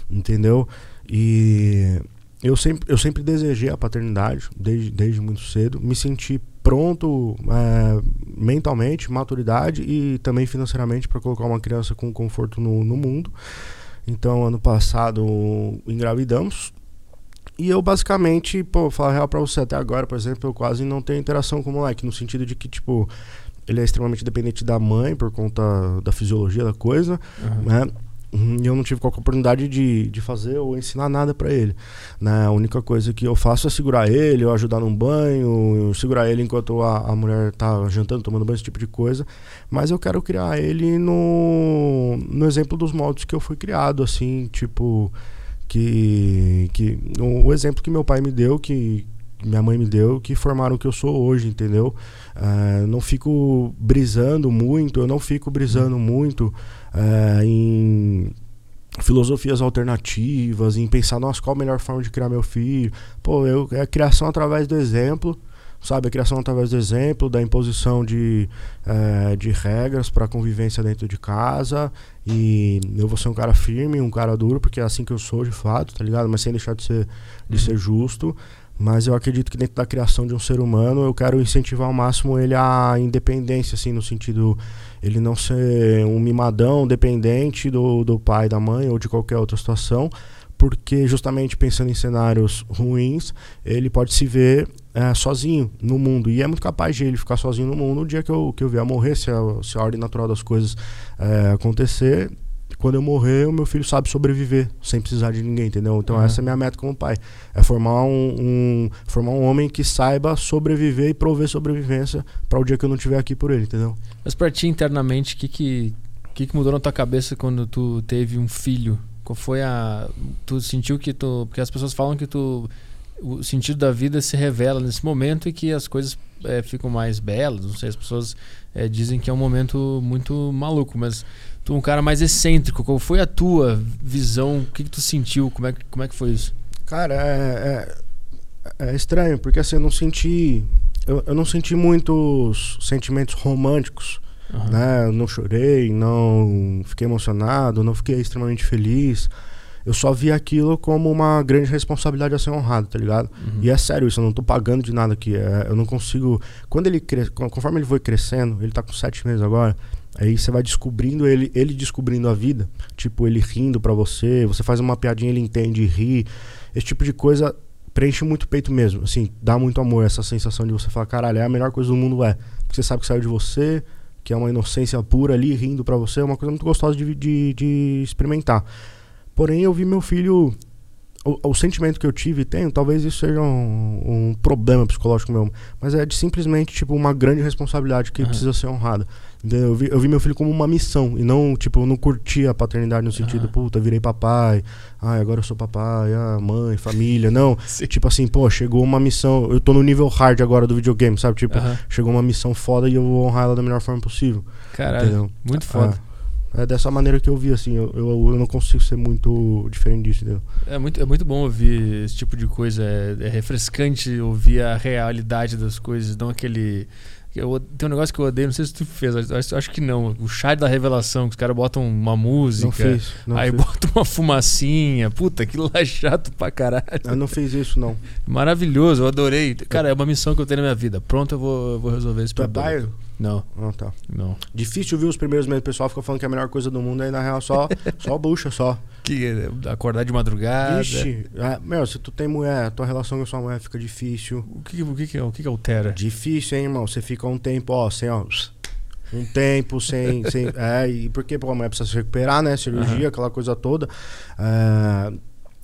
Speaker 2: entendeu? E eu sempre, eu sempre desejei a paternidade, desde, desde muito cedo, me senti pronto é, mentalmente, maturidade e também financeiramente para colocar uma criança com conforto no, no mundo. Então, ano passado, engravidamos. E eu basicamente, pô, falar real pra você, até agora, por exemplo, eu quase não tenho interação com o moleque, no sentido de que, tipo, ele é extremamente dependente da mãe por conta da fisiologia da coisa, uhum. né? E eu não tive qualquer oportunidade de, de fazer ou ensinar nada para ele. Né? A única coisa que eu faço é segurar ele, ou ajudar num banho, segurar ele enquanto a, a mulher tá jantando, tomando banho, esse tipo de coisa. Mas eu quero criar ele no, no exemplo dos moldes que eu fui criado, assim, tipo. Que, que o exemplo que meu pai me deu, que, minha mãe me deu que formaram o que eu sou hoje, entendeu? Uh, não fico brisando muito, eu não fico brisando muito uh, em filosofias alternativas, em pensar, nossa, qual a melhor forma de criar meu filho. Pô, eu, é a criação através do exemplo, sabe? A criação através do exemplo, da imposição de, uh, de regras para convivência dentro de casa. E eu vou ser um cara firme, um cara duro, porque é assim que eu sou de fato, tá ligado? Mas sem deixar de ser, de uhum. ser justo. Mas eu acredito que dentro da criação de um ser humano, eu quero incentivar ao máximo ele à independência, assim, no sentido ele não ser um mimadão dependente do, do pai, da mãe ou de qualquer outra situação, porque justamente pensando em cenários ruins, ele pode se ver é, sozinho no mundo. E é muito capaz de ele ficar sozinho no mundo no dia que eu, que eu vier a morrer, se a, se a ordem natural das coisas é, acontecer quando eu morrer, o meu filho sabe sobreviver sem precisar de ninguém, entendeu? Então uhum. essa é a minha meta como pai. É formar um, um, formar um homem que saiba sobreviver e prover sobrevivência para o dia que eu não estiver aqui por ele, entendeu?
Speaker 1: Mas para ti internamente, o que, que, que, que mudou na tua cabeça quando tu teve um filho? Qual foi a. Tu sentiu que tu. Porque as pessoas falam que tu. O sentido da vida se revela nesse momento e que as coisas é, ficam mais belas. Não sei, as pessoas é, dizem que é um momento muito maluco, mas tu um cara mais excêntrico. Qual foi a tua visão? O que, que tu sentiu? Como é, como é que foi isso?
Speaker 2: Cara, é, é, é estranho, porque assim, eu não senti. Eu, eu não senti muitos sentimentos românticos. Uhum. Né? Eu não chorei, não fiquei emocionado, não fiquei extremamente feliz. Eu só vi aquilo como uma grande responsabilidade a ser honrado, tá ligado? Uhum. E é sério isso, eu não tô pagando de nada aqui. É, eu não consigo. Quando ele cresce, conforme ele foi crescendo, ele tá com sete meses agora, Aí você vai descobrindo ele, ele descobrindo a vida, tipo ele rindo para você, você faz uma piadinha, ele entende e ri. Esse tipo de coisa preenche muito o peito mesmo, assim, dá muito amor essa sensação de você falar, caralho, é a melhor coisa do mundo é, porque você sabe que saiu de você, que é uma inocência pura ali rindo para você, é uma coisa muito gostosa de, de, de experimentar. Porém, eu vi meu filho o, o, sentimento que eu tive e tenho, talvez isso seja um, um, problema psicológico meu, mas é de simplesmente, tipo, uma grande responsabilidade que uhum. precisa ser honrada. Eu vi, eu vi meu filho como uma missão e não, tipo, eu não curti a paternidade no sentido, uhum. puta, virei papai, ai, agora eu sou papai, ah, mãe, família. Não, tipo assim, pô, chegou uma missão, eu tô no nível hard agora do videogame, sabe? Tipo, uhum. chegou uma missão foda e eu vou honrar ela da melhor forma possível.
Speaker 1: Caralho, entendeu? muito foda.
Speaker 2: É, é dessa maneira que eu vi, assim, eu, eu, eu, não consigo ser muito diferente disso, entendeu?
Speaker 1: É muito, é muito bom ouvir esse tipo de coisa, é, é refrescante ouvir a realidade das coisas, não aquele eu, tem um negócio que eu odeio, não sei se tu fez, acho, acho que não. O chá da revelação, que os caras botam uma música. Não
Speaker 2: fiz, não
Speaker 1: aí
Speaker 2: fiz.
Speaker 1: botam uma fumacinha. Puta, aquilo lá é chato pra caralho.
Speaker 2: Eu não fiz isso, não.
Speaker 1: Maravilhoso, eu adorei. Cara, é uma missão que eu tenho na minha vida. Pronto, eu vou, eu vou resolver esse
Speaker 2: tu é
Speaker 1: problema.
Speaker 2: É pai?
Speaker 1: Não.
Speaker 2: Ah, tá.
Speaker 1: Não.
Speaker 2: Difícil ver os primeiros meses, o pessoal fica falando que é a melhor coisa do mundo, aí na real só, só bucha, só.
Speaker 1: Que acordar de madrugada.
Speaker 2: Vixe, é, meu, se tu tem mulher, a tua relação com a sua mulher fica difícil.
Speaker 1: O que, o que, que, o que, que altera?
Speaker 2: Difícil, hein, irmão? Você fica um tempo, ó, sem, ó. Um tempo sem. sem é, e porque pô, a mulher precisa se recuperar, né? Cirurgia, uhum. aquela coisa toda. É,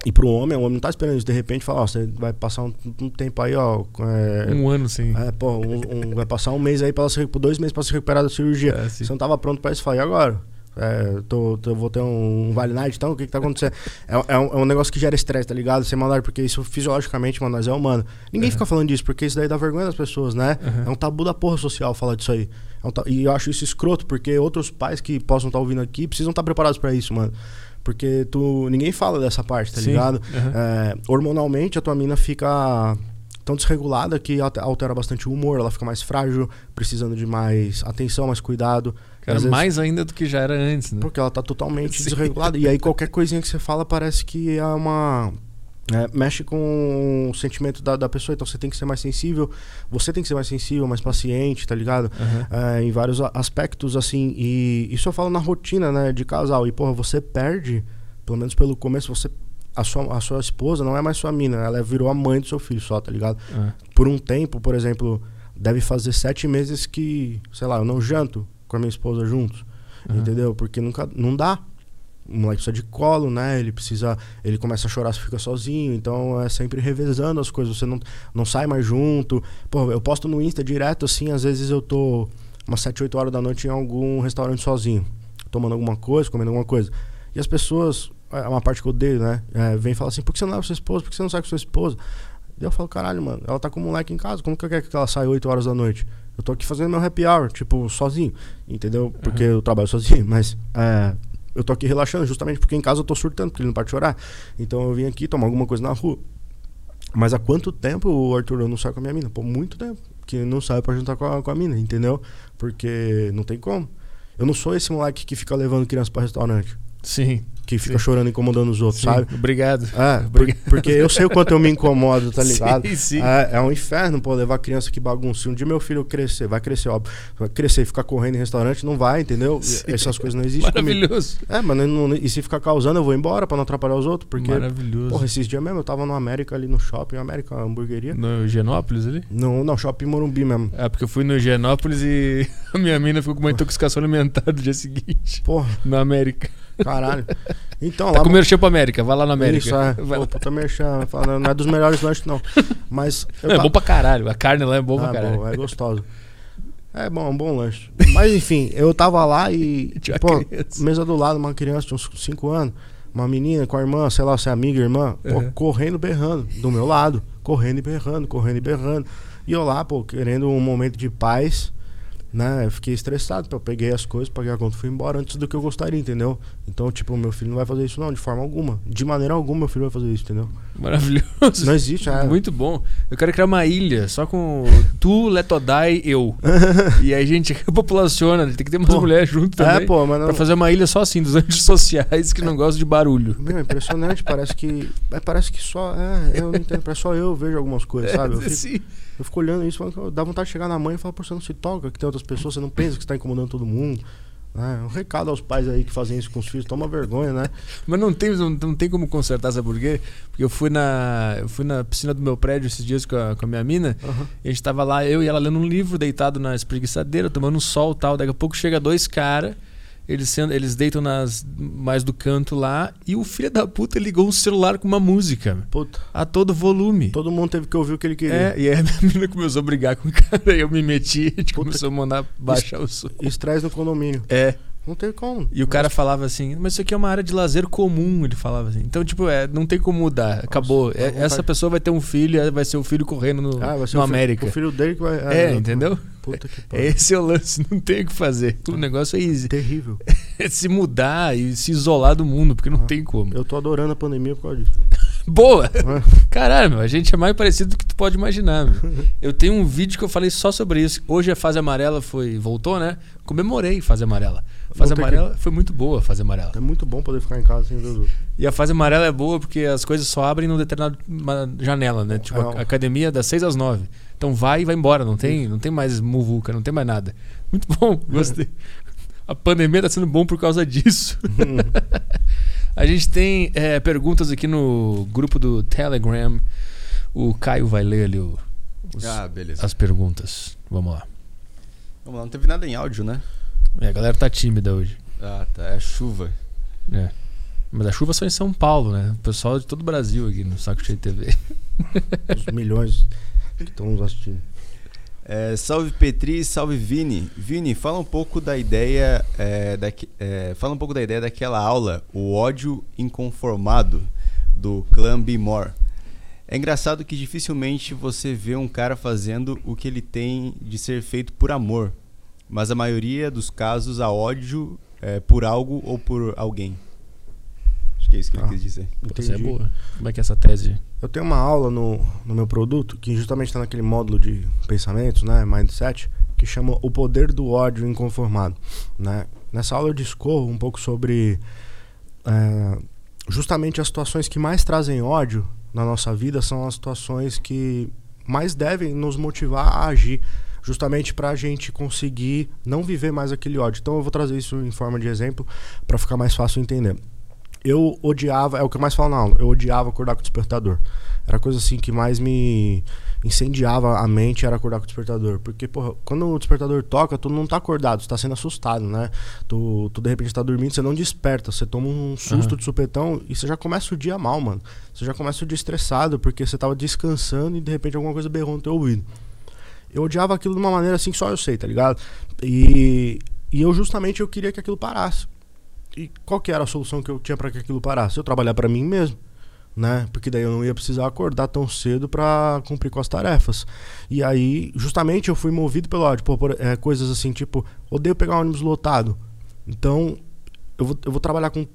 Speaker 2: e pro homem, o homem não tá esperando isso. De repente, fala, ó, você vai passar um, um tempo aí, ó. É,
Speaker 1: um ano, sim.
Speaker 2: É, pô, um, um, vai passar um mês aí, pra se, dois meses pra se recuperar da cirurgia. É, você não tava pronto pra isso, fala, e agora? É, tô, tô, vou ter um, um Vale Night, então o que que tá acontecendo? É, é, um, é um negócio que gera estresse, tá ligado? Sem maldade, porque isso fisiologicamente, mano, nós é humano. Ninguém uhum. fica falando disso, porque isso daí dá vergonha das pessoas, né? Uhum. É um tabu da porra social falar disso aí. É um e eu acho isso escroto, porque outros pais que possam estar tá ouvindo aqui precisam estar tá preparados para isso, mano. Porque tu, ninguém fala dessa parte, tá Sim. ligado? Uhum. É, hormonalmente, a tua mina fica tão desregulada que altera bastante o humor, ela fica mais frágil, precisando de mais atenção, mais cuidado.
Speaker 1: Cara, vezes, mais ainda do que já era antes, né?
Speaker 2: Porque ela tá totalmente Sim. desregulada. E aí qualquer coisinha que você fala parece que é uma. É, mexe com o sentimento da, da pessoa, então você tem que ser mais sensível, você tem que ser mais sensível, mais paciente, tá ligado? Uhum. É, em vários aspectos, assim, e isso eu falo na rotina, né, de casal, e porra, você perde, pelo menos pelo começo, você a sua, a sua esposa não é mais sua mina, ela virou a mãe do seu filho só, tá ligado? Uhum. Por um tempo, por exemplo, deve fazer sete meses que, sei lá, eu não janto, com a minha esposa juntos. Uhum. Entendeu? Porque nunca, não dá. O moleque precisa de colo, né? Ele precisa. Ele começa a chorar se fica sozinho. Então é sempre revezando as coisas. Você não, não sai mais junto. Pô, eu posto no Insta direto assim. Às vezes eu tô umas 7, 8 horas da noite em algum restaurante sozinho. Tomando alguma coisa, comendo alguma coisa. E as pessoas. É uma parte que eu odeio, né? É, vem falar assim: por que você não leva sua esposa? Por que você não sai com sua esposa? E eu falo: caralho, mano. Ela tá com o moleque em casa. Como que eu quero que ela saia 8 horas da noite? Eu tô aqui fazendo meu happy hour, tipo, sozinho, entendeu? Porque uhum. eu trabalho sozinho, mas é, eu tô aqui relaxando, justamente porque em casa eu tô surtando, porque ele não pode chorar. Então eu vim aqui tomar alguma coisa na rua. Mas há quanto tempo o Arthur não sai com a minha mina? Por muito tempo que não sai pra juntar com a, com a mina, entendeu? Porque não tem como. Eu não sou esse moleque que fica levando criança pra restaurante.
Speaker 1: Sim
Speaker 2: que fica sim. chorando incomodando os outros, sim, sabe?
Speaker 1: Obrigado.
Speaker 2: É,
Speaker 1: obrigado.
Speaker 2: porque eu sei o quanto eu me incomodo, tá ligado? Sim, sim. É, é um inferno, pô, levar criança que bagunça. Um dia meu filho crescer, vai crescer, óbvio. Vai crescer e ficar correndo em restaurante, não vai, entendeu? Sim. Essas coisas não existem.
Speaker 1: Maravilhoso.
Speaker 2: Comigo. É, mas não, não, e se ficar causando, eu vou embora pra não atrapalhar os outros. Porque,
Speaker 1: Maravilhoso.
Speaker 2: Porra, esses dias mesmo eu tava no América ali no shopping, América, hamburgueria.
Speaker 1: No Genópolis ali?
Speaker 2: Não, não, shopping Morumbi mesmo.
Speaker 1: É, porque eu fui no Genópolis e a minha mina ficou com uma intoxicação alimentar no dia seguinte.
Speaker 2: Porra.
Speaker 1: Na América.
Speaker 2: Caralho. Então,
Speaker 1: tá lá. Comer pro América, vai lá na América.
Speaker 2: Isso, é. Vai Pô, puta merchan. Não é dos melhores lanches, não. Mas.
Speaker 1: É, é bom pra caralho. A carne lá é boa ah, pra caralho.
Speaker 2: Bom, é gostoso. É bom, é um bom lanche. Mas enfim, eu tava lá e. Tinha pô, criança. mesa do lado, uma criança de uns 5 anos, uma menina com a irmã, sei lá, se é amiga, irmã, pô, uhum. correndo, berrando, do meu lado. Correndo e berrando, correndo e berrando. E eu lá, pô, querendo um momento de paz né? Eu fiquei estressado, eu peguei as coisas, paguei a conta e fui embora antes do que eu gostaria, entendeu? Então, tipo, meu filho não vai fazer isso não, de forma alguma. De maneira alguma meu filho vai fazer isso, entendeu?
Speaker 1: Maravilhoso.
Speaker 2: Não existe, é.
Speaker 1: Muito bom. Eu quero criar uma ilha só com tu, Letodai eu. e aí a gente populaciona, tem que ter umas pô, mulheres junto é, também. É, pô, mas não... Pra fazer uma ilha só assim, dos antissociais que é. não gostam de barulho.
Speaker 2: Meu, é impressionante, parece que. É, parece que só. É, eu não entendo, parece só eu vejo algumas coisas, sabe? Eu fico,
Speaker 1: Sim.
Speaker 2: Eu fico olhando isso, falando, dá vontade de chegar na mãe e falar, por você não se toca, que tem outras pessoas, você não pensa que está incomodando todo mundo. É, um recado aos pais aí que fazem isso com os filhos, toma vergonha, né?
Speaker 1: Mas não tem, não, não tem como consertar essa burguês, porque eu fui na, eu fui na piscina do meu prédio esses dias com a, com a minha mina, uhum. e a gente tava lá, eu e ela lendo um livro, deitado na espreguiçadeira, tomando um sol e tal. Daqui a pouco chega dois caras eles, sendo, eles deitam nas mais do canto lá e o filho da puta ligou um celular com uma música
Speaker 2: Puta.
Speaker 1: a todo volume.
Speaker 2: Todo mundo teve que ouvir o que ele queria.
Speaker 1: É, e aí a minha menina começou a brigar com o cara, aí eu me meti, a gente
Speaker 2: Puta
Speaker 1: começou a mandar baixar o som.
Speaker 2: Estresse no condomínio.
Speaker 1: É.
Speaker 2: Não teve como.
Speaker 1: E o cara falava assim, mas isso aqui é uma área de lazer comum, ele falava assim. Então, tipo, é, não tem como mudar, acabou.
Speaker 2: dá
Speaker 1: É, essa pessoa vai ter um filho, é, vai ser o filho correndo no,
Speaker 2: Ah,
Speaker 1: no
Speaker 2: o filho-
Speaker 1: América.
Speaker 2: O filho dele que vai.
Speaker 1: É,
Speaker 2: exato.
Speaker 1: entendeu?
Speaker 2: Puta que pariu.
Speaker 1: Esse é o lance, não tem o que fazer. O negócio é easy.
Speaker 2: Terrível.
Speaker 1: É se mudar e se isolar do mundo, porque não
Speaker 2: Ah.
Speaker 1: tem como.
Speaker 2: Eu tô adorando a pandemia por causa disso.
Speaker 1: Boa!
Speaker 2: É.
Speaker 1: Caralho, meu, a gente é mais parecido do que tu pode imaginar, meu. Eu tenho um vídeo que eu falei só sobre isso. Hoje a fase amarela foi. voltou, né? Comemorei fase amarela. Fase
Speaker 2: Não tem
Speaker 1: amarela foi muito boa a fase amarela.
Speaker 2: É muito bom poder ficar em casa sem ver os outros.
Speaker 1: E a fase amarela é boa porque as coisas só abrem numa determinada janela, né? Tipo, a
Speaker 2: É.
Speaker 1: a academia das 6 às 9. Então vai e vai embora, não tem, não tem mais muvuca, não tem mais nada. Muito bom, gostei. A pandemia tá sendo bom por causa disso. A gente tem é, perguntas aqui no grupo do Telegram. O Caio vai ler ali o- os-
Speaker 3: Ah,
Speaker 1: as perguntas. Vamos lá.
Speaker 3: Vamos lá, não teve nada em áudio, né?
Speaker 1: É, a galera tá tímida hoje.
Speaker 3: Ah, tá. É chuva.
Speaker 1: É. Mas a chuva só em São Paulo, né? O pessoal de todo o Brasil aqui no Saco Cheio TV.
Speaker 2: Os milhões que estão nos assistindo.
Speaker 3: É, salve Petri, salve Vini. Vini, fala um pouco da ideia, é, daque- é, fala um pouco da ideia daquela aula, o ódio inconformado do Clã Bimor. É engraçado que dificilmente você vê um cara fazendo o que ele tem de ser feito por amor, mas a maioria dos casos há ódio é, por algo ou por alguém. Acho que é isso que ele
Speaker 2: Ah.
Speaker 3: quis dizer.
Speaker 1: Pô, essa é
Speaker 2: Entendi.
Speaker 1: boa. Como é que é essa tese?
Speaker 2: Eu tenho uma aula no, no meu produto que justamente está naquele módulo de pensamentos, né, mindset, que chama o poder do ódio inconformado, né? Nessa aula eu discorro um pouco sobre é, justamente as situações que mais trazem ódio na nossa vida são as situações que mais devem nos motivar a agir, justamente para a gente conseguir não viver mais aquele ódio. Então eu vou trazer isso em forma de exemplo para ficar mais fácil entender eu odiava, é o que eu mais falo na aula, eu odiava acordar com o despertador. Era a coisa assim que mais me incendiava a mente, era acordar com o despertador. Porque, porra, quando o despertador toca, tu não tá acordado, tu tá sendo assustado, né? Tu, tu de repente tá dormindo, você não desperta, você toma um susto
Speaker 1: Aham.
Speaker 2: de supetão e você já começa o dia mal, mano. Você já começa o dia estressado, porque você tava descansando e de repente alguma coisa berrou no teu ouvido. Eu odiava aquilo de uma maneira assim que só eu sei, tá ligado? E, e eu justamente eu queria que aquilo parasse. E qual que era a solução que eu tinha para que aquilo parasse? Eu trabalhar para mim mesmo, né? Porque daí eu não ia precisar acordar tão cedo para cumprir com as tarefas. E aí, justamente eu fui movido pelo ódio, pô, por, é, coisas assim, tipo, odeio pegar um ônibus lotado. Então, eu vou, eu vou trabalhar com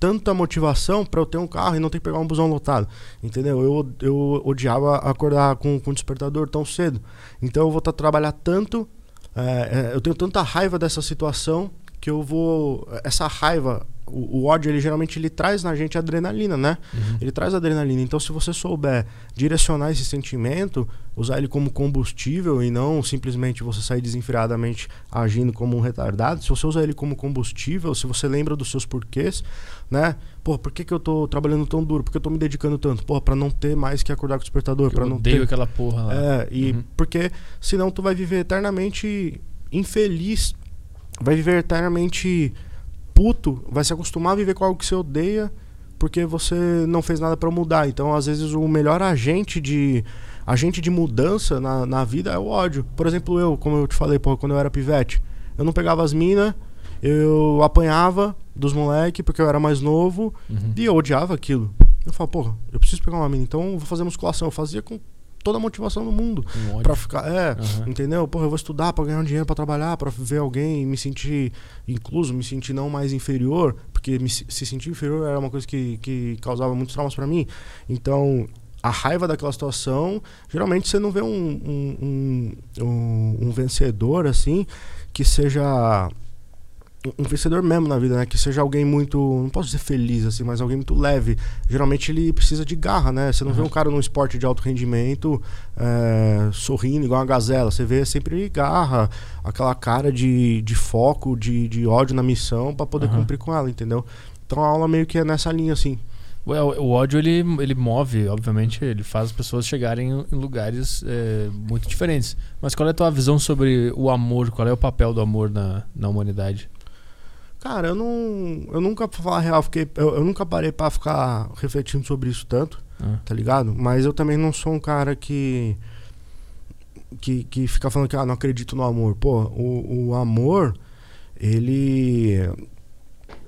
Speaker 2: tanta motivação para eu ter um carro e não ter que pegar um busão lotado. Entendeu? Eu, eu odiava acordar com, com despertador tão cedo. Então eu vou tá, trabalhar tanto. é, é, eu tenho tanta raiva dessa situação que eu vou. Essa raiva, o, o ódio, ele geralmente ele traz na gente adrenalina, né?
Speaker 1: Uhum.
Speaker 2: Ele traz adrenalina. Então, se você souber direcionar esse sentimento, usar ele como combustível e não simplesmente você sair desenfreadamente agindo como um retardado, se você usar ele como combustível, se você lembra dos seus porquês, né? Pô, por que, que eu tô trabalhando tão duro? Por que eu tô me dedicando tanto? Pô, pra não ter mais que acordar com o despertador, para
Speaker 1: Eu
Speaker 2: não
Speaker 1: odeio
Speaker 2: ter.
Speaker 1: aquela porra lá.
Speaker 2: É, e
Speaker 1: Uhum.
Speaker 2: porque senão tu vai viver eternamente infeliz, vai viver eternamente puto, vai se acostumar a viver com algo que você odeia porque você não fez nada pra mudar. Então, às vezes o melhor agente de agente de mudança na, na vida é o ódio. Por exemplo, eu, como eu te falei, pô, quando eu era pivete, eu não pegava as minas, eu apanhava dos moleques porque eu era mais novo
Speaker 1: Uhum.
Speaker 2: e eu odiava aquilo. Eu falo, porra, eu preciso pegar uma mina, então eu vou fazer musculação. Eu fazia com toda a motivação do mundo.
Speaker 1: Um.
Speaker 2: Pra ficar. É,
Speaker 1: Aham.
Speaker 2: entendeu? Porra, eu vou estudar pra ganhar um dinheiro pra trabalhar, pra ver alguém, me sentir incluso, me sentir não mais inferior, porque me, se se sentir inferior era uma coisa que, que causava muitos traumas pra mim. Então, a raiva daquela situação, geralmente você não vê um, um, um- um vencedor assim que seja um- vencedor mesmo na vida, né? Que seja alguém muito, não posso dizer feliz assim, mas alguém muito leve. Geralmente ele precisa de garra, né? Você não vê
Speaker 1: Aham.
Speaker 2: um cara num esporte de alto rendimento é, sorrindo igual uma gazela. Você vê sempre garra, aquela cara de, de foco, de, de ódio na missão pra poder
Speaker 1: Aham.
Speaker 2: cumprir com ela, entendeu? Então a aula meio que é nessa linha assim.
Speaker 1: O, o ódio, ele, ele move, obviamente, ele faz as pessoas chegarem em lugares é, muito diferentes. Mas qual é a tua visão sobre o amor? Qual é o papel do amor na, na humanidade?
Speaker 2: Cara, eu não. Eu nunca, pra falar a real, fiquei, eu, eu nunca parei pra ficar refletindo sobre isso tanto,
Speaker 1: Ah.
Speaker 2: tá ligado? Mas eu também não sou um cara que. Que, que fica falando que ah, não acredito no amor. Pô, o, o amor, ele.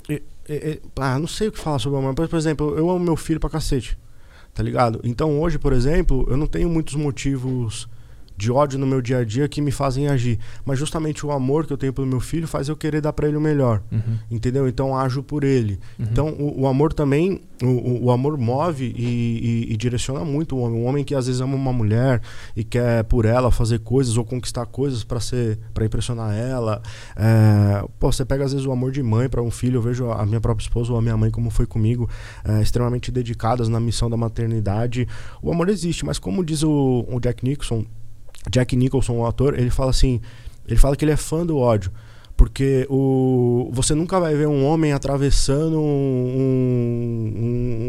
Speaker 2: e- e- e- ah, não sei o que falar sobre o amor. Mas, por exemplo, eu amo meu filho pra cacete. Tá ligado? Então hoje, por exemplo, eu não tenho muitos motivos de ódio no meu dia a dia que me fazem agir. Mas justamente o amor que eu tenho pelo meu filho faz eu querer dar pra ele o melhor.
Speaker 1: Uhum.
Speaker 2: Entendeu? Então ajo por ele.
Speaker 1: Uhum.
Speaker 2: Então o, o amor também, o, o- amor move e, e- e direciona muito o homem. Um homem que às vezes ama uma mulher e quer por ela fazer coisas ou conquistar coisas pra ser, para impressionar ela. É, pô, você pega às vezes o amor de mãe pra um filho. Eu vejo a minha própria esposa ou a minha mãe como foi comigo, é, extremamente dedicadas na missão da maternidade. O amor existe, mas como diz o, o Jack Nixon, Jack Nicholson, o ator, ele fala assim, ele fala que ele é fã do ódio. Porque o, você nunca vai ver um homem atravessando um,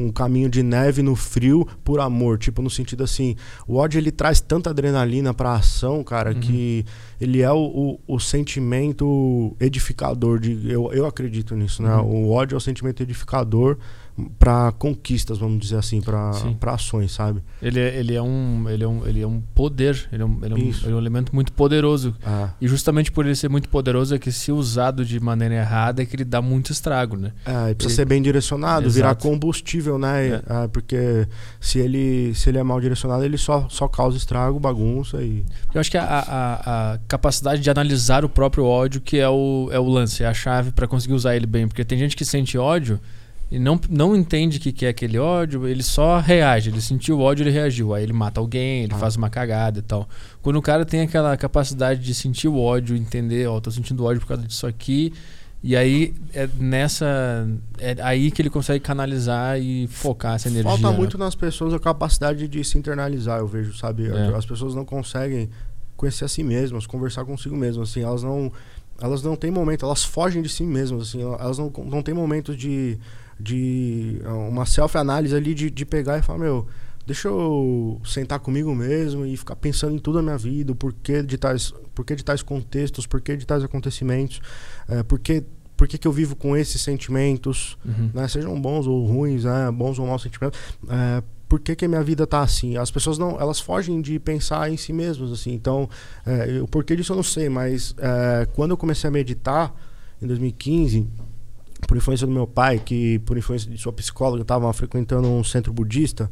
Speaker 2: um- um caminho de neve no frio por amor. Tipo, no sentido assim, o ódio ele traz tanta adrenalina pra ação, cara,
Speaker 1: Uhum.
Speaker 2: que ele é o, o, o sentimento edificador. De, eu, eu acredito nisso, né?
Speaker 1: Uhum.
Speaker 2: O ódio é o sentimento edificador pra conquistas, vamos dizer assim, pra ações, sabe?
Speaker 1: Ele, é, ele, é um, ele, é um, ele é um poder, ele é um, ele é um, ele é um elemento muito poderoso.
Speaker 2: Ah.
Speaker 1: E justamente por ele ser muito poderoso é que se usado de maneira errada é que ele dá muito estrago, né?
Speaker 2: É, precisa
Speaker 1: Ele-
Speaker 2: ser bem direcionado, virar
Speaker 1: Exato.
Speaker 2: combustível, né?
Speaker 1: É.
Speaker 2: Ah, porque se ele, se ele é mal direcionado, ele só, só causa estrago, bagunça e.
Speaker 1: Eu acho que a, a, a capacidade de analisar o próprio ódio que é o, é o lance, é a chave pra conseguir usar ele bem. Porque tem gente que sente ódio e não, não entende o que, que é aquele ódio, ele só reage. Ele sentiu ódio, ele reagiu. Aí ele mata alguém, ele
Speaker 2: Ah.
Speaker 1: faz uma cagada e tal. Quando o cara tem aquela capacidade de sentir o ódio, entender, ó, tô sentindo ódio por causa disso aqui. E aí é nessa. É aí que ele consegue canalizar e focar essa energia.
Speaker 2: Falta
Speaker 1: né?
Speaker 2: muito nas pessoas a capacidade de se internalizar, eu vejo, sabe?
Speaker 1: É.
Speaker 2: As pessoas não conseguem conhecer a si mesmas, conversar consigo mesmas, assim, elas não elas não têm momento, elas fogem de si mesmas, assim, elas não, não têm momento de, de ah, uma self-análise ali de, de pegar e falar, meu, deixa eu sentar comigo mesmo e ficar pensando em tudo a minha vida, o porquê de tais, porquê de tais contextos, porquê de tais acontecimentos, é, porquê, porquê que eu vivo com esses sentimentos,
Speaker 1: Uhum.
Speaker 2: né, sejam bons ou ruins, né, bons ou maus sentimentos, é, por que, que a minha vida tá assim? As pessoas não, elas fogem de pensar em si mesmas, assim. Então, é, o porquê disso eu não sei, mas é, quando eu comecei a meditar em 2015, por influência do meu pai, que por influência de sua psicóloga estava frequentando um centro budista,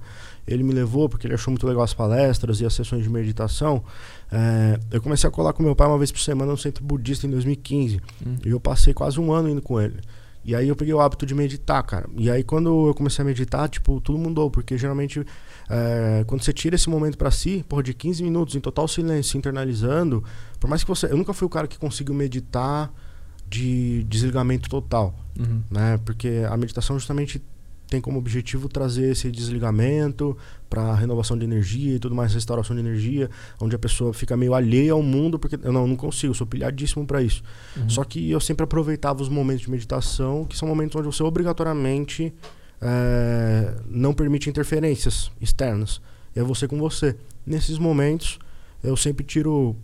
Speaker 2: ele me levou porque ele achou muito legal as palestras e as sessões de meditação. É, eu comecei a colar com meu pai uma vez por semana no centro budista em 2015.
Speaker 1: Hum.
Speaker 2: E eu passei quase um ano indo com ele. E aí eu peguei o hábito de meditar, cara. E aí quando eu comecei a meditar, tipo, tudo mudou. Porque geralmente, é, quando você tira esse momento pra si, porra, de 15 minutos em total silêncio, internalizando, por mais que você... Eu nunca fui o cara que conseguiu meditar de desligamento total,
Speaker 1: Uhum.
Speaker 2: né? Porque a meditação justamente tem como objetivo trazer esse desligamento para renovação de energia e tudo mais, restauração de energia, onde a pessoa fica meio alheia ao mundo, porque eu não, não consigo, sou pilhadíssimo para isso.
Speaker 1: Uhum.
Speaker 2: Só que eu sempre aproveitava os momentos de meditação, que são momentos onde você obrigatoriamente eh, não permite interferências externas. É você com você. Nesses momentos, eu sempre tiro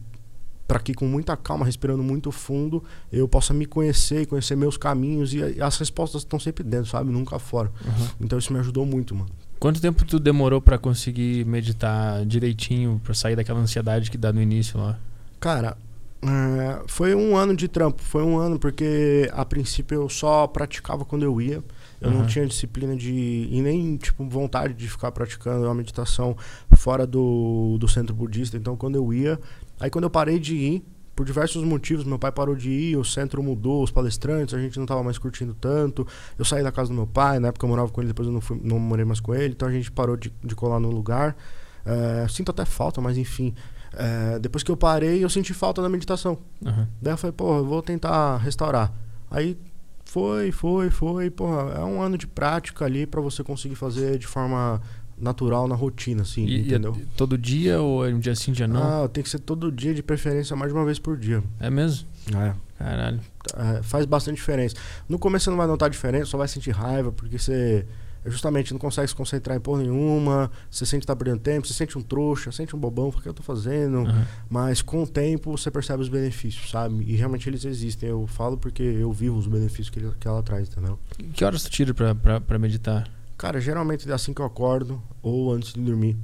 Speaker 2: para que com muita calma, respirando muito fundo, eu possa me conhecer e conhecer meus caminhos e, e as respostas estão sempre dentro, sabe? Nunca fora.
Speaker 1: Uhum.
Speaker 2: Então isso me ajudou muito, mano.
Speaker 1: Quanto tempo tu demorou pra conseguir meditar direitinho, pra sair daquela ansiedade que dá no início lá?
Speaker 2: Cara, é, foi um ano de trampo. Foi um ano porque a princípio eu só praticava quando eu ia. Eu não
Speaker 1: Aham.
Speaker 2: tinha disciplina de. e nem, tipo, vontade de ficar praticando a meditação fora do, do centro budista. Então, quando eu ia. Aí, quando eu parei de ir, por diversos motivos, meu pai parou de ir, o centro mudou, os palestrantes, a gente não tava mais curtindo tanto. Eu saí da casa do meu pai, na época eu morava com ele, depois eu não, fui, não morei mais com ele, então a gente parou de, de colar no lugar. É, sinto até falta, mas enfim. É, depois que eu parei, eu senti falta da meditação.
Speaker 1: Aham.
Speaker 2: Daí eu falei, pô, eu vou tentar restaurar. Aí foi, foi, foi, porra, é um ano de prática ali pra você conseguir fazer de forma natural na rotina, assim,
Speaker 1: E, e é
Speaker 2: entendeu?
Speaker 1: todo dia ou é um dia sim, dia não?
Speaker 2: Ah, tem que ser todo dia, de preferência mais de uma vez por dia.
Speaker 1: É mesmo?
Speaker 2: É.
Speaker 1: Caralho.
Speaker 2: É, faz bastante diferença. No começo você não vai notar diferença, só vai sentir raiva, porque você, justamente não consegue se concentrar em porra nenhuma, você sente que tá perdendo tempo, você sente um trouxa, sente um bobão, o que eu tô fazendo,
Speaker 1: Aham.
Speaker 2: mas com o tempo você percebe os benefícios, sabe? E realmente eles existem. Eu falo porque eu vivo os benefícios que, ele- que ela traz, entendeu?
Speaker 1: Que horas tu tira pra, pra, pra meditar?
Speaker 2: Cara, geralmente é assim que eu acordo ou antes de dormir.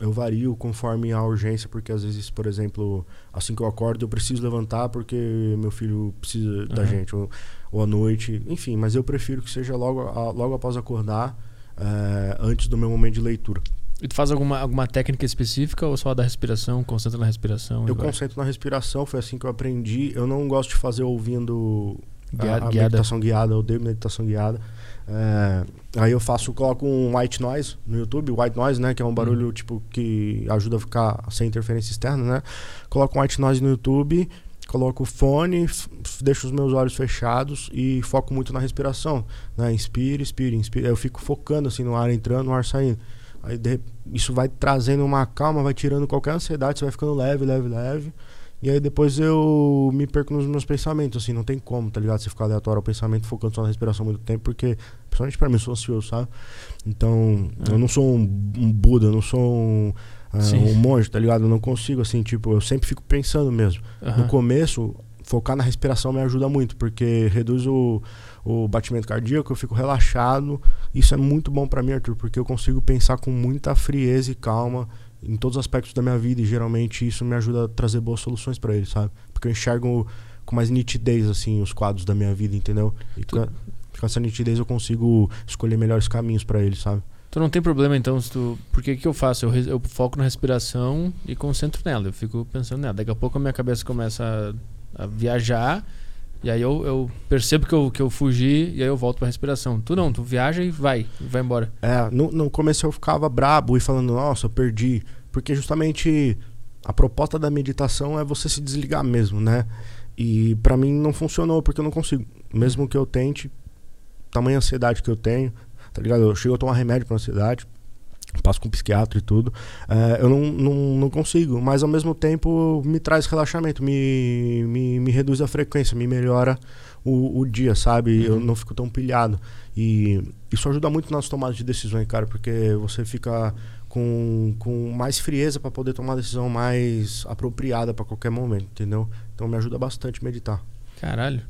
Speaker 2: Eu vario conforme a urgência, porque às vezes, por exemplo, assim que eu acordo, eu preciso levantar porque meu filho precisa da
Speaker 1: Aham.
Speaker 2: gente, ou, ou à noite, enfim, mas eu prefiro que seja logo, a- logo após acordar, eh, antes do meu momento de leitura.
Speaker 1: E tu faz alguma, alguma técnica específica ou só da respiração, concentra na respiração?
Speaker 2: Eu
Speaker 1: vai?
Speaker 2: concentro na respiração, foi assim que eu aprendi. Eu não gosto de fazer ouvindo a-
Speaker 1: Guia-
Speaker 2: a,
Speaker 1: guiada.
Speaker 2: meditação guiada, eu odeio meditação guiada. É, aí eu faço, coloco um white noise no YouTube, white noise, né, que é um barulho tipo que ajuda a ficar sem interferência externa, né? Coloco um white noise no YouTube, coloco o fone, deixo os meus olhos fechados e foco muito na respiração, né? Inspira, expira, inspira. Eu fico focando assim no ar entrando, no ar saindo. Aí de isso vai trazendo uma calma, vai tirando qualquer ansiedade, você vai ficando leve, leve, leve. E aí depois eu me perco nos meus pensamentos, assim, não tem como, tá ligado? Você ficar aleatório ao pensamento, focando só na respiração muito tempo, porque, principalmente pra mim, eu sou ansioso, sabe? Então,
Speaker 1: É.
Speaker 2: eu não sou um, um Buda, eu não sou um,
Speaker 1: Sim.
Speaker 2: um monge, tá ligado? Eu não consigo, assim, tipo, eu sempre fico pensando mesmo. No começo, focar na respiração me ajuda muito, porque reduz o, o batimento cardíaco, eu fico relaxado. Isso é muito bom pra mim, Arthur, porque eu consigo pensar com muita frieza e calma em todos os aspectos da minha vida e geralmente isso me ajuda a trazer boas soluções pra ele, sabe? Porque eu enxergo com mais nitidez assim os quadros da minha vida, entendeu? E a- com essa nitidez eu consigo escolher melhores caminhos pra ele, sabe?
Speaker 1: Tu não tem problema então se tu. Porque o que eu faço? Eu, eu foco na respiração e concentro nela. Eu fico pensando nela. Daqui a pouco a minha cabeça começa a, a viajar. E aí eu, eu percebo que eu, que eu fugi e aí eu volto pra respiração. Tu não, tu viaja e vai, e vai embora.
Speaker 2: É, no, no começo eu ficava brabo e falando, nossa, eu perdi. Porque justamente a proposta da meditação é você se desligar mesmo, né? E pra mim não funcionou, porque eu não consigo. Mesmo que eu tente, tamanha ansiedade que eu tenho, tá ligado? Eu chego a tomar remédio pra ansiedade, passo com psiquiatra e tudo. é, eu não, não, não consigo, mas ao mesmo tempo me traz relaxamento, me, me, me reduz a frequência, me melhora o, o dia, sabe? Eu
Speaker 1: Uhum.
Speaker 2: não fico tão pilhado. E isso ajuda muito nas tomadas de decisões, cara, porque você fica com, com mais frieza para poder tomar a decisão mais apropriada para qualquer momento, entendeu? Então me ajuda bastante meditar.
Speaker 1: Caralho.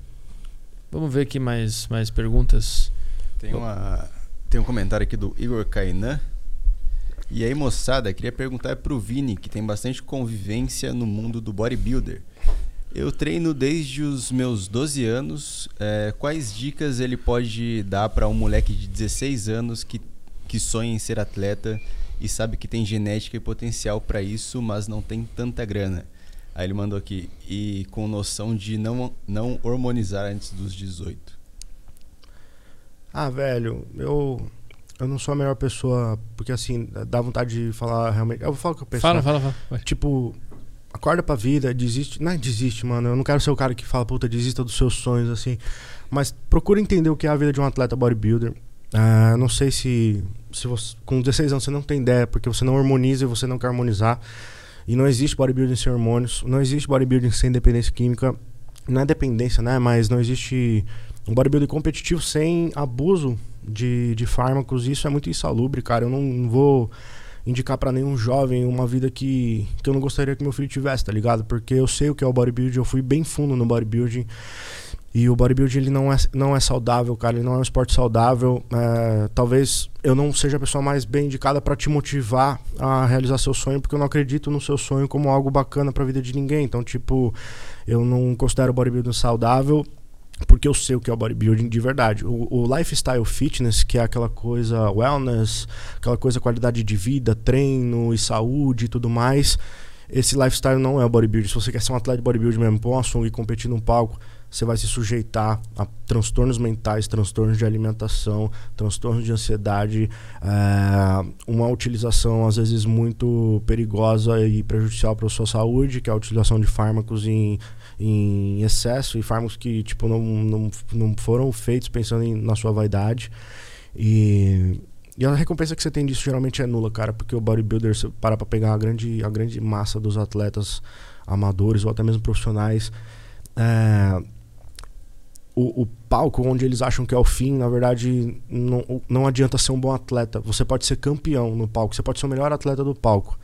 Speaker 1: Vamos ver aqui mais, mais perguntas.
Speaker 3: Tem, uma, tem um comentário aqui do Igor Kainan. E aí, moçada, queria perguntar pro Vini, que tem bastante convivência no mundo do bodybuilder. Eu treino desde os meus 12 anos. é, quais dicas ele pode dar para um moleque de 16 anos que, que sonha em ser atleta e sabe que tem genética e potencial para isso, mas não tem tanta grana? Aí ele mandou aqui, e com noção de não, não hormonizar antes dos 18.
Speaker 2: Ah, velho, eu eu não sou a melhor pessoa, porque assim, dá vontade de falar realmente. Eu vou falar o que eu penso.
Speaker 1: Fala,
Speaker 2: né?
Speaker 1: fala, fala. Vai.
Speaker 2: Tipo, acorda pra vida, desiste. Não é desiste, mano. Eu não quero ser o cara que fala, puta, desista dos seus sonhos, assim. Mas procura entender o que é a vida de um atleta bodybuilder. Ah, não sei se, se você, com 16 anos você não tem ideia, porque você não harmoniza e você não quer harmonizar. E não existe bodybuilding sem hormônios, não existe bodybuilding sem dependência química. Não é dependência, né? Mas não existe um bodybuilding competitivo sem abuso de, de fármacos. Isso é muito insalubre, cara. Eu não, não vou indicar pra nenhum jovem uma vida que, que eu não gostaria que meu filho tivesse, tá ligado? Porque eu sei o que é o bodybuilding, eu fui bem fundo no bodybuilding. E o bodybuilding ele não é, não é saudável, cara. Ele não é um esporte saudável. É, talvez eu não seja a pessoa mais bem indicada pra te motivar a realizar seu sonho, porque eu não acredito no seu sonho como algo bacana pra vida de ninguém. Então, tipo, eu não considero o bodybuilding saudável porque eu sei o que é o bodybuilding de verdade. O, o lifestyle fitness, que é aquela coisa wellness, aquela coisa qualidade de vida, treino e saúde e tudo mais. Esse lifestyle não é o bodybuilding. Se você quer ser um atleta de bodybuilding mesmo, pôr sunga e competir num palco, você vai se sujeitar a transtornos mentais, transtornos de alimentação, transtornos de ansiedade, eh, uma utilização às vezes muito perigosa e prejudicial para a sua saúde, que é a utilização de fármacos em, em excesso e fármacos que tipo não, não, não foram feitos pensando em, na sua vaidade. E, e a recompensa que você tem disso geralmente é nula, cara, porque o bodybuilder, você para pegar a grande, a grande massa dos atletas amadores ou até mesmo profissionais, é, o, o, palco onde eles acham que é o fim, na verdade, não, não adianta ser um bom atleta. Você pode ser campeão no palco, você pode ser o melhor atleta do palco.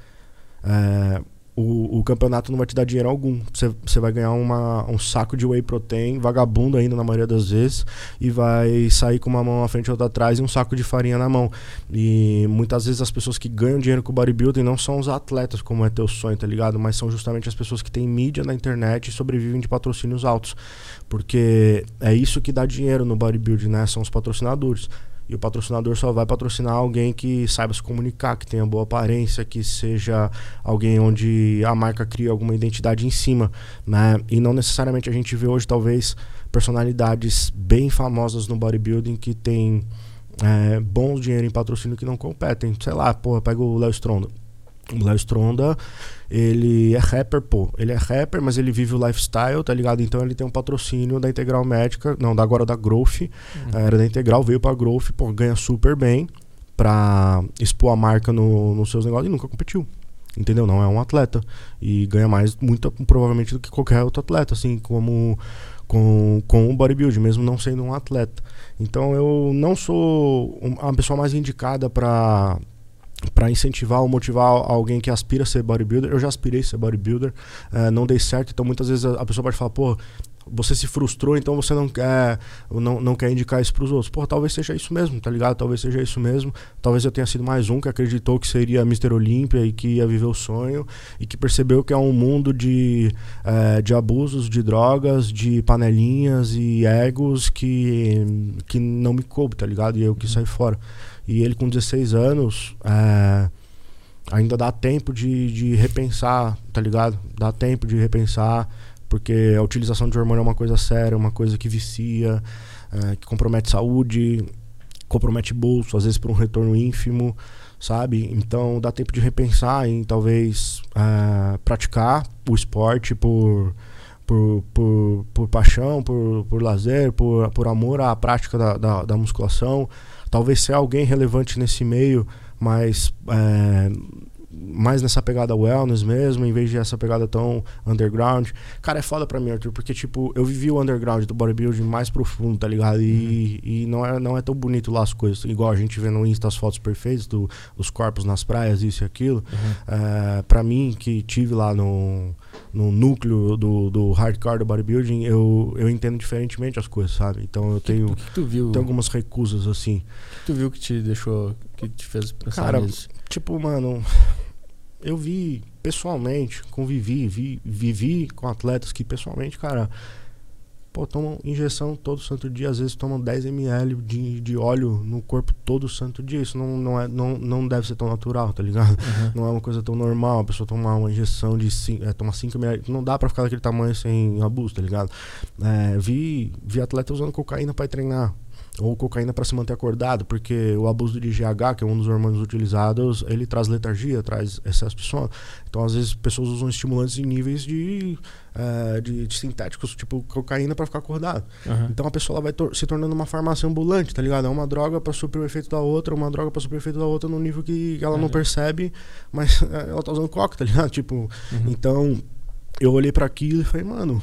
Speaker 2: É, o, o, campeonato não vai te dar dinheiro algum. Você vai ganhar uma, um saco de whey protein, vagabundo ainda na maioria das vezes, e vai sair com uma mão à frente e outra atrás e um saco de farinha na mão. E muitas vezes as pessoas que ganham dinheiro com bodybuilding não são os atletas, como é teu sonho, tá ligado? Mas são justamente as pessoas que têm mídia na internet e sobrevivem de patrocínios altos. Porque é isso que dá dinheiro no bodybuilding, né? São os patrocinadores. E o patrocinador só vai patrocinar alguém que saiba se comunicar, que tenha boa aparência, que seja alguém onde a marca cria alguma identidade em cima, né? E não necessariamente a gente vê hoje talvez personalidades bem famosas no bodybuilding que tem é, dinheiro em patrocínio que não competem. Sei lá, porra, pega o Léo Stronda. O Léo Stronda, ele é rapper, pô. Ele é rapper, mas ele vive o lifestyle, tá ligado? Então ele tem um patrocínio da Integral Médica, não, da agora da Growth. Uhum. Era da Integral, veio pra Growth, pô, ganha super bem pra expor a marca no, nos seus negócios e nunca competiu. Entendeu? Não é um atleta. E ganha mais, muito provavelmente, do que qualquer outro atleta, assim, como com, com o bodybuilding, mesmo não sendo um atleta. Então eu não sou a pessoa mais indicada para para incentivar ou motivar alguém que aspira a ser bodybuilder. Eu já aspirei a ser bodybuilder, uh, não dei certo, então muitas vezes a, pessoa pode falar, pô, você se frustrou, então você não quer, não, não quer indicar isso para os outros. Pô, talvez seja isso mesmo, tá ligado? Talvez seja isso mesmo. Talvez eu tenha sido mais um que acreditou que seria Mr. Olímpia e que ia viver o sonho e que percebeu que é um mundo de, é, de abusos, de drogas, de panelinhas e egos que, que não me coube, tá ligado? E eu que sair fora. E ele com 16 anos, é, ainda dá tempo de, de repensar, tá ligado? Dá tempo de repensar, porque a utilização de hormônio é uma coisa séria, uma coisa que vicia, é, que compromete saúde, compromete bolso, às vezes por um retorno ínfimo, sabe? Então dá tempo de repensar em talvez é, praticar o esporte por, por, por, por paixão, por, por lazer, por, por amor à prática da, da, da musculação. Talvez ser alguém relevante nesse meio, mas é, mais nessa pegada wellness mesmo, em vez de essa pegada tão underground. Cara, é foda pra mim, Arthur, porque, tipo, eu vivi o underground do bodybuilding mais profundo, tá ligado? E, uhum. e não, é, não é tão bonito lá as coisas. Igual a gente vê no Insta as fotos perfeitas do, dos corpos nas praias, isso e aquilo. Uhum. É, pra mim, que tive lá no no núcleo do, do hardcore do bodybuilding, eu, eu entendo diferentemente as coisas, sabe? Então eu tenho,
Speaker 1: que, tu viu?
Speaker 2: tenho algumas recusas assim.
Speaker 1: Que tu viu que te deixou, que te fez pensar
Speaker 2: Cara,
Speaker 1: nisso?
Speaker 2: tipo, mano, eu vi pessoalmente, convivi, vi, vivi com atletas que pessoalmente, cara, Pô, tomam injeção todo santo dia, às vezes tomam 10 ml de, de óleo no corpo todo santo dia. Isso não, não, é, não, não deve ser tão natural, tá ligado? Uhum. Não é uma coisa tão normal a pessoa tomar uma injeção de é, tomar 5 ml. Não dá pra ficar daquele tamanho sem abuso, tá ligado? É, vi, vi atleta usando cocaína para treinar ou cocaína para se manter acordado, porque o abuso de GH, que é um dos hormônios utilizados, ele traz letargia, traz excesso de sono. Então, às vezes, pessoas usam estimulantes em níveis de, uh, de, de, sintéticos, tipo cocaína, para ficar acordado. Uhum. Então, a pessoa vai tor se tornando uma farmácia ambulante, tá ligado? É uma droga para suprir o efeito da outra, uma droga para suprir o efeito da outra, no nível que ela uhum. não percebe, mas ela tá usando coca, tá ligado? Tipo, uhum. então, eu olhei para aquilo e falei, mano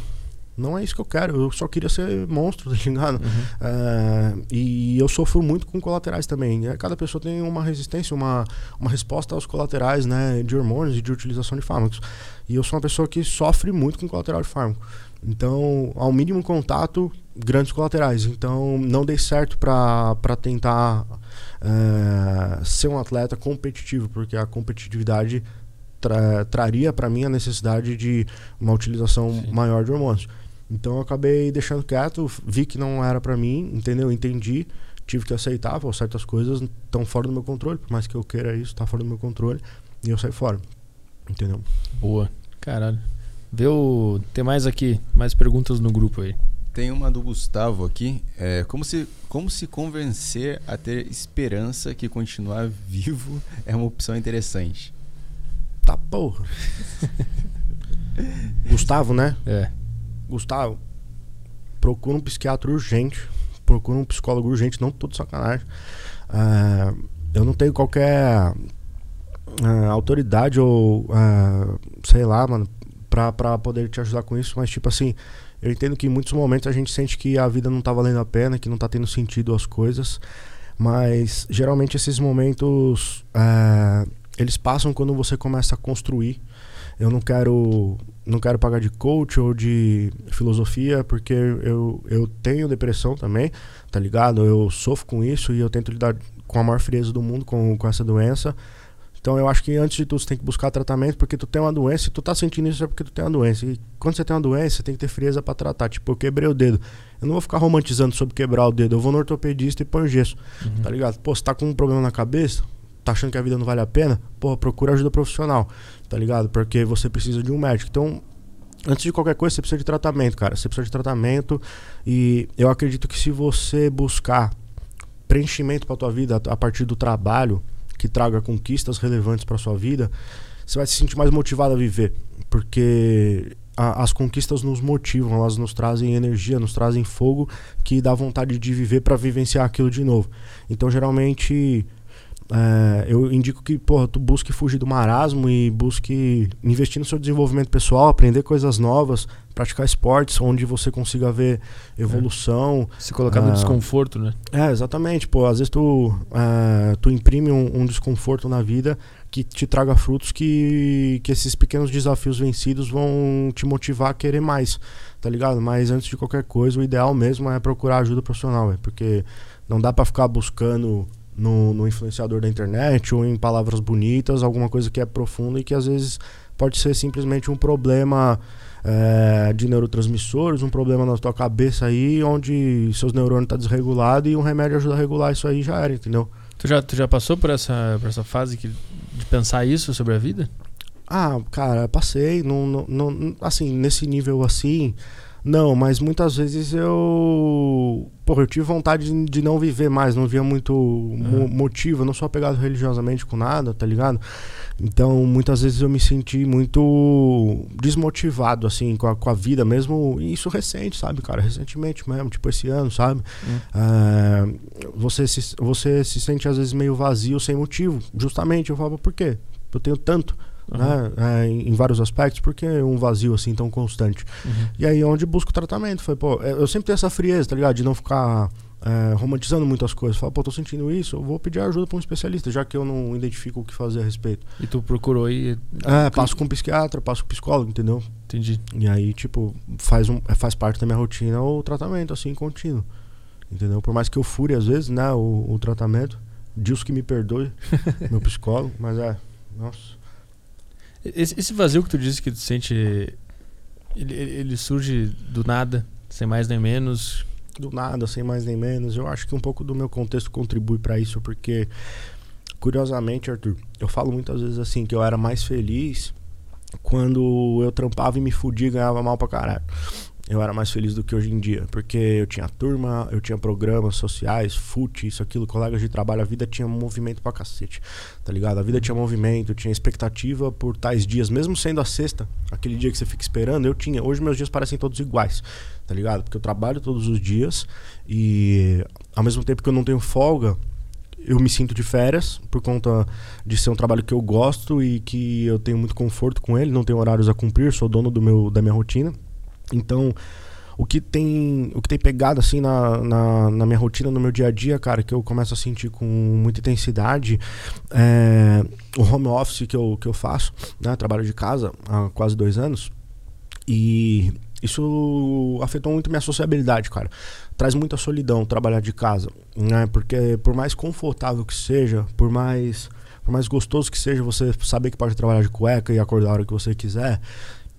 Speaker 2: não é isso que eu quero, eu só queria ser monstro, tá ligado? Uhum. Uh, e eu sofro muito com colaterais também. Cada pessoa tem uma resistência, uma, uma resposta aos colaterais, né? De hormônios e de utilização de fármacos. E eu sou uma pessoa que sofre muito com colateral de fármaco. Então, ao mínimo contato, grandes colaterais. Então, não dei certo para tentar uh, ser um atleta competitivo, porque a competitividade tra traria para mim a necessidade de uma utilização Sim. maior de hormônios. Então eu acabei deixando quieto, vi que não era para mim, entendeu? Entendi, tive que aceitar, pô, certas coisas estão fora do meu controle, por mais que eu queira isso, tá fora do meu controle, e eu saí fora. Entendeu?
Speaker 1: Boa. Caralho. Vê o... Tem mais aqui, mais perguntas no grupo aí.
Speaker 3: Tem uma do Gustavo aqui. É, como, se, como se convencer a ter esperança que continuar vivo é uma opção interessante?
Speaker 2: Tá porra. Gustavo, né?
Speaker 1: É.
Speaker 2: Gustavo, procura um psiquiatra urgente. Procura um psicólogo urgente, não tô de sacanagem. Uh, eu não tenho qualquer uh, autoridade ou uh, sei lá, mano, pra, pra poder te ajudar com isso, mas tipo assim, Eu entendo que em muitos momentos a gente sente que a vida não tá valendo a pena, que não tá tendo sentido as coisas. Mas geralmente esses momentos eles passam quando você começa a construir. Eu não quero não quero pagar de coach ou de filosofia, porque eu, eu tenho depressão também, tá ligado? Eu sofro com isso e eu tento lidar com a maior frieza do mundo com, com essa doença. Então eu acho que antes de tudo você tem que buscar tratamento, porque tu tem uma doença e tu tá sentindo isso é porque tu tem uma doença. E quando você tem uma doença, você tem que ter frieza para tratar. Tipo, eu quebrei o dedo. Eu não vou ficar romantizando sobre quebrar o dedo. Eu vou no ortopedista e põe gesso. Uhum. Tá ligado? Pô, você tá com um problema na cabeça, tá achando que a vida não vale a pena, pô, procura ajuda profissional, tá ligado? Porque você precisa de um médico. Então, antes de qualquer coisa, você precisa de tratamento, cara. Você precisa de tratamento e eu acredito que se você buscar preenchimento para tua vida a partir do trabalho, que traga conquistas relevantes para sua vida, você vai se sentir mais motivado a viver, porque a, as conquistas nos motivam, elas nos trazem energia, nos trazem fogo que dá vontade de viver para vivenciar aquilo de novo. Então, geralmente, é, eu indico que porra, tu busque fugir do marasmo e busque investir no seu desenvolvimento pessoal, aprender coisas novas, praticar esportes onde você consiga ver evolução.
Speaker 1: É. Se colocar no ah, desconforto, né?
Speaker 2: É, exatamente. Pô, às vezes tu, é, tu imprime um, um, desconforto na vida que te traga frutos que, que esses pequenos desafios vencidos vão te motivar a querer mais, tá ligado? Mas antes de qualquer coisa, o ideal mesmo é procurar ajuda profissional, véio, porque não dá para ficar buscando no, no influenciador da internet ou em palavras bonitas, alguma coisa que é profunda e que às vezes pode ser simplesmente um problema é, de neurotransmissores, um problema na tua cabeça aí, onde seus neurônios estão tá desregulados e um remédio ajuda a regular isso aí já era, entendeu?
Speaker 1: Tu já, tu já passou por essa, por essa fase que, de pensar isso sobre a vida?
Speaker 2: Ah, cara, passei. Não, não, não, assim, nesse nível assim, não, mas muitas vezes eu. Porra, eu tive vontade de, não viver mais, não via muito uhum. motivo, eu não sou apegado religiosamente com nada, tá ligado? Então, muitas vezes eu me senti muito desmotivado, assim, com a, com a vida mesmo. E isso recente, sabe, cara? Recentemente mesmo, tipo esse ano, sabe? Uhum. É, você, se, você se sente às vezes meio vazio sem motivo. Justamente, eu falo, por quê? Eu tenho tanto uhum. né? É, em, vários aspectos, porque é um vazio assim tão constante. Uhum. E aí onde busco tratamento, foi, pô, é, eu sempre tenho essa frieza, tá ligado? De não ficar é, romantizando muitas coisas. Fala, pô, tô sentindo isso, eu vou pedir ajuda para um especialista, já que eu não identifico o que fazer a respeito.
Speaker 1: E tu procurou aí?
Speaker 2: É, passo com um psiquiatra, passo com um psicólogo, entendeu?
Speaker 1: Entendi.
Speaker 2: E aí, tipo, faz, um, faz parte da minha rotina o tratamento, assim, contínuo. Entendeu? Por mais que eu fure, às vezes, né, o, o tratamento. Deus que me perdoe, meu psicólogo, mas é, nossa.
Speaker 1: Esse, esse, vazio que tu disse que tu sente, ele, ele surge do nada, sem mais nem menos?
Speaker 2: Do nada, sem mais nem menos. Eu acho que um pouco do meu contexto contribui para isso, porque, curiosamente, Arthur, eu falo muitas vezes assim que eu era mais feliz quando eu trampava e me fudia e ganhava mal pra caralho eu era mais feliz do que hoje em dia. Porque eu tinha turma, eu tinha programas sociais, fute, isso, aquilo, colegas de trabalho. A vida tinha movimento pra cacete, tá ligado? A vida tinha movimento, tinha expectativa por tais dias. Mesmo sendo a sexta, aquele dia que você fica esperando, eu tinha. Hoje meus dias parecem todos iguais, tá ligado? Porque eu trabalho todos os dias e ao mesmo tempo que eu não tenho folga, eu me sinto de férias por conta de ser um trabalho que eu gosto e que eu tenho muito conforto com ele, não tenho horários a cumprir, sou dono do meu, da minha rotina. Então, o que tem o que tem pegado assim na, na, na, minha rotina, no meu dia a dia, cara, que eu começo a sentir com muita intensidade, é o home office que eu, que eu faço, né? Trabalho de casa há quase dois anos. E isso afetou muito minha sociabilidade, cara. Traz muita solidão trabalhar de casa, né? Porque por mais confortável que seja, por mais por mais gostoso que seja você saber que pode trabalhar de cueca e acordar a hora que você quiser,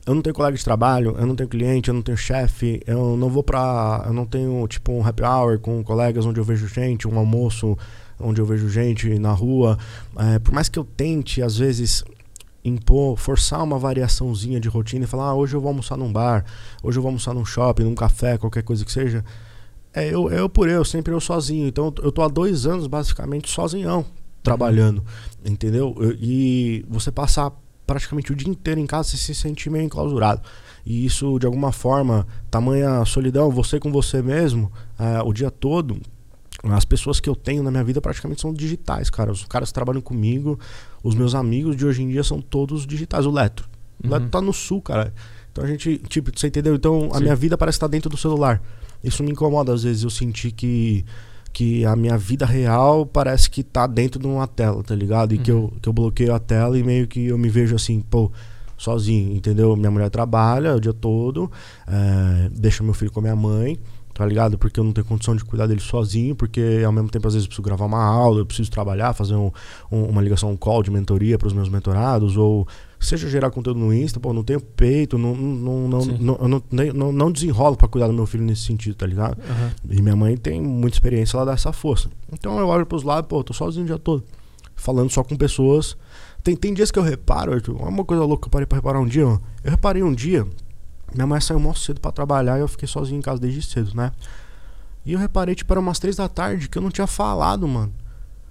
Speaker 2: eu não tenho colega de trabalho, eu não tenho cliente, eu não tenho chefe, eu não vou pra. Eu não tenho tipo um happy hour com colegas onde eu vejo gente, um almoço onde eu vejo gente na rua. É, por mais que eu tente, às vezes, impor, forçar uma variaçãozinha de rotina e falar, ah, hoje eu vou almoçar num bar, hoje eu vou almoçar num shopping, num café, qualquer coisa que seja. É eu, eu por eu, sempre eu sozinho. Então eu tô há dois anos basicamente sozinhão, trabalhando, entendeu? E você passar praticamente o dia inteiro em casa, você se sente meio enclausurado. E isso, de alguma forma, tamanha solidão, você com você mesmo, é, o dia todo, as pessoas que eu tenho na minha vida praticamente são digitais, cara. Os caras que trabalham comigo, os meus amigos de hoje em dia são todos digitais. O Leto. O Leto uhum. tá no sul, cara. Então a gente, tipo, você entendeu? Então a
Speaker 1: Sim.
Speaker 2: minha vida parece estar dentro do celular. Isso me incomoda às vezes, eu senti que que a minha vida real parece que tá dentro de uma tela, tá ligado? E que,
Speaker 1: Uhum.
Speaker 2: eu, que eu bloqueio a tela e meio que eu me vejo assim, pô, sozinho, entendeu? Minha mulher trabalha o dia todo, é, deixa meu filho com a minha mãe, tá ligado? Porque eu não tenho condição de cuidar dele sozinho, porque ao mesmo tempo às vezes eu preciso gravar uma aula, eu preciso trabalhar, fazer um, um- uma ligação, um call de mentoria para os meus mentorados, ou seja gerar conteúdo no Insta, pô, não tenho peito, não, não, não,
Speaker 1: Sim.
Speaker 2: não, não, não, não desenrolo para cuidar do meu filho nesse sentido, tá ligado?
Speaker 1: Aham.
Speaker 2: E minha mãe tem muita experiência, ela dá essa força. Então eu olho pros lados, pô, tô sozinho o dia todo. Falando só com pessoas. Tem, tem dias que eu reparo, Arthur, uma coisa louca que eu parei pra reparar um dia, ó. Eu reparei um dia, minha mãe saiu mó cedo pra trabalhar e eu fiquei sozinho em casa desde cedo, né? E eu reparei, tipo, era umas três da tarde que eu não tinha falado, mano.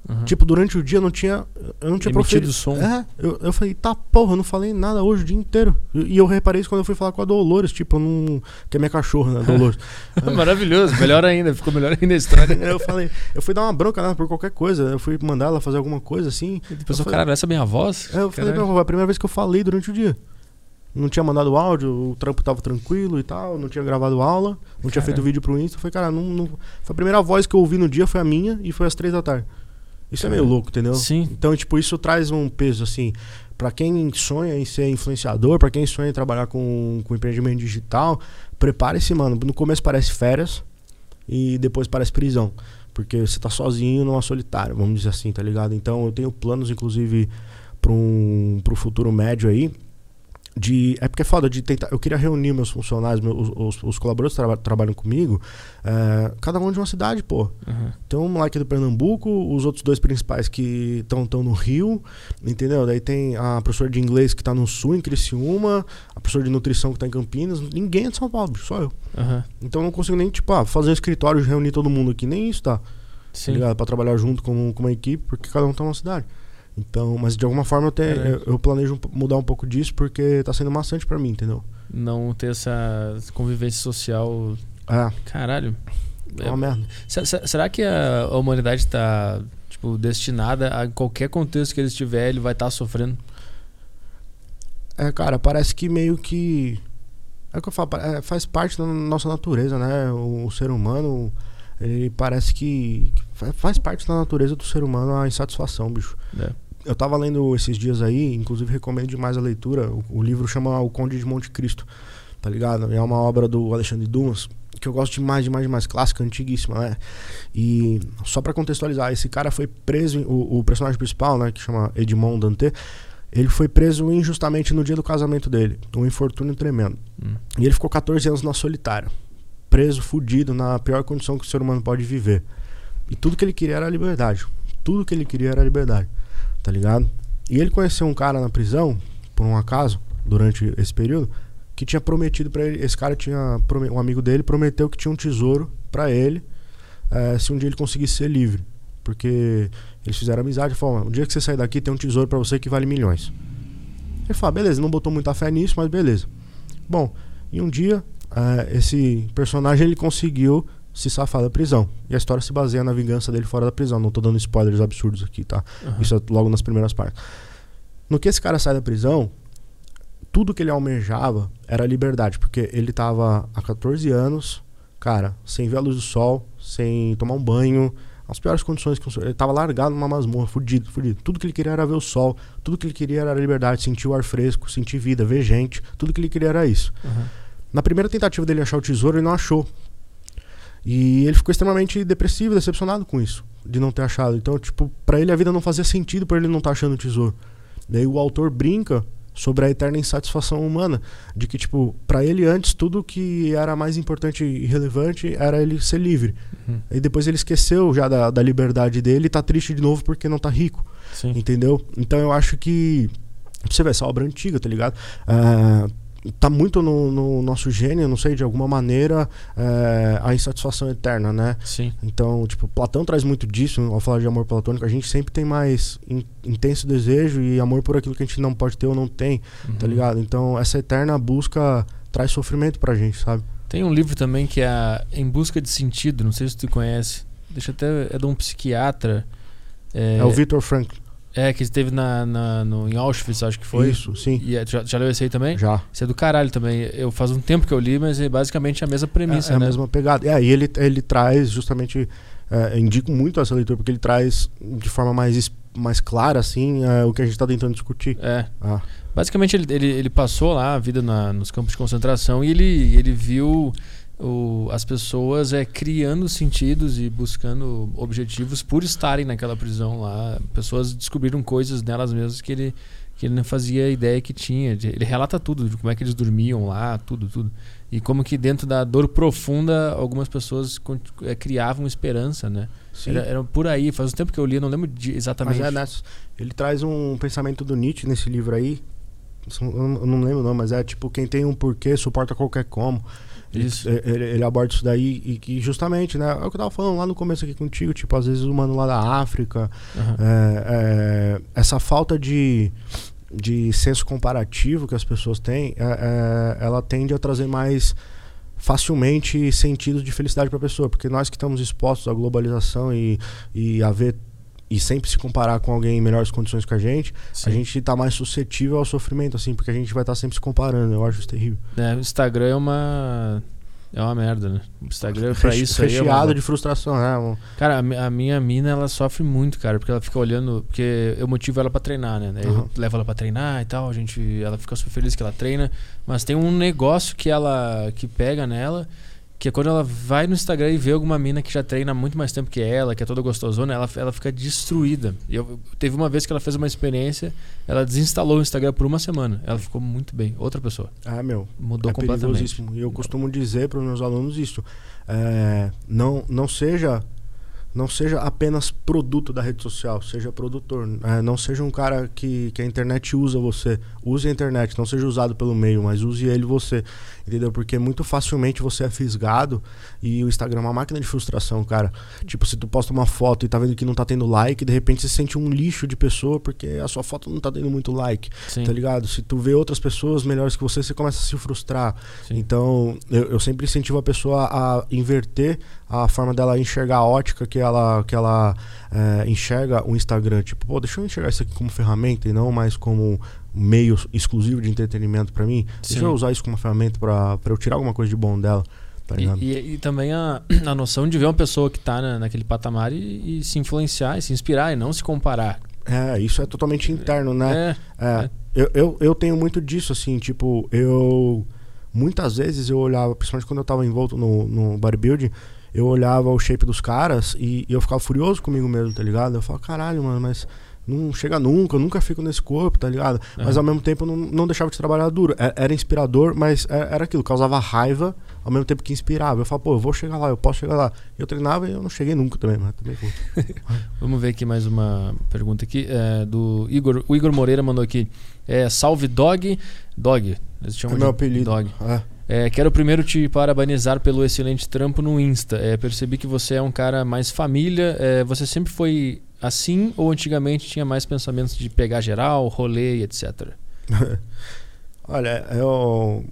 Speaker 1: Aham.
Speaker 2: Tipo, durante o dia eu não tinha. Eu não tinha proferido.
Speaker 1: som.
Speaker 2: É, eu, eu falei, tá porra, eu não falei nada hoje o dia inteiro. E, e eu reparei isso quando eu fui falar com a Dolores, tipo, eu não. Que é minha cachorra, né, Dolores.
Speaker 1: Maravilhoso, melhor ainda, ficou melhor ainda a história.
Speaker 2: eu falei, eu fui dar uma bronca nela por qualquer coisa. Eu fui mandar ela fazer alguma coisa assim.
Speaker 1: E depois
Speaker 2: Eu
Speaker 1: eu
Speaker 2: falei-
Speaker 1: caralho, essa é a minha voz?
Speaker 2: Aí eu falei, não, foi a primeira vez que eu falei durante o dia. Não tinha mandado áudio, o trampo tava tranquilo e tal, não tinha gravado aula, não tinha feito vídeo pro Insta. Eu falei, cara, não, não- Foi a primeira voz que eu ouvi no dia, foi a minha e foi às três da tarde. Isso é meio louco, entendeu?
Speaker 1: Sim.
Speaker 2: Então, tipo, isso traz um peso, assim, pra quem sonha em ser influenciador, pra quem sonha em trabalhar com, com empreendimento digital, prepare-se, mano. No começo parece férias e depois parece prisão. Porque você tá sozinho numa solitária, vamos dizer assim, tá ligado? Então eu tenho planos, inclusive, pra um, pro futuro médio aí. De, é porque é foda de tentar. Eu queria reunir meus funcionários, meus, os, os- colaboradores que traba- trabalham comigo, é, cada um de uma cidade, pô.
Speaker 1: Aham.
Speaker 2: Tem um moleque do Pernambuco, os outros dois principais que estão no Rio, entendeu? Daí tem a professora de inglês que tá no Sul, em Criciúma, a professora de nutrição que tá em Campinas. Ninguém é de São Paulo, só eu.
Speaker 1: Aham.
Speaker 2: Então eu não consigo nem, tipo, ah, fazer um escritório e reunir todo mundo aqui. Nem isso tá, tá
Speaker 1: Sim.
Speaker 2: ligado? Pra trabalhar junto com, com uma equipe, porque cada um tá numa cidade. Então, mas de alguma forma eu, tenho,
Speaker 1: É.
Speaker 2: eu, eu planejo mudar um pouco disso, porque tá sendo maçante pra mim, entendeu?
Speaker 1: Não ter essa convivência social.
Speaker 2: É,
Speaker 1: Caralho.
Speaker 2: é uma merda.
Speaker 1: Se- se- Será que a a humanidade está tipo, destinada a qualquer contexto que ele estiver, ele vai estar sofrendo?
Speaker 2: É, cara, parece que meio que. É o que eu falo, é, faz parte da nossa natureza, né? O, o ser humano, ele parece que. que fa- faz parte da natureza do ser humano a insatisfação, bicho.
Speaker 1: É.
Speaker 2: Eu tava lendo esses dias aí, inclusive recomendo demais a leitura. O, o livro chama O Conde de Monte Cristo, tá ligado? É uma obra do Alexandre Dumas, que eu gosto demais, demais, demais. Clássica, antiguíssima, né? E só pra contextualizar, esse cara foi preso, o, o personagem principal, né, que chama Edmond Dantê, ele foi preso injustamente no dia do casamento dele. Um infortúnio tremendo.
Speaker 1: Hum.
Speaker 2: E ele ficou 14 anos na solitária. Preso, fudido, na pior condição que o ser humano pode viver. E tudo que ele queria era a liberdade. Tudo que ele queria era a liberdade. Tá ligado? E ele conheceu um cara na prisão, por um acaso, durante esse período, que tinha prometido pra ele. Esse cara tinha. Um amigo dele prometeu que tinha um tesouro pra ele eh, se um dia ele conseguisse ser livre. Porque eles fizeram amizade e falaram: um dia que você sair daqui, tem um tesouro pra você que vale milhões. Ele falou: beleza, não botou muita fé nisso, mas beleza. Bom, e um dia, eh, esse personagem ele conseguiu se safar da prisão. E a história se baseia na vingança dele fora da prisão. Não tô dando spoilers absurdos aqui, tá?
Speaker 1: Aham.
Speaker 2: Isso é logo nas primeiras partes. No que esse cara sai da prisão, tudo que ele almejava era liberdade, porque ele tava há 14 anos, cara, sem ver a luz do sol, sem tomar um banho, as piores condições que ele tava largado numa masmorra, fudido, fudido. Tudo que ele queria era ver o sol, tudo que ele queria era liberdade, sentir o ar fresco, sentir vida, ver gente, tudo que ele queria era isso.
Speaker 1: Aham.
Speaker 2: Na primeira tentativa dele achar o tesouro, ele não achou. E ele ficou extremamente depressivo, decepcionado com isso, de não ter achado. Então, tipo, pra ele a vida não fazia sentido por ele não estar achando o tesouro. Daí o autor brinca sobre a eterna insatisfação humana, de que tipo, pra ele antes tudo que era mais importante e relevante era ele ser livre.
Speaker 1: Uhum.
Speaker 2: E depois ele esqueceu já da, da liberdade dele e tá triste de novo porque não tá rico.
Speaker 1: Sim.
Speaker 2: Entendeu? Então eu acho que. Você ver, essa obra é antiga, tá ligado? Ah, tá muito no, no nosso gênio, não sei, de alguma maneira, eh, a insatisfação eterna, né?
Speaker 1: Sim.
Speaker 2: Então, tipo, Platão traz muito disso ao falar de amor platônico. A gente sempre tem mais in- intenso desejo e amor por aquilo que a gente não pode ter ou não tem, tá
Speaker 1: Uhum.
Speaker 2: ligado? Então, essa eterna busca traz sofrimento pra gente, sabe?
Speaker 1: Tem um livro também que é Em Busca de Sentido, não sei se tu conhece. Deixa até. É de um psiquiatra.
Speaker 2: É, o Victor Frankl.
Speaker 1: É, que esteve na, na, no, em Auschwitz, acho que foi.
Speaker 2: Isso, sim.
Speaker 1: E é, já, já leu esse aí também?
Speaker 2: Já.
Speaker 1: Isso é do caralho também. Eu faz um tempo que eu li, mas é basicamente a mesma premissa,
Speaker 2: é, é
Speaker 1: né?
Speaker 2: a mesma pegada. É, e ele, ele traz justamente. É, indico muito essa leitura, porque ele traz de forma mais, mais clara, assim, é, o que a gente está tentando discutir.
Speaker 1: É.
Speaker 2: Ah,
Speaker 1: Basicamente, ele, ele, ele passou lá a vida na- nos campos de concentração e ele, ele viu o- as pessoas é, criando sentidos e buscando objetivos por estarem naquela prisão lá. Pessoas descobriram coisas nelas mesmas que ele, que ele não fazia ideia que tinha. Ele relata tudo, de como é que eles dormiam lá, tudo, tudo. E como que dentro da dor profunda algumas pessoas é, criavam esperança, né? Era, era por aí, faz um tempo que eu li, não lembro de- exatamente.
Speaker 2: Mas é nessa. Ele traz um pensamento do Nietzsche nesse livro aí. Eu não lembro não, mas é tipo, quem tem um porquê suporta qualquer como. Ele-
Speaker 1: Isso.
Speaker 2: Ele, ele aborda isso daí e que justamente, né? É o que eu tava falando lá no começo aqui contigo, tipo, às vezes o mano lá da África,
Speaker 1: Aham.
Speaker 2: é, é, essa falta de, de senso comparativo que as pessoas têm, é, é, ela tende a trazer mais facilmente sentidos de felicidade para a pessoa, porque nós que estamos expostos à globalização e, e a ver e sempre se comparar com alguém em melhores condições que a gente,
Speaker 1: Sim.
Speaker 2: a gente tá mais suscetível ao sofrimento, assim, porque a gente vai estar sempre se comparando. Eu acho isso terrível.
Speaker 1: É, o Instagram é uma. É uma merda, né? O Instagram pra
Speaker 2: Reche-
Speaker 1: isso aí. É uma...
Speaker 2: de frustração, né?
Speaker 1: Cara, a, a minha mina, ela sofre muito, cara, porque ela fica olhando. Porque eu motivo ela pra treinar, né? Daí
Speaker 2: Aham.
Speaker 1: Eu levo ela pra treinar e tal, a gente. Ela fica super feliz que ela treina. Mas tem um negócio que ela. que pega nela. Que é quando ela vai no Instagram e vê alguma mina que já treina há muito mais tempo que ela, que é toda gostosona, ela, ela fica destruída. E eu, teve uma vez que ela fez uma experiência, ela desinstalou o Instagram por uma semana. Ela ficou muito bem. Outra pessoa.
Speaker 2: É, meu.
Speaker 1: Mudou
Speaker 2: é
Speaker 1: completamente.
Speaker 2: E eu costumo dizer para os meus alunos isso. é, não, não seja não seja apenas produto da rede social, seja produtor. É, não seja um cara que, que a internet usa você. Use a internet, não seja usado pelo meio, mas use ele você. Entendeu? Porque muito facilmente você é fisgado e o Instagram é uma máquina de frustração, cara. Tipo, se tu posta uma foto e tá vendo que não tá tendo like, de repente você se sente um lixo de pessoa porque a sua foto não tá tendo muito like.
Speaker 1: Sim,
Speaker 2: Tá ligado? Se tu vê outras pessoas melhores que você, você começa a se frustrar.
Speaker 1: sim.
Speaker 2: Então, eu, eu sempre incentivo a pessoa a inverter a forma dela enxergar a ótica que ela, que ela é, enxerga o Instagram. Tipo, pô, deixa eu enxergar isso aqui como ferramenta e não mais como meio exclusivo de entretenimento pra mim.
Speaker 1: Sim.
Speaker 2: Deixa eu usar isso como ferramenta pra eu tirar alguma coisa de bom dela. Tá
Speaker 1: E, e- e também a, a noção de ver uma pessoa que tá na, naquele patamar e, e se influenciar, e se inspirar e não se comparar.
Speaker 2: É, isso é totalmente interno, né?
Speaker 1: É,
Speaker 2: É, eu, eu, eu tenho muito disso, assim, tipo, eu. Muitas vezes eu olhava, principalmente quando eu tava envolto no, no bodybuilding, eu olhava o shape dos caras e, e eu ficava furioso comigo mesmo, tá ligado? Eu falava, caralho, mano, mas não chega nunca, eu nunca fico nesse corpo, tá ligado? Mas
Speaker 1: Aham.
Speaker 2: ao mesmo tempo não, não deixava de trabalhar duro. É- Era inspirador, mas é- era aquilo, causava raiva ao mesmo tempo que inspirava. Eu falava, pô, eu vou chegar lá, eu posso chegar lá. Eu treinava e eu não cheguei nunca também, mas também.
Speaker 1: Vamos ver aqui mais uma pergunta aqui. é, do Igor. O Igor Moreira mandou aqui. É, salve Dog. Dog. Eles
Speaker 2: É
Speaker 1: chamam
Speaker 2: meu
Speaker 1: de
Speaker 2: apelido.
Speaker 1: Dog.
Speaker 2: É.
Speaker 1: É, quero primeiro te parabenizar pelo excelente trampo no Insta. É, percebi que você é um cara mais família. É, você sempre foi assim ou antigamente tinha mais pensamentos de pegar geral, rolê e etc?
Speaker 2: Olha, eu.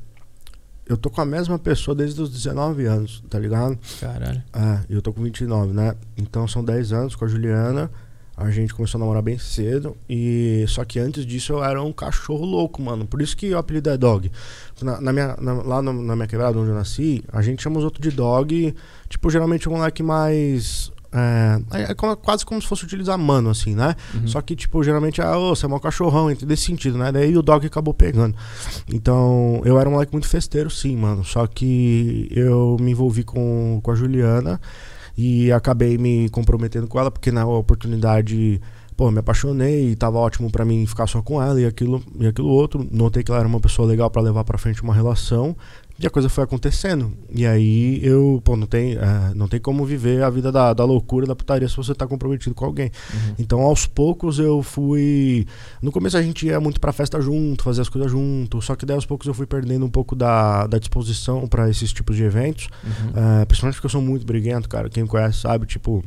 Speaker 2: Eu tô com a mesma pessoa desde os 19 anos, tá ligado?
Speaker 1: Caralho.
Speaker 2: É, eu tô com 29, né? Então são 10 anos com a Juliana. A gente começou a namorar bem cedo. E só que antes disso eu era um cachorro louco, mano. Por isso que o apelido é dog. Na, na minha, na- lá no- na minha quebrada onde eu nasci, a gente chama os outros de dog. Tipo, geralmente um moleque mais. É, é como- quase como se fosse utilizar mano, assim, né?
Speaker 1: Uhum.
Speaker 2: Só que, tipo, geralmente, ah, ô, você é mau cachorrão, entre desse sentido, né? Daí o dog acabou pegando. Então, eu era um moleque muito festeiro, sim, mano. Só que eu me envolvi com, com a Juliana e acabei me comprometendo com ela, porque na oportunidade, pô, me apaixonei e tava ótimo pra mim ficar só com ela e aquilo e aquilo outro. Notei que ela era uma pessoa legal pra levar pra frente uma relação. E a coisa foi acontecendo. E aí eu, pô, não tem, é, não tem como viver a vida da, da loucura, da putaria se você tá comprometido com alguém.
Speaker 1: Uhum.
Speaker 2: Então, aos poucos eu fui. No começo a gente ia muito pra festa junto, fazer as coisas junto. Só que daí aos poucos eu fui perdendo um pouco da, da disposição pra esses tipos de eventos.
Speaker 1: Uhum.
Speaker 2: É, principalmente porque eu sou muito briguento, cara. Quem me conhece sabe, tipo.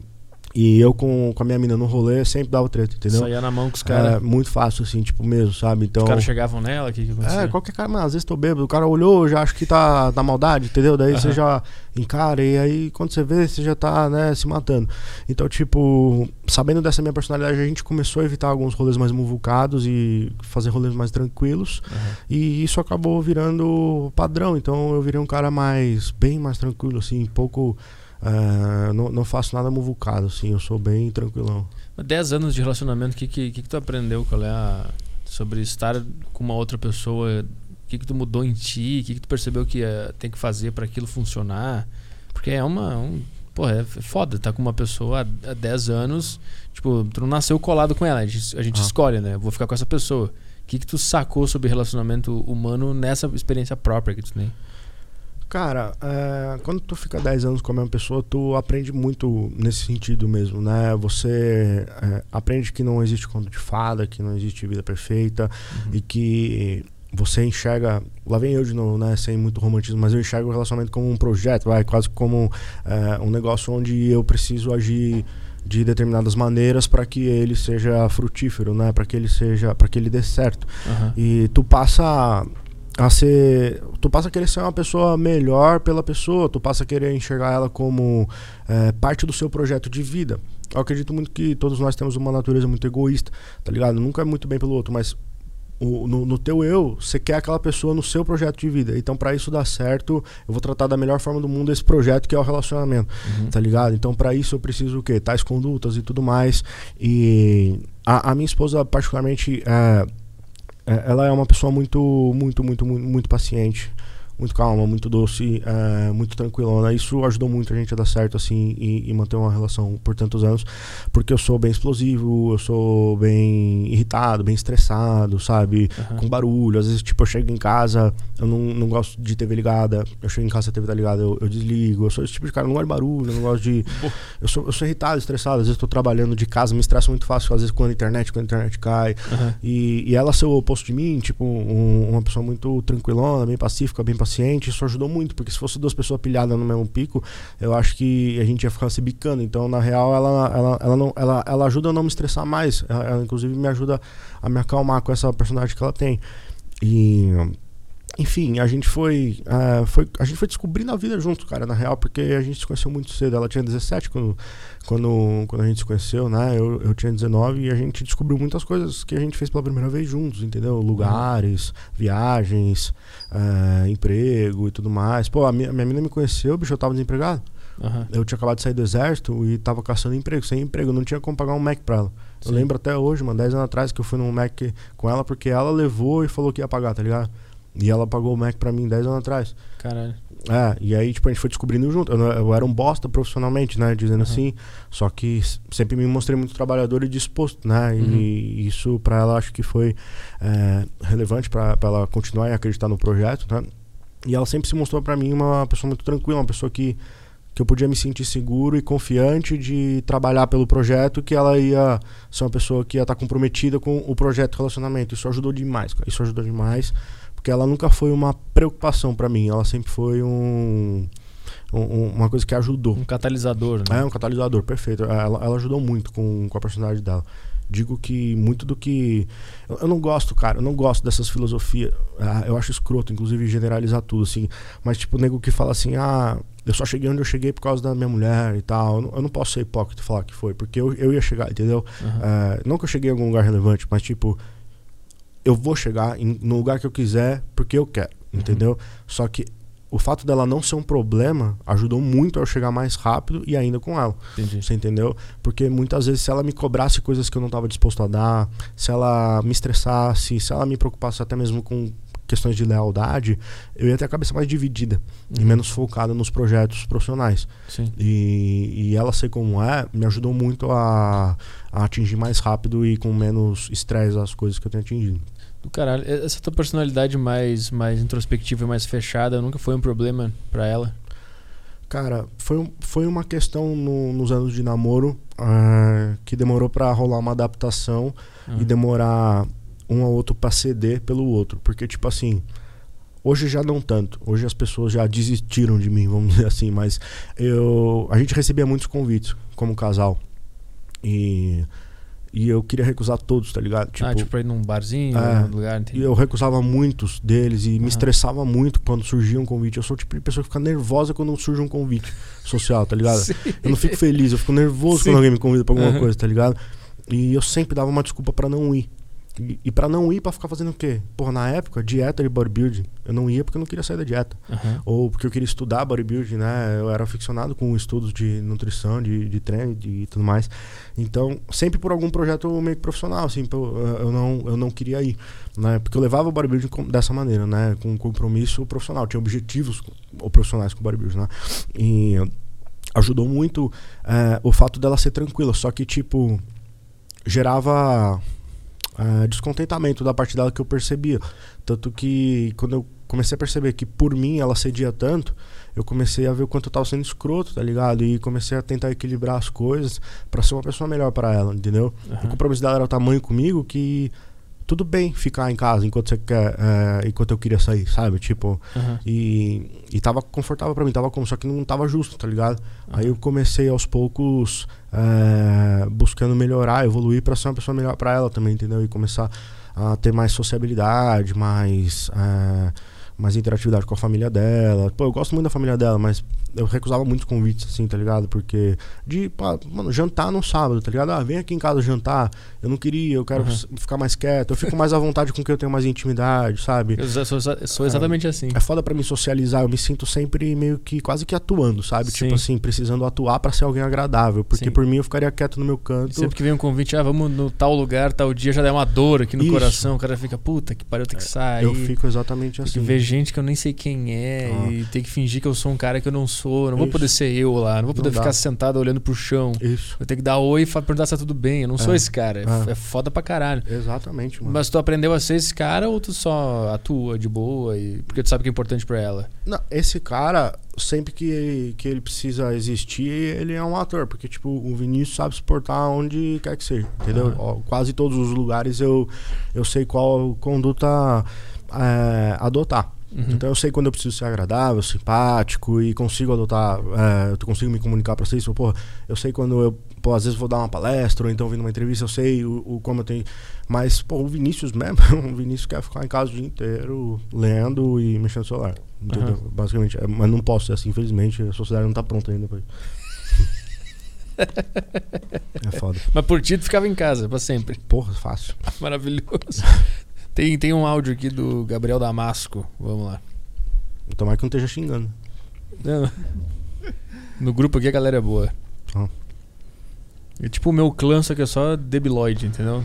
Speaker 2: E eu com, com a minha mina no rolê sempre dava treta, entendeu?
Speaker 1: Saía na mão com os caras.
Speaker 2: É muito fácil, assim, tipo, mesmo, sabe? Então.
Speaker 1: Os caras chegavam nela, o que, que acontecia?
Speaker 2: É, qualquer cara, mano, às vezes tô bêbado, o cara olhou, já acho que tá na maldade, entendeu? Daí você
Speaker 1: Aham.
Speaker 2: já encara, e aí quando você vê, você já tá, né, se matando. Então, tipo, sabendo dessa minha personalidade, a gente começou a evitar alguns rolês mais muvucados e fazer rolês mais tranquilos.
Speaker 1: Aham.
Speaker 2: E isso acabou virando padrão. Então eu virei um cara mais, bem mais tranquilo, assim, pouco. Eh, não, não faço nada muvucado, assim, eu sou bem tranquilão.
Speaker 1: Mas 10 anos de relacionamento, o que, que, que, tu aprendeu? Qual é a, sobre estar com uma outra pessoa? O que, que tu mudou em ti? O que, que tu percebeu que eh, tem que fazer para aquilo funcionar? Porque é uma. Um, porra, é foda estar com uma pessoa há, há 10 anos. Tipo, tu não nasceu colado com ela. A gente, a gente
Speaker 2: Ah.
Speaker 1: escolhe, né? Vou ficar com essa pessoa. O que, que tu sacou sobre relacionamento humano nessa experiência própria que tu tem?
Speaker 2: Cara, é, quando tu fica 10 anos com a mesma pessoa, tu aprende muito nesse sentido mesmo, né? Você é, aprende que não existe conto de fada, que não existe vida perfeita e que você enxerga. Lá vem eu de novo, né? Sem muito romantismo, mas eu enxergo o relacionamento como um projeto, vai, quase como é, um negócio onde eu preciso agir de determinadas maneiras para que ele seja frutífero, né? Para que ele seja, para que ele dê certo.
Speaker 1: Aham.
Speaker 2: E tu passa a ser. Tu passa a querer ser uma pessoa melhor pela pessoa, tu passa a querer enxergar ela como é, parte do seu projeto de vida. Eu acredito muito que todos nós temos uma natureza muito egoísta, tá ligado? Nunca é muito bem pelo outro, mas o- no, no teu eu, você quer aquela pessoa no seu projeto de vida. Então, para isso dar certo, eu vou tratar da melhor forma do mundo esse projeto que é o relacionamento
Speaker 1: Uhum.
Speaker 2: tá ligado? Então, pra isso eu preciso o quê? Tais condutas e tudo mais. E a, a minha esposa, particularmente, é- ela é uma pessoa muito, muito, muito, muito, muito paciente. Muito calma, muito doce, é, muito tranquilona. Isso ajudou muito a gente a dar certo, assim, e, e manter uma relação por tantos anos. Porque eu sou bem explosivo, eu sou bem irritado, bem estressado, sabe?
Speaker 1: Aham.
Speaker 2: com barulho. Às vezes, tipo, eu chego em casa, eu não, não gosto de TV ligada. Eu chego em casa, a TV tá ligada, eu, eu desligo. Eu sou esse tipo de cara, eu não gosto de barulho, eu não gosto de. Eu sou, eu sou irritado, estressado. Às vezes, tô trabalhando de casa, me estresso muito fácil. Às vezes, quando a internet, quando a internet cai.
Speaker 1: Aham.
Speaker 2: E, e ela ser o oposto de mim, tipo, um- uma pessoa muito tranquilona, bem pacífica, bem paciente, isso ajudou muito, porque se fosse duas pessoas pilhadas no mesmo pico, eu acho que a gente ia ficar se bicando. Então, na real, ela, ela, ela, não, ela, ela ajuda a não me estressar mais. Ela, ela, inclusive, me ajuda a me acalmar com essa personagem que ela tem. E. Enfim, a gente foi, ah, foi. A gente foi descobrindo a vida junto, cara, na real, porque a gente se conheceu muito cedo. Ela tinha 17 quando, quando, quando a gente se conheceu, né? Eu, eu tinha 19 e a gente descobriu muitas coisas que a gente fez pela primeira vez juntos, entendeu? Lugares, viagens, ah, emprego e tudo mais. Pô, a minha, minha mina me conheceu, bicho, eu tava desempregado.
Speaker 1: Aham.
Speaker 2: Eu tinha acabado de sair do exército e tava caçando emprego, sem emprego, não tinha como pagar um Mac pra ela. Eu
Speaker 1: Sim.
Speaker 2: lembro até hoje, mano, 10 anos atrás, que eu fui num Mac com ela porque ela levou e falou que ia pagar, tá ligado? E ela pagou o Mac pra mim 10 anos atrás.
Speaker 1: Caralho.
Speaker 2: É, e aí, tipo, a gente foi descobrindo junto. Eu, eu era um bosta profissionalmente, né? Dizendo
Speaker 1: Uhum.
Speaker 2: assim. Só que sempre me mostrei muito trabalhador e disposto, né?
Speaker 1: Uhum.
Speaker 2: E isso pra ela acho que foi é, relevante pra pra ela continuar e acreditar no projeto, né? E ela sempre se mostrou pra mim uma pessoa muito tranquila, uma pessoa que, que eu podia me sentir seguro e confiante de trabalhar pelo projeto, que ela ia ser uma pessoa que ia estar comprometida com o projeto relacionamento. Isso ajudou demais, cara. Isso ajudou demais, porque ela nunca foi uma preocupação pra mim, ela sempre foi um, um- uma coisa que ajudou.
Speaker 1: Um catalisador, né?
Speaker 2: É um catalisador, perfeito. Ela, ela ajudou muito com, com a personalidade dela. Digo que muito do que. Eu, eu não gosto, cara, eu não gosto dessas filosofias. Ah, eu acho escroto, inclusive, generalizar tudo, assim. Mas, tipo, o nego que fala assim, ah, eu só cheguei onde eu cheguei por causa da minha mulher e tal. Eu não, eu não posso ser hipócrita e falar que foi, porque eu, eu ia chegar, entendeu?
Speaker 1: Aham.
Speaker 2: É, não que eu cheguei em algum lugar relevante, mas tipo, eu vou chegar em, no lugar que eu quiser porque eu quero, entendeu? Só que o fato dela não ser um problema ajudou muito a eu chegar mais rápido e ainda com ela.
Speaker 1: Entendi.
Speaker 2: Você entendeu? Porque muitas vezes se ela me cobrasse coisas que eu não estava disposto a dar, se ela me estressasse, se ela me preocupasse até mesmo com questões de lealdade, eu ia ter a cabeça mais dividida e
Speaker 1: Uhum.
Speaker 2: menos focada nos projetos profissionais.
Speaker 1: Sim.
Speaker 2: E, e ela ser como é, me ajudou muito a, a atingir mais rápido e com menos estresse as coisas que eu tenho atingido.
Speaker 1: Do caralho. Essa tua personalidade mais, mais introspectiva e mais fechada nunca foi um problema pra ela?
Speaker 2: Cara, foi, foi uma questão no- nos anos de namoro ah, que demorou pra rolar uma adaptação
Speaker 1: Ah.
Speaker 2: e demorar um ao outro pra ceder pelo outro. Porque, tipo assim, hoje já não tanto. Hoje as pessoas já desistiram de mim, vamos dizer assim. Mas eu, a gente recebia muitos convites como casal. E, e eu queria recusar todos, tá ligado?
Speaker 1: ah, tipo pra ir num barzinho,
Speaker 2: é,
Speaker 1: num lugar, entendi.
Speaker 2: E eu recusava muitos deles e
Speaker 1: Aham.
Speaker 2: me estressava muito quando surgia um convite. Eu sou o tipo de pessoa que fica nervosa quando surge um convite social, tá ligado?
Speaker 1: Sim.
Speaker 2: Eu não fico feliz, eu fico nervoso
Speaker 1: Sim.
Speaker 2: quando alguém me convida pra alguma
Speaker 1: Aham.
Speaker 2: coisa, tá ligado? E eu sempre dava uma desculpa pra não ir. E, e para não ir, pra ficar fazendo o quê? Porra, na época, dieta de bodybuilding, eu não ia porque eu não queria sair da dieta.
Speaker 1: Aham.
Speaker 2: Ou porque eu queria estudar bodybuilding, né? Eu era aficionado com estudos de nutrição, de, de treino e tudo mais. Então, sempre por algum projeto meio que profissional, assim, pô, eu, eu não, eu não queria ir, né? Porque eu levava o bodybuilding dessa maneira, né? Com um compromisso profissional. Tinha objetivos profissionais com o bodybuilding, né? E ajudou muito eh, o fato dela ser tranquila, só que, tipo, gerava descontentamento da parte dela que eu percebia. Tanto que quando eu comecei a perceber que por mim ela cedia tanto, eu comecei a ver o quanto eu tava sendo escroto, tá ligado? E comecei a tentar equilibrar as coisas pra ser uma pessoa melhor pra ela, entendeu? O
Speaker 1: Aham.
Speaker 2: compromisso dela era o tamanho comigo que tudo bem ficar em casa enquanto você quer, eh, enquanto eu queria sair, sabe? Tipo,
Speaker 1: Aham.
Speaker 2: e, e tava confortável pra mim, tava como, só que não tava justo, tá ligado? Aí eu comecei aos poucos eh, buscando melhorar, evoluir pra ser uma pessoa melhor pra ela também, entendeu? E começar a ter mais sociabilidade, mais, eh, mais interatividade com a família dela. Pô, eu gosto muito da família dela, mas eu recusava muitos convites, assim, tá ligado? Porque de, pá, mano, jantar no sábado, tá ligado? Ah, vem aqui em casa jantar. Eu não queria, eu quero
Speaker 1: Uhum.
Speaker 2: ficar mais quieto. Eu fico mais à vontade com quem eu tenho mais intimidade, sabe?
Speaker 1: Eu sou, sou- sou exatamente assim.
Speaker 2: É foda pra mim socializar, eu me sinto sempre meio que quase que atuando, sabe?
Speaker 1: Sim.
Speaker 2: Tipo assim, precisando atuar pra ser alguém agradável. Porque
Speaker 1: Sim.
Speaker 2: por mim eu ficaria quieto no meu
Speaker 1: E
Speaker 2: canto.
Speaker 1: sempre que vem um convite, ah, vamos no tal lugar, tal dia, já dá uma dor aqui no
Speaker 2: Isso.
Speaker 1: coração. O cara fica, puta, que pariu, tem que sair.
Speaker 2: eu fico exatamente assim.
Speaker 1: que gente que eu nem sei quem é
Speaker 2: Ah.
Speaker 1: e tem que fingir que eu sou um cara que eu não sou. Não vou
Speaker 2: Isso.
Speaker 1: poder ser eu lá, não vou poder
Speaker 2: Não dá.
Speaker 1: ficar sentado olhando pro chão.
Speaker 2: Isso,
Speaker 1: Eu tenho que dar oi e perguntar se tá tudo bem. Eu não sou
Speaker 2: É.
Speaker 1: esse cara. É,
Speaker 2: É.
Speaker 1: é foda pra caralho.
Speaker 2: exatamente, mano.
Speaker 1: Mas tu aprendeu a ser esse cara ou tu só atua de boa e porque tu sabe que é importante pra ela?
Speaker 2: Não, esse cara, sempre que, que ele precisa existir, ele é um ator. Porque, tipo, o Vinícius sabe se portar onde quer que seja, entendeu? Ó, Quase todos os lugares eu, eu sei qual conduta é, adotar.
Speaker 1: Uhum.
Speaker 2: Então eu sei quando eu preciso ser agradável, simpático e consigo adotar, é, eu consigo me comunicar pra vocês. Pô, eu sei quando eu, pô, às vezes vou dar uma palestra ou então vir numa entrevista, eu sei o, o como eu tenho. Mas, pô, o Vinícius mesmo, o Vinícius quer ficar em casa o dia inteiro lendo e mexendo no celular. Entendeu? Basicamente. É, mas não posso ser assim, infelizmente, a sociedade não tá pronta ainda pra isso. é foda.
Speaker 1: Mas por ti tu ficava em casa pra sempre.
Speaker 2: Porra, fácil.
Speaker 1: Maravilhoso. Tem, tem um áudio aqui do Gabriel Damasco. Vamos lá.
Speaker 2: Tomara que não esteja xingando.
Speaker 1: Não. No grupo aqui a galera é boa.
Speaker 2: Ah.
Speaker 1: É tipo o meu clã, só que é só debiloide, entendeu?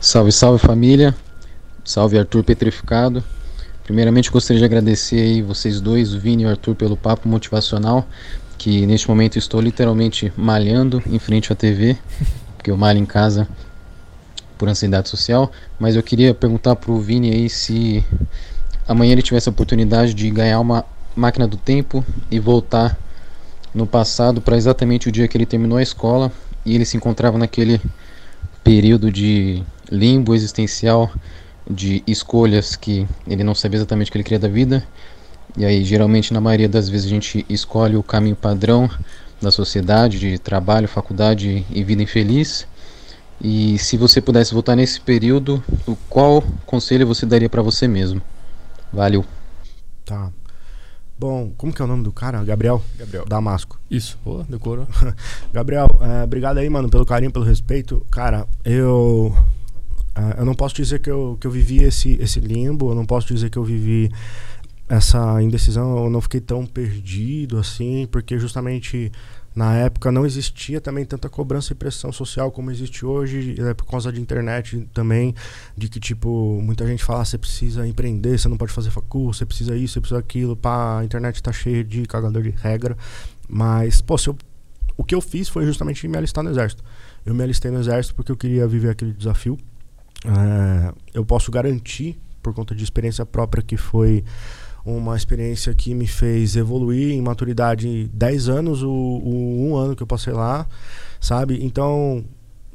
Speaker 4: Salve, salve família. Salve Arthur Petrificado. Primeiramente gostaria de agradecer aí vocês dois, o Vini e o Arthur, pelo papo motivacional, que neste momento estou literalmente malhando em frente à TV, porque eu malho em casa por ansiedade social, mas eu queria perguntar pro Vini aí se amanhã ele tivesse a oportunidade de ganhar uma máquina do tempo e voltar no passado para exatamente o dia que ele terminou a escola e ele se encontrava naquele período de limbo existencial de escolhas que ele não sabia exatamente o que ele queria da vida. E aí, geralmente, na maioria das vezes, a gente escolhe o caminho padrão da sociedade, de trabalho, faculdade e vida infeliz. E se você pudesse voltar nesse período, o qual conselho você daria para você mesmo? Valeu.
Speaker 2: Tá. Bom, como que é o nome do cara? Gabriel
Speaker 3: Gabriel.
Speaker 2: Damasco.
Speaker 1: Isso, pô, decorou.
Speaker 2: Gabriel, é, obrigado aí, mano, pelo carinho, pelo respeito. Cara, eu. é, eu não posso dizer que eu, que eu vivi esse, esse limbo, eu não posso dizer que eu vivi essa indecisão, eu não fiquei tão perdido assim, porque justamente na época não existia também tanta cobrança e pressão social como existe hoje, é, por causa de internet também, de que, tipo, muita gente fala, "Ah, você precisa empreender, você não pode fazer facul, você precisa isso, você precisa aquilo, pá, a internet tá cheia de cagador de regra, mas, pô, eu o que eu fiz foi justamente me alistar no exército. Eu me alistei no exército porque eu queria viver aquele desafio. É, eu posso garantir, por conta de experiência própria, que foi uma experiência que me fez evoluir em maturidade em 10 anos, o, o um ano que eu passei lá, sabe? Então,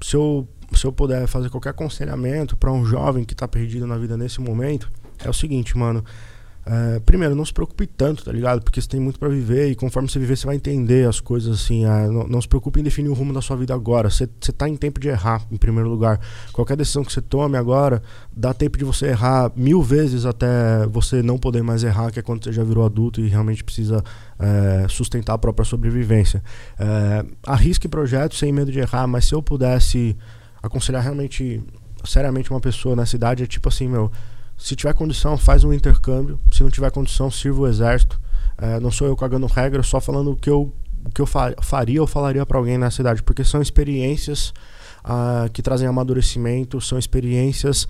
Speaker 2: se eu, se eu puder fazer qualquer aconselhamento para um jovem que está perdido na vida nesse momento, é o seguinte, mano. É, primeiro, não se preocupe tanto, tá ligado? Porque você tem muito para viver e conforme você viver, você vai entender as coisas assim. É, não, não, se preocupe em definir o rumo da sua vida agora. Você, você tá em tempo de errar, em primeiro lugar. Qualquer decisão que você tome agora, dá tempo de você errar mil vezes até você não poder mais errar, que é quando você já virou adulto e realmente precisa é, sustentar a própria sobrevivência. É, arrisque projetos sem medo de errar, mas se eu pudesse aconselhar realmente, seriamente uma pessoa na cidade, é tipo assim, meu se tiver condição, faz um intercâmbio. Se não tiver condição, sirva o exército. É, não sou eu cagando regra, só falando o que eu, o que eu faria ou falaria para alguém na cidade, porque são experiências uh, que trazem amadurecimento, são experiências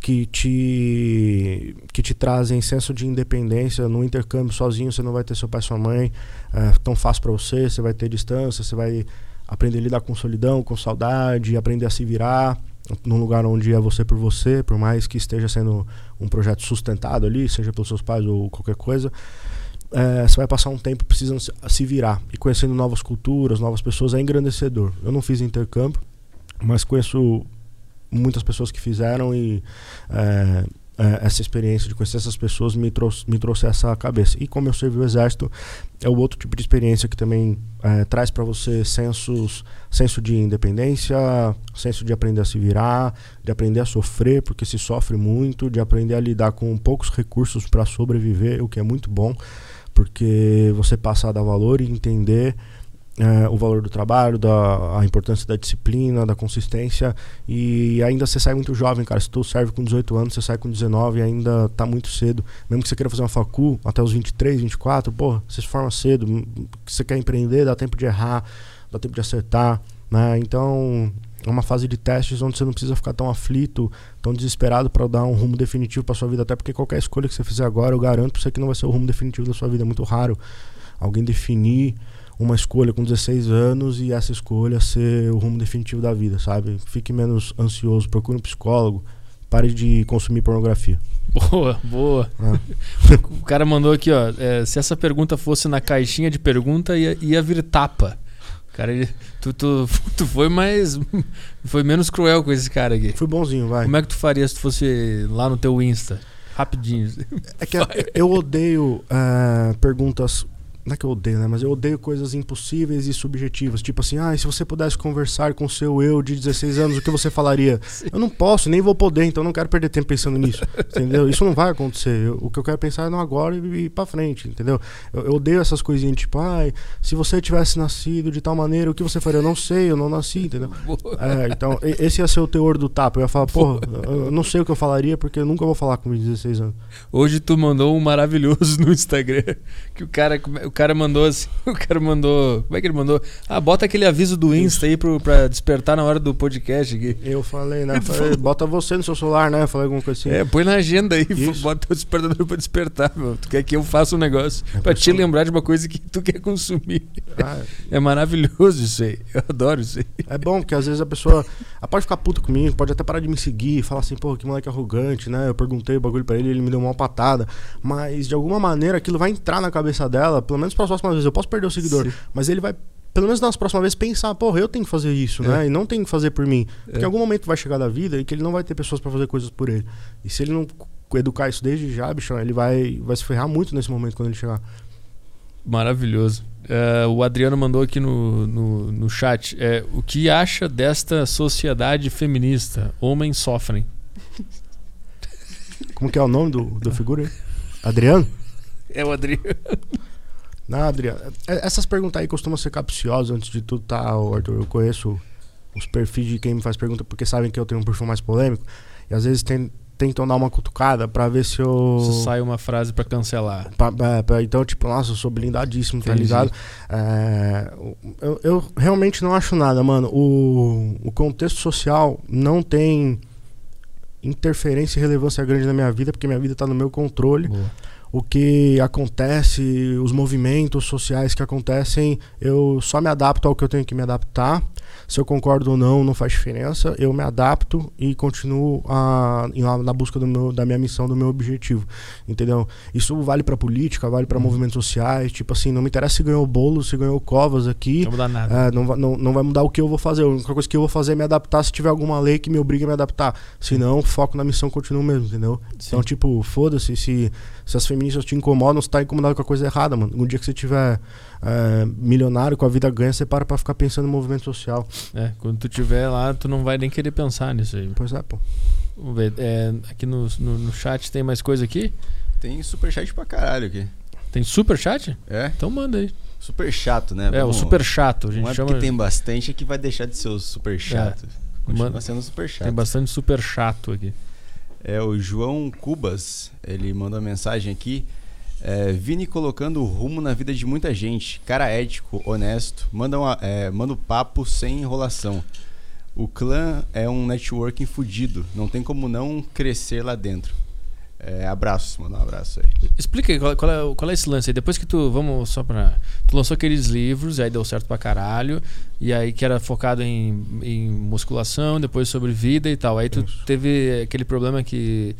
Speaker 2: que te, que te trazem senso de independência. No intercâmbio sozinho, você não vai ter seu pai e sua mãe é, tão fácil para você, você vai ter distância, você vai aprender a lidar com solidão, com saudade, aprender a se virar num lugar onde é você por você, por mais que esteja sendo um projeto sustentado ali, seja pelos seus pais ou qualquer coisa, é, você vai passar um tempo precisando se virar e conhecendo novas culturas, novas pessoas é engrandecedor. Eu não fiz intercâmbio, mas conheço muitas pessoas que fizeram e é, é, essa experiência de conhecer essas pessoas me trouxe, me trouxe essa cabeça. E como eu servi o exército, é o outro tipo de experiência que também é, traz para você sensos, senso de independência, senso de aprender a se virar, de aprender a sofrer, porque se sofre muito, de aprender a lidar com poucos recursos para sobreviver, o que é muito bom, porque você passa a dar valor e entender é, o valor do trabalho, da, a importância da disciplina, da consistência. E ainda você sai muito jovem, cara. Se tu serve com 18 anos, você sai com 19 e ainda tá muito cedo. Mesmo que você queira fazer uma facu até os 23, 24, pô, você se forma cedo. Você quer empreender, dá tempo de errar, dá tempo de acertar. Né? Então, é uma fase de testes onde você não precisa ficar tão aflito, tão desesperado para dar um rumo definitivo para sua vida. Até porque qualquer escolha que você fizer agora, eu garanto pra você que não vai ser o rumo definitivo da sua vida. É muito raro alguém definir uma escolha com 16 anos e essa escolha ser o rumo definitivo da vida, sabe? Fique menos ansioso, procure um psicólogo, pare de consumir pornografia.
Speaker 1: Boa, boa. Ah. o cara mandou aqui, ó. É, se essa pergunta fosse na caixinha de pergunta, ia, ia vir tapa. Cara, ele, tu, tu, tu foi mais. Foi menos cruel com esse cara aqui.
Speaker 2: Fui bonzinho, vai.
Speaker 1: Como é que tu faria se tu fosse lá no teu Insta? Rapidinho.
Speaker 2: É que eu odeio uh, perguntas não é que eu odeio, né? Mas eu odeio coisas impossíveis e subjetivas. Tipo assim, ah, se você pudesse conversar com o seu eu de 16 anos, o que você falaria? Sim. Eu não posso, nem vou poder, então eu não quero perder tempo pensando nisso. entendeu? Isso não vai acontecer. Eu, o que eu quero pensar é no agora e ir pra frente, entendeu? Eu, eu odeio essas coisinhas, tipo, ah, se você tivesse nascido de tal maneira, o que você faria? Eu não sei, eu não nasci, entendeu? É, então, esse ia ser o teor do tapa. Eu ia falar, porra, eu não sei o que eu falaria, porque eu nunca vou falar com 16 anos.
Speaker 1: Hoje tu mandou um maravilhoso no Instagram, que o cara, o cara mandou assim, o cara mandou, como é que ele mandou? Ah, bota aquele aviso do Insta aí pro, pra despertar na hora do podcast aqui.
Speaker 2: Eu falei, né? Falei, bota você no seu celular, né? Falei alguma coisa assim.
Speaker 1: É, põe na agenda aí, Isso. bota o despertador pra despertar, meu. Tu quer que eu faça um negócio é pra te lembrar de uma coisa que tu quer consumir. Ah, é. é maravilhoso isso aí. Eu adoro isso aí.
Speaker 2: É bom, porque às vezes a pessoa ela pode ficar puta comigo, pode até parar de me seguir, falar assim, pô, que moleque arrogante, né? Eu perguntei o bagulho pra ele, ele me deu uma patada. Mas de alguma maneira aquilo vai entrar na cabeça dela, pelo menos para as próximas vezes. Eu posso perder o seguidor, Sim. mas ele vai pelo menos nas próximas vezes pensar, porra, eu tenho que fazer isso, é. né? E não tem que fazer por mim. Porque é. em algum momento vai chegar da vida e que ele não vai ter pessoas para fazer coisas por ele. E se ele não educar isso desde já, bicho, ele vai, vai se ferrar muito nesse momento quando ele chegar.
Speaker 1: Maravilhoso. Uh, o Adriano mandou aqui no, no, no chat. É, o que acha desta sociedade feminista? Homens sofrem.
Speaker 2: Como que é o nome do, do figura aí? Adriano?
Speaker 1: É o Adriano.
Speaker 2: Não, Adriano. É, essas perguntas aí costumam ser capciosas antes de tudo, tá, Arthur? Eu conheço os perfis de quem me faz pergunta porque sabem que eu tenho um perfil mais polêmico. E às vezes tem, tentam dar uma cutucada para ver se eu. Se
Speaker 1: sai uma frase para cancelar.
Speaker 2: Pra, é, pra, então, tipo, nossa, eu sou blindadíssimo, tá Entendi. tá ligado? É, eu, eu, realmente não acho nada, mano. O, o contexto social não tem interferência e relevância grande na minha vida, porque minha vida tá no meu controle. Boa o que acontece, os movimentos sociais que acontecem, eu só me adapto ao que eu tenho que me adaptar. Se eu concordo ou não, não faz diferença. Eu me adapto e continuo a, na busca do meu, da minha missão, do meu objetivo. Entendeu? Isso vale para política, vale para uhum. movimentos sociais. Tipo assim, não me interessa se ganhou bolo, se ganhou covas aqui.
Speaker 1: Não
Speaker 2: muda
Speaker 1: nada.
Speaker 2: É, não, não, não vai mudar o que eu vou fazer. A única coisa que eu vou fazer é me adaptar se tiver alguma lei que me obrigue a me adaptar. Se não, foco na missão continua mesmo, entendeu? Sim. Então, tipo, foda-se se, se as feministas te incomodam, você tá incomodado com a coisa errada, mano. Um dia que você tiver é, milionário, com a vida ganha, você para pra ficar pensando no movimento social.
Speaker 1: É, quando tu tiver lá, tu não vai nem querer pensar nisso aí.
Speaker 2: Pois é, pô.
Speaker 1: Vamos ver. é, aqui no, no, no chat tem mais coisa aqui?
Speaker 3: Tem superchat pra caralho aqui.
Speaker 1: Tem super chat?
Speaker 3: É?
Speaker 1: Então manda aí.
Speaker 3: Super chato, né?
Speaker 1: É, o super chato. A gente
Speaker 3: Não é
Speaker 1: chama.
Speaker 3: porque tem bastante é que vai deixar de ser o super chato. Continua
Speaker 1: Manda-
Speaker 3: sendo super chato.
Speaker 1: tem bastante super chato aqui.
Speaker 3: É o João Cubas, ele mandou uma mensagem aqui. É, Vini colocando rumo na vida de muita gente. Cara ético, honesto, manda, uma, é, manda um papo sem enrolação. O clã é um networking fudido, não tem como não crescer lá dentro. É, abraços, manda um abraço aí.
Speaker 1: Explica aí qual, qual é, qual é esse lance aí. Depois que tu. Vamos só pra. Tu lançou aqueles livros, aí deu certo pra caralho. E aí que era focado em, em musculação, depois sobre vida e tal. Aí tu
Speaker 2: Isso.
Speaker 1: teve aquele problema que.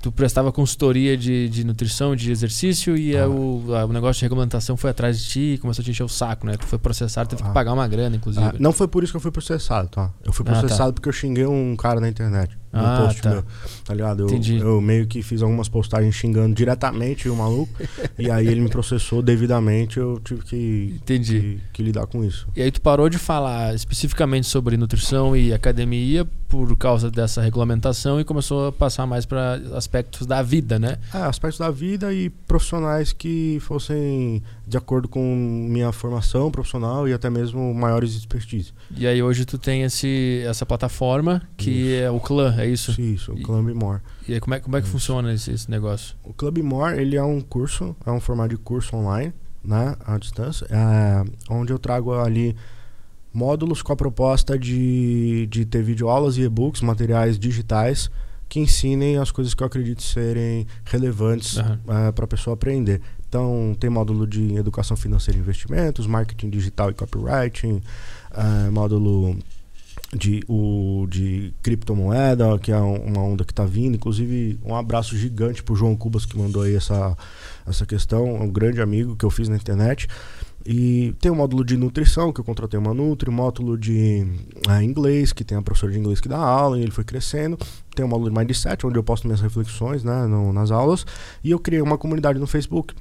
Speaker 1: Tu prestava consultoria de, de nutrição, de exercício, e
Speaker 2: Ah.
Speaker 1: o, a- o negócio de regulamentação foi atrás de ti e começou a te encher o saco, né? Tu foi processado, teve que
Speaker 2: Ah.
Speaker 1: pagar uma grana, inclusive.
Speaker 2: Ah, não foi por isso que eu fui processado, tá? Eu fui
Speaker 1: Ah, tá.
Speaker 2: processado porque eu xinguei um cara na internet. No
Speaker 1: Ah,
Speaker 2: post
Speaker 1: tá.
Speaker 2: meu. Tá ligado? Eu, eu meio que fiz algumas postagens xingando diretamente o maluco. e aí ele me processou devidamente. Eu tive que,
Speaker 1: Entendi.
Speaker 2: que, que lidar com isso.
Speaker 1: E aí tu parou de falar especificamente sobre nutrição e academia por causa dessa regulamentação e começou a passar mais para aspectos da vida, né?
Speaker 2: É, aspectos da vida e profissionais que fossem de acordo com minha formação profissional e até mesmo maiores expertise.
Speaker 1: E aí hoje tu tem esse, essa plataforma que é o clã, é isso?
Speaker 2: Isso, o
Speaker 1: E-
Speaker 2: Club More.
Speaker 1: E aí como é, como é que funciona esse, esse negócio?
Speaker 2: O Club More, ele é um curso, é um formato de curso online, né, à distância, é, onde eu trago ali módulos com a proposta de, de ter videoaulas e e-books, materiais digitais, que ensinem as coisas que eu acredito serem relevantes
Speaker 1: Aham.
Speaker 2: para a pessoa aprender. Então, tem módulo de educação financeira e investimentos, marketing digital e copywriting, eh, módulo de, o, de criptomoeda, que é um- uma onda que está vindo. Inclusive, um abraço gigante pro João Cubas que mandou aí essa, essa questão. É um grande amigo que eu fiz na internet. E tem o módulo de nutrição, que eu contratei uma Nutri, módulo de ah, inglês, que tem a professora de inglês que dá aula, e ele foi crescendo. Tem o módulo de Mindset, onde eu posto minhas reflexões né, no- nas aulas. E eu criei uma comunidade no Facebook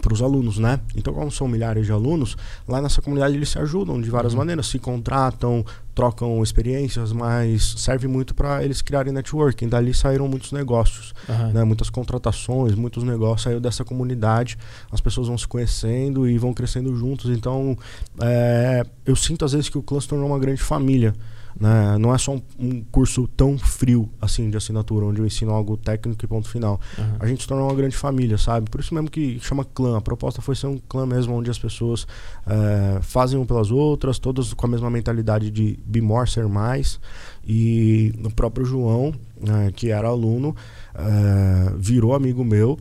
Speaker 2: para os alunos, né? Então, como são milhares de alunos, lá nessa comunidade eles se ajudam de várias
Speaker 1: Uhum.
Speaker 2: maneiras, se contratam, trocam experiências, mas serve muito para eles criarem networking. Dali saíram muitos negócios,
Speaker 1: Aham.
Speaker 2: né? Muitas contratações, muitos negócios saiu dessa comunidade. As pessoas vão se conhecendo e vão crescendo juntos. Então, é, eu sinto às vezes que o clã se tornou uma grande família. Né? Não é só um, um curso tão frio assim de assinatura, onde eu ensino algo técnico e ponto final
Speaker 1: Aham.
Speaker 2: a gente se tornou uma grande família, sabe? Por isso mesmo que chama clã. A proposta foi ser um clã mesmo, onde as pessoas eh, fazem um pelas outras, todas com a mesma mentalidade de be more, ser mais. E o próprio João, né, que era aluno, eh, virou amigo meu.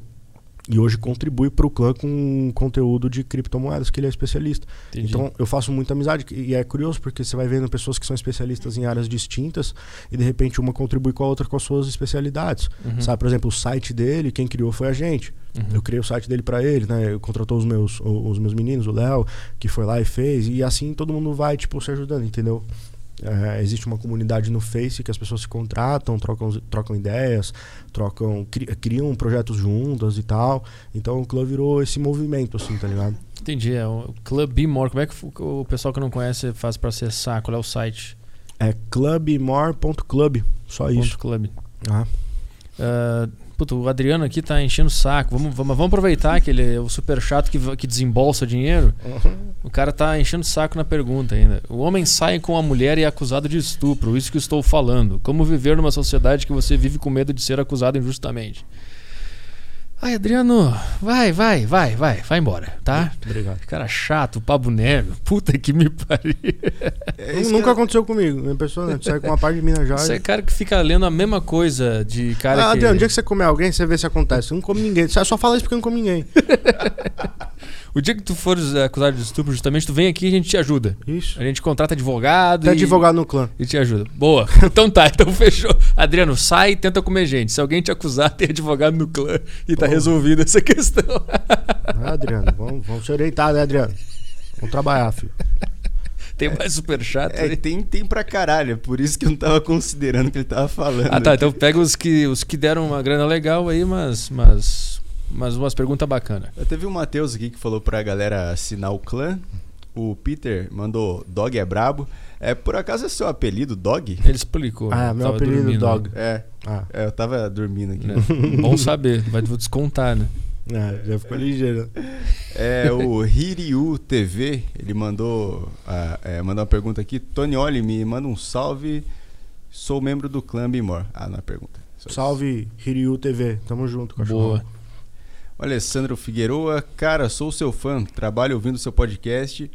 Speaker 2: E hoje contribui para o clã com conteúdo de criptomoedas, que ele é especialista.
Speaker 1: Entendi.
Speaker 2: Então eu faço muita amizade e é curioso porque você vai vendo pessoas que são especialistas em áreas distintas e de repente uma contribui com a outra com as suas especialidades.
Speaker 1: Uhum.
Speaker 2: Sabe, por exemplo, o site dele, quem criou foi a gente.
Speaker 1: Uhum.
Speaker 2: Eu criei o site dele para ele, né? Eu contratou os meus, os meus meninos, o Léo, que foi lá e fez. E assim todo mundo vai, tipo, se ajudando, entendeu? É, existe uma comunidade no Face que as pessoas se contratam, trocam, trocam ideias, trocam, cri- criam projetos juntas e tal. Então o clube virou esse movimento, assim, tá ligado?
Speaker 1: Entendi. É o Club Be More. Como é que o pessoal que não conhece faz para acessar? Qual é o site?
Speaker 2: É clubmore.club, só isso.
Speaker 1: Ponto Club.
Speaker 2: Ah,
Speaker 1: Ah, puta, o Adriano aqui tá enchendo o saco. Vamos, vamos, vamos aproveitar que ele é o super chato que, que desembolsa dinheiro. O cara tá enchendo o saco na pergunta ainda. O homem sai com a mulher e é acusado de estupro. Isso que eu estou falando. Como viver numa sociedade que você vive com medo de ser acusado injustamente? Ai, Adriano, vai, vai, vai, vai, vai embora, tá?
Speaker 2: Obrigado.
Speaker 1: Cara chato, pabo neve, puta que me pariu.
Speaker 3: É isso
Speaker 2: Nunca aconteceu comigo. É impressionante. Sai com uma parte de Minas já.
Speaker 1: Você é cara que fica lendo a mesma coisa de cara
Speaker 2: ah,
Speaker 1: que...
Speaker 2: Adriano, o dia que você comer alguém, você vê se acontece. Eu não come ninguém. Você só fala isso porque eu não come ninguém.
Speaker 1: O dia que tu fores acusado de estupro, justamente, tu vem aqui e a gente te ajuda.
Speaker 2: Isso.
Speaker 1: A gente contrata advogado
Speaker 2: Tem
Speaker 1: e...
Speaker 2: advogado no clã.
Speaker 1: E te ajuda. Boa. Então tá, então fechou. Adriano, sai e tenta comer gente. Se alguém te acusar, tem advogado no clã e tá
Speaker 2: Pô.
Speaker 1: resolvida essa questão.
Speaker 2: Ah, Adriano, vamos, vamos se orientar, né, Adriano? Vamos trabalhar, filho.
Speaker 1: tem mais super chato
Speaker 3: É,
Speaker 1: aí.
Speaker 3: tem, tem pra caralho, é por isso que eu não tava considerando o que ele tava falando.
Speaker 1: Ah tá, então pega os que, os que deram uma grana legal aí, mas. mas mas umas perguntas bacanas.
Speaker 3: Teve o Matheus aqui que falou pra galera assinar o clã. O Peter mandou Dog é brabo. É, por acaso é seu apelido, Dog?
Speaker 1: Ele explicou.
Speaker 2: Ah,
Speaker 1: né?
Speaker 2: meu
Speaker 1: Tava
Speaker 2: apelido
Speaker 1: dormindo,
Speaker 2: Dog.
Speaker 3: É,
Speaker 2: Ah,
Speaker 3: é, eu tava dormindo aqui.
Speaker 1: né? Bom saber, vai vou descontar, né?
Speaker 2: é, já ficou ligeiro.
Speaker 3: É, o Hiryu TV, ele mandou, ah, é, mandou uma pergunta aqui. Tony Oli, me manda um salve. Sou membro do clã Bimor. Ah, não é pergunta. Só isso.
Speaker 2: Salve, Hiryu TV. Tamo junto, cachorro.
Speaker 1: Boa.
Speaker 3: O Alessandro Figueroa, cara, sou seu fã, trabalho ouvindo seu podcast,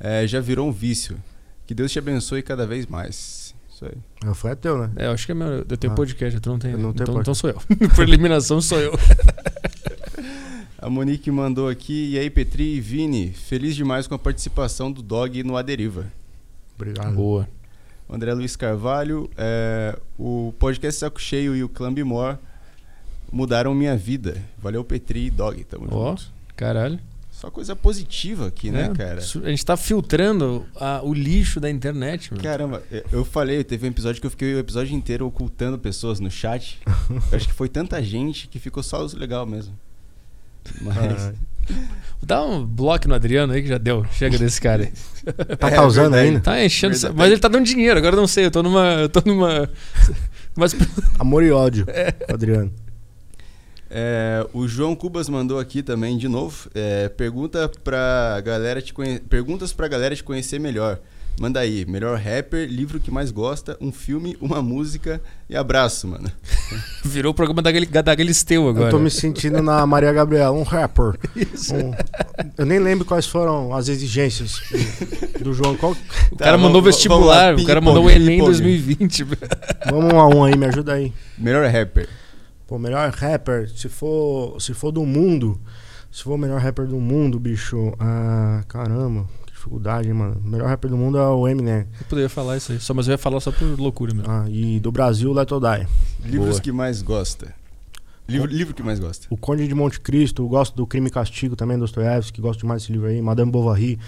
Speaker 3: é, já virou um vício. Que Deus te abençoe cada vez mais. Isso aí.
Speaker 2: Ah, Foi é teu, né?
Speaker 1: É, eu acho que é meu. Eu tenho
Speaker 2: Ah.
Speaker 1: podcast, tu não tem.
Speaker 2: Eu não tenho
Speaker 1: então, então sou eu. Por eliminação sou eu.
Speaker 3: A Monique mandou aqui, e aí Petri e Vini, feliz demais com a participação do Dog no Aderiva.
Speaker 2: Obrigado.
Speaker 1: Boa.
Speaker 3: O André Luiz Carvalho, é, o podcast Saco Cheio e o Clã Bimor mudaram minha vida. Valeu Petri e Dog, tamo
Speaker 1: Ó,
Speaker 3: junto.
Speaker 1: caralho.
Speaker 3: Só coisa positiva aqui, né,
Speaker 1: É,
Speaker 3: cara?
Speaker 1: su- A gente tá filtrando a- o lixo da internet, mano.
Speaker 3: Caramba, eu- falei, teve um episódio que eu fiquei o episódio inteiro ocultando pessoas no chat. Eu acho que foi tanta gente que ficou só os legal mesmo. Mas.
Speaker 2: Ah,
Speaker 1: Dá um bloco no Adriano aí que já deu. Chega desse cara aí.
Speaker 2: tá
Speaker 3: É
Speaker 2: causando
Speaker 3: verdade.
Speaker 2: ainda?
Speaker 1: Tá enchendo.
Speaker 3: Verdade.
Speaker 1: Mas ele tá dando dinheiro, agora eu não sei. Eu tô numa. Eu tô numa. Mas
Speaker 2: Amor e ódio, Adriano.
Speaker 3: É, o João Cubas mandou aqui também de novo. É, pergunta pra galera te conhe... Perguntas pra galera te conhecer melhor. Manda aí, melhor rapper, livro que mais gosta, um filme, uma música e abraço, mano.
Speaker 1: virou o programa da, Gal- da Galisteu agora.
Speaker 2: Eu tô me sentindo na Maria Gabriela, um rapper.
Speaker 1: Isso.
Speaker 2: Um- Eu nem lembro quais foram as exigências do, João. Qual-
Speaker 1: O cara
Speaker 3: Tá,
Speaker 1: mandou
Speaker 3: vamos- vamos lá,
Speaker 1: vestibular, o cara mandou o Enem
Speaker 3: ping-pong.
Speaker 1: 2020.
Speaker 2: Vamos um a um aí, me ajuda aí.
Speaker 3: Melhor rapper.
Speaker 2: Pô, melhor rapper, se for, se for do mundo, se for o melhor rapper do mundo, bicho, ah, caramba, que dificuldade, hein, mano. O melhor rapper do mundo é o Eminem.
Speaker 1: Eu poderia falar isso aí, só, mas eu ia falar só por loucura mesmo.
Speaker 2: Ah, e do Brasil, Let Or Die.
Speaker 3: Livros
Speaker 1: Boa.
Speaker 3: que mais gosta. Livro, livro que mais gosta.
Speaker 2: O Conde de Monte Cristo, gosto do Crime e Castigo também, Dostoiévski, gosto demais desse livro aí. Madame Bovary,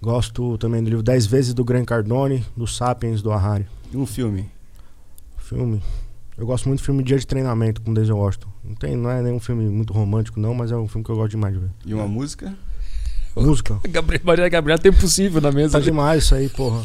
Speaker 2: gosto também do livro Dez Vezes do Gran Cardone, do Sapiens, do Harari.
Speaker 3: E um filme.
Speaker 2: Filme. Eu gosto muito do filme Dia de Treinamento com Denzel Washington. Não, tem, não é nenhum filme muito romântico, não, mas é um filme que eu gosto demais de ver.
Speaker 3: E uma música.
Speaker 2: Música.
Speaker 1: Gabriel, Maria Gabriela tem possível na mesa.
Speaker 2: Tá demais isso aí, porra.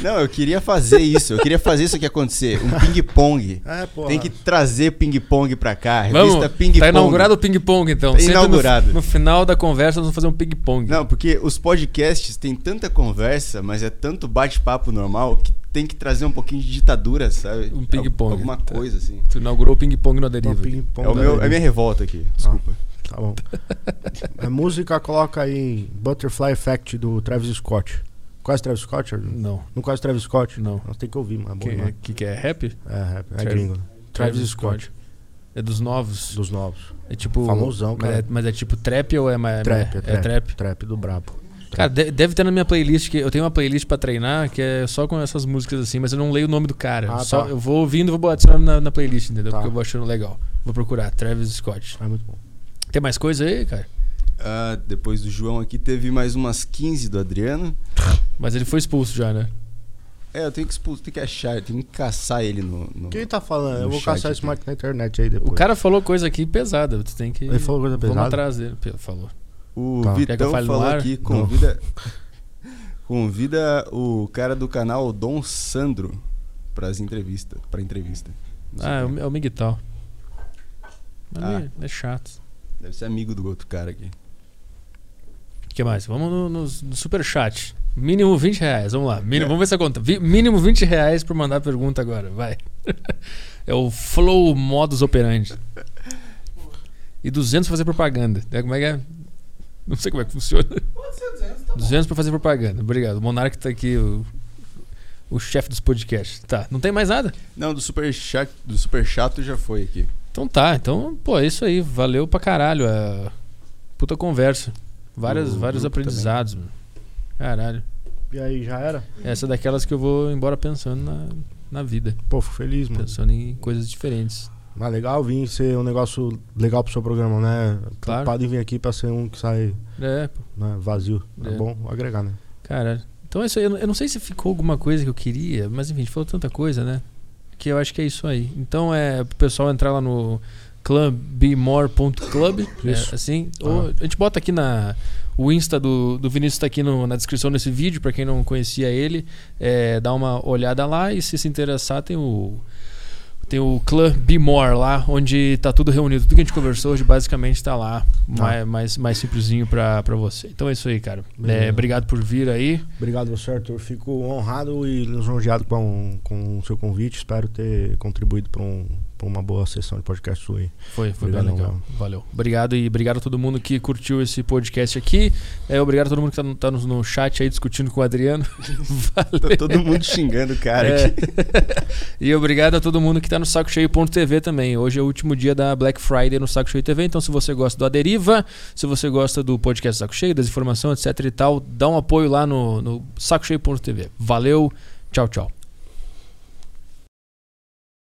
Speaker 3: Não, eu queria fazer isso. Eu queria fazer isso aqui acontecer. Um ping-pong.
Speaker 2: É.
Speaker 3: Tem que trazer ping-pong pra cá.
Speaker 1: Vamos,
Speaker 3: Revista ping-pong.
Speaker 1: tá inaugurado o ping-pong então.
Speaker 3: Tá
Speaker 1: Senta no-
Speaker 3: inaugurado.
Speaker 1: No, final da conversa nós vamos fazer um ping-pong.
Speaker 3: Não, porque os podcasts têm tanta conversa, mas é tanto bate-papo normal que tem que trazer um pouquinho de ditadura, sabe?
Speaker 1: Um ping-pong.
Speaker 3: Alguma
Speaker 1: Tá.
Speaker 3: coisa assim.
Speaker 1: Tu inaugurou o ping-pong no
Speaker 2: Então,
Speaker 1: Aderiva.
Speaker 2: ping-pong
Speaker 3: É, o meu, é a minha revolta aqui. Desculpa.
Speaker 2: Tá bom. A música coloca aí Butterfly Effect do Travis Scott. Conhece Travis Scott?
Speaker 1: Não.
Speaker 2: Não conhece Travis Scott?
Speaker 1: Não.
Speaker 2: Nós tem que ouvir, mano. É bom
Speaker 1: Que, que, que é rap?
Speaker 2: É, rap, é
Speaker 1: Travis-
Speaker 2: gringo. né? Travis Scott.
Speaker 1: É dos novos.
Speaker 2: Dos novos.
Speaker 1: É tipo.
Speaker 2: Famosão,
Speaker 1: mas
Speaker 2: cara.
Speaker 1: é, mas é tipo trap ou é mais.
Speaker 2: Trap, é
Speaker 1: é
Speaker 2: trap.
Speaker 1: trap?
Speaker 2: Trap do brabo.
Speaker 1: Cara, de- deve ter na minha playlist, que eu tenho uma playlist pra treinar que é só com essas músicas assim, mas eu não leio o nome do cara.
Speaker 2: Ah,
Speaker 1: só,
Speaker 2: tá.
Speaker 1: Eu vou ouvindo e vou botar na, na playlist, entendeu?
Speaker 2: Tá.
Speaker 1: Porque eu vou achando legal. Vou procurar, Travis Scott.
Speaker 2: É muito bom.
Speaker 1: Tem mais coisa aí, cara?
Speaker 3: Ah, depois do João aqui, teve mais umas 15 do Adriano.
Speaker 1: Mas ele foi expulso já, né?
Speaker 3: É, eu tenho que expulsar, tenho que achar, eu tenho que caçar ele no. no-
Speaker 2: Quem tá falando? Eu vou caçar esse
Speaker 3: aqui.
Speaker 2: Mike na internet aí depois.
Speaker 1: O cara falou coisa aqui pesada, tu tem que.
Speaker 2: Ele falou coisa
Speaker 1: Vamos
Speaker 2: pesada?
Speaker 1: atrás dele. Falou.
Speaker 3: O
Speaker 2: Tá.
Speaker 3: Vitão falou aqui, convida. convida o cara do canal Dom Sandro pras entrevistas. Pra entrevista.
Speaker 1: Ah, é o, é o Miguel.
Speaker 3: Ah.
Speaker 1: é- é chato.
Speaker 3: Deve ser amigo do outro cara aqui.
Speaker 1: O que mais? Vamos no, no, no superchat. Mínimo 20 reais, vamos lá. Mínimo, Vamos ver essa conta. Vi- mínimo 20 reais pra mandar pergunta agora, vai. é o Flow Modus Operandi. E 200 pra fazer propaganda. É, Como é que é? Não sei como é que funciona. 200 pra fazer propaganda. Obrigado. O Monark tá aqui, o, o chefe dos podcasts. Tá, não tem mais nada?
Speaker 3: Não, do super chat, do super chato já foi aqui.
Speaker 1: Então tá, então, pô, é isso aí. Valeu pra caralho. A puta conversa. Várias,
Speaker 3: O
Speaker 1: vários aprendizados, mano. Caralho.
Speaker 2: E aí, já era?
Speaker 1: Essa é daquelas que eu vou embora pensando na, na vida.
Speaker 2: Pô, fico feliz, mano.
Speaker 1: Pensando em coisas diferentes.
Speaker 2: Mas legal vir ser um negócio legal pro seu programa, né?
Speaker 1: Claro.
Speaker 2: Preocupado em vir aqui pra ser um que sai
Speaker 1: É,
Speaker 2: né, vazio. É.
Speaker 1: É.
Speaker 2: bom agregar, né?
Speaker 1: caralho. Então é isso aí. Eu não- eu não sei se ficou alguma coisa que eu queria, mas enfim, a gente falou tanta coisa, né? Que eu acho que é isso aí. Então é pro pessoal entrar lá no clubbemore.club, é, assim. Ah. Ou, a gente bota aqui na o Insta do, do Vinícius está aqui no, na descrição desse vídeo, para quem não conhecia ele, é, dá uma olhada lá e se se interessar tem o tem o Club Be More lá, onde tá tudo reunido. Tudo que a gente conversou hoje basicamente tá lá, ah. mais, mais, mais simplesinho pra, pra você. Então é isso aí, cara. É, obrigado por vir aí.
Speaker 2: Obrigado você, Arthur. Fico honrado e lisonjeado com, com o seu convite. Espero ter contribuído para um, uma boa sessão de podcast sua aí.
Speaker 1: Foi, foi obrigado, bem legal. Valeu. Obrigado e obrigado a todo mundo que curtiu esse podcast aqui. É, obrigado a todo mundo que tá no, no, chat aí discutindo com o Adriano.
Speaker 3: Valeu. Tá todo mundo xingando o cara é. aqui.
Speaker 1: e obrigado a todo mundo que tá no sacocheio.tv também. Hoje é o último dia da Black Friday no Saco Cheio TV. Então, se você gosta do Aderiva, se você gosta do podcast Saco Cheio, das informações, etc e tal, dá um apoio lá no, no sacocheio.tv. Valeu, tchau, tchau.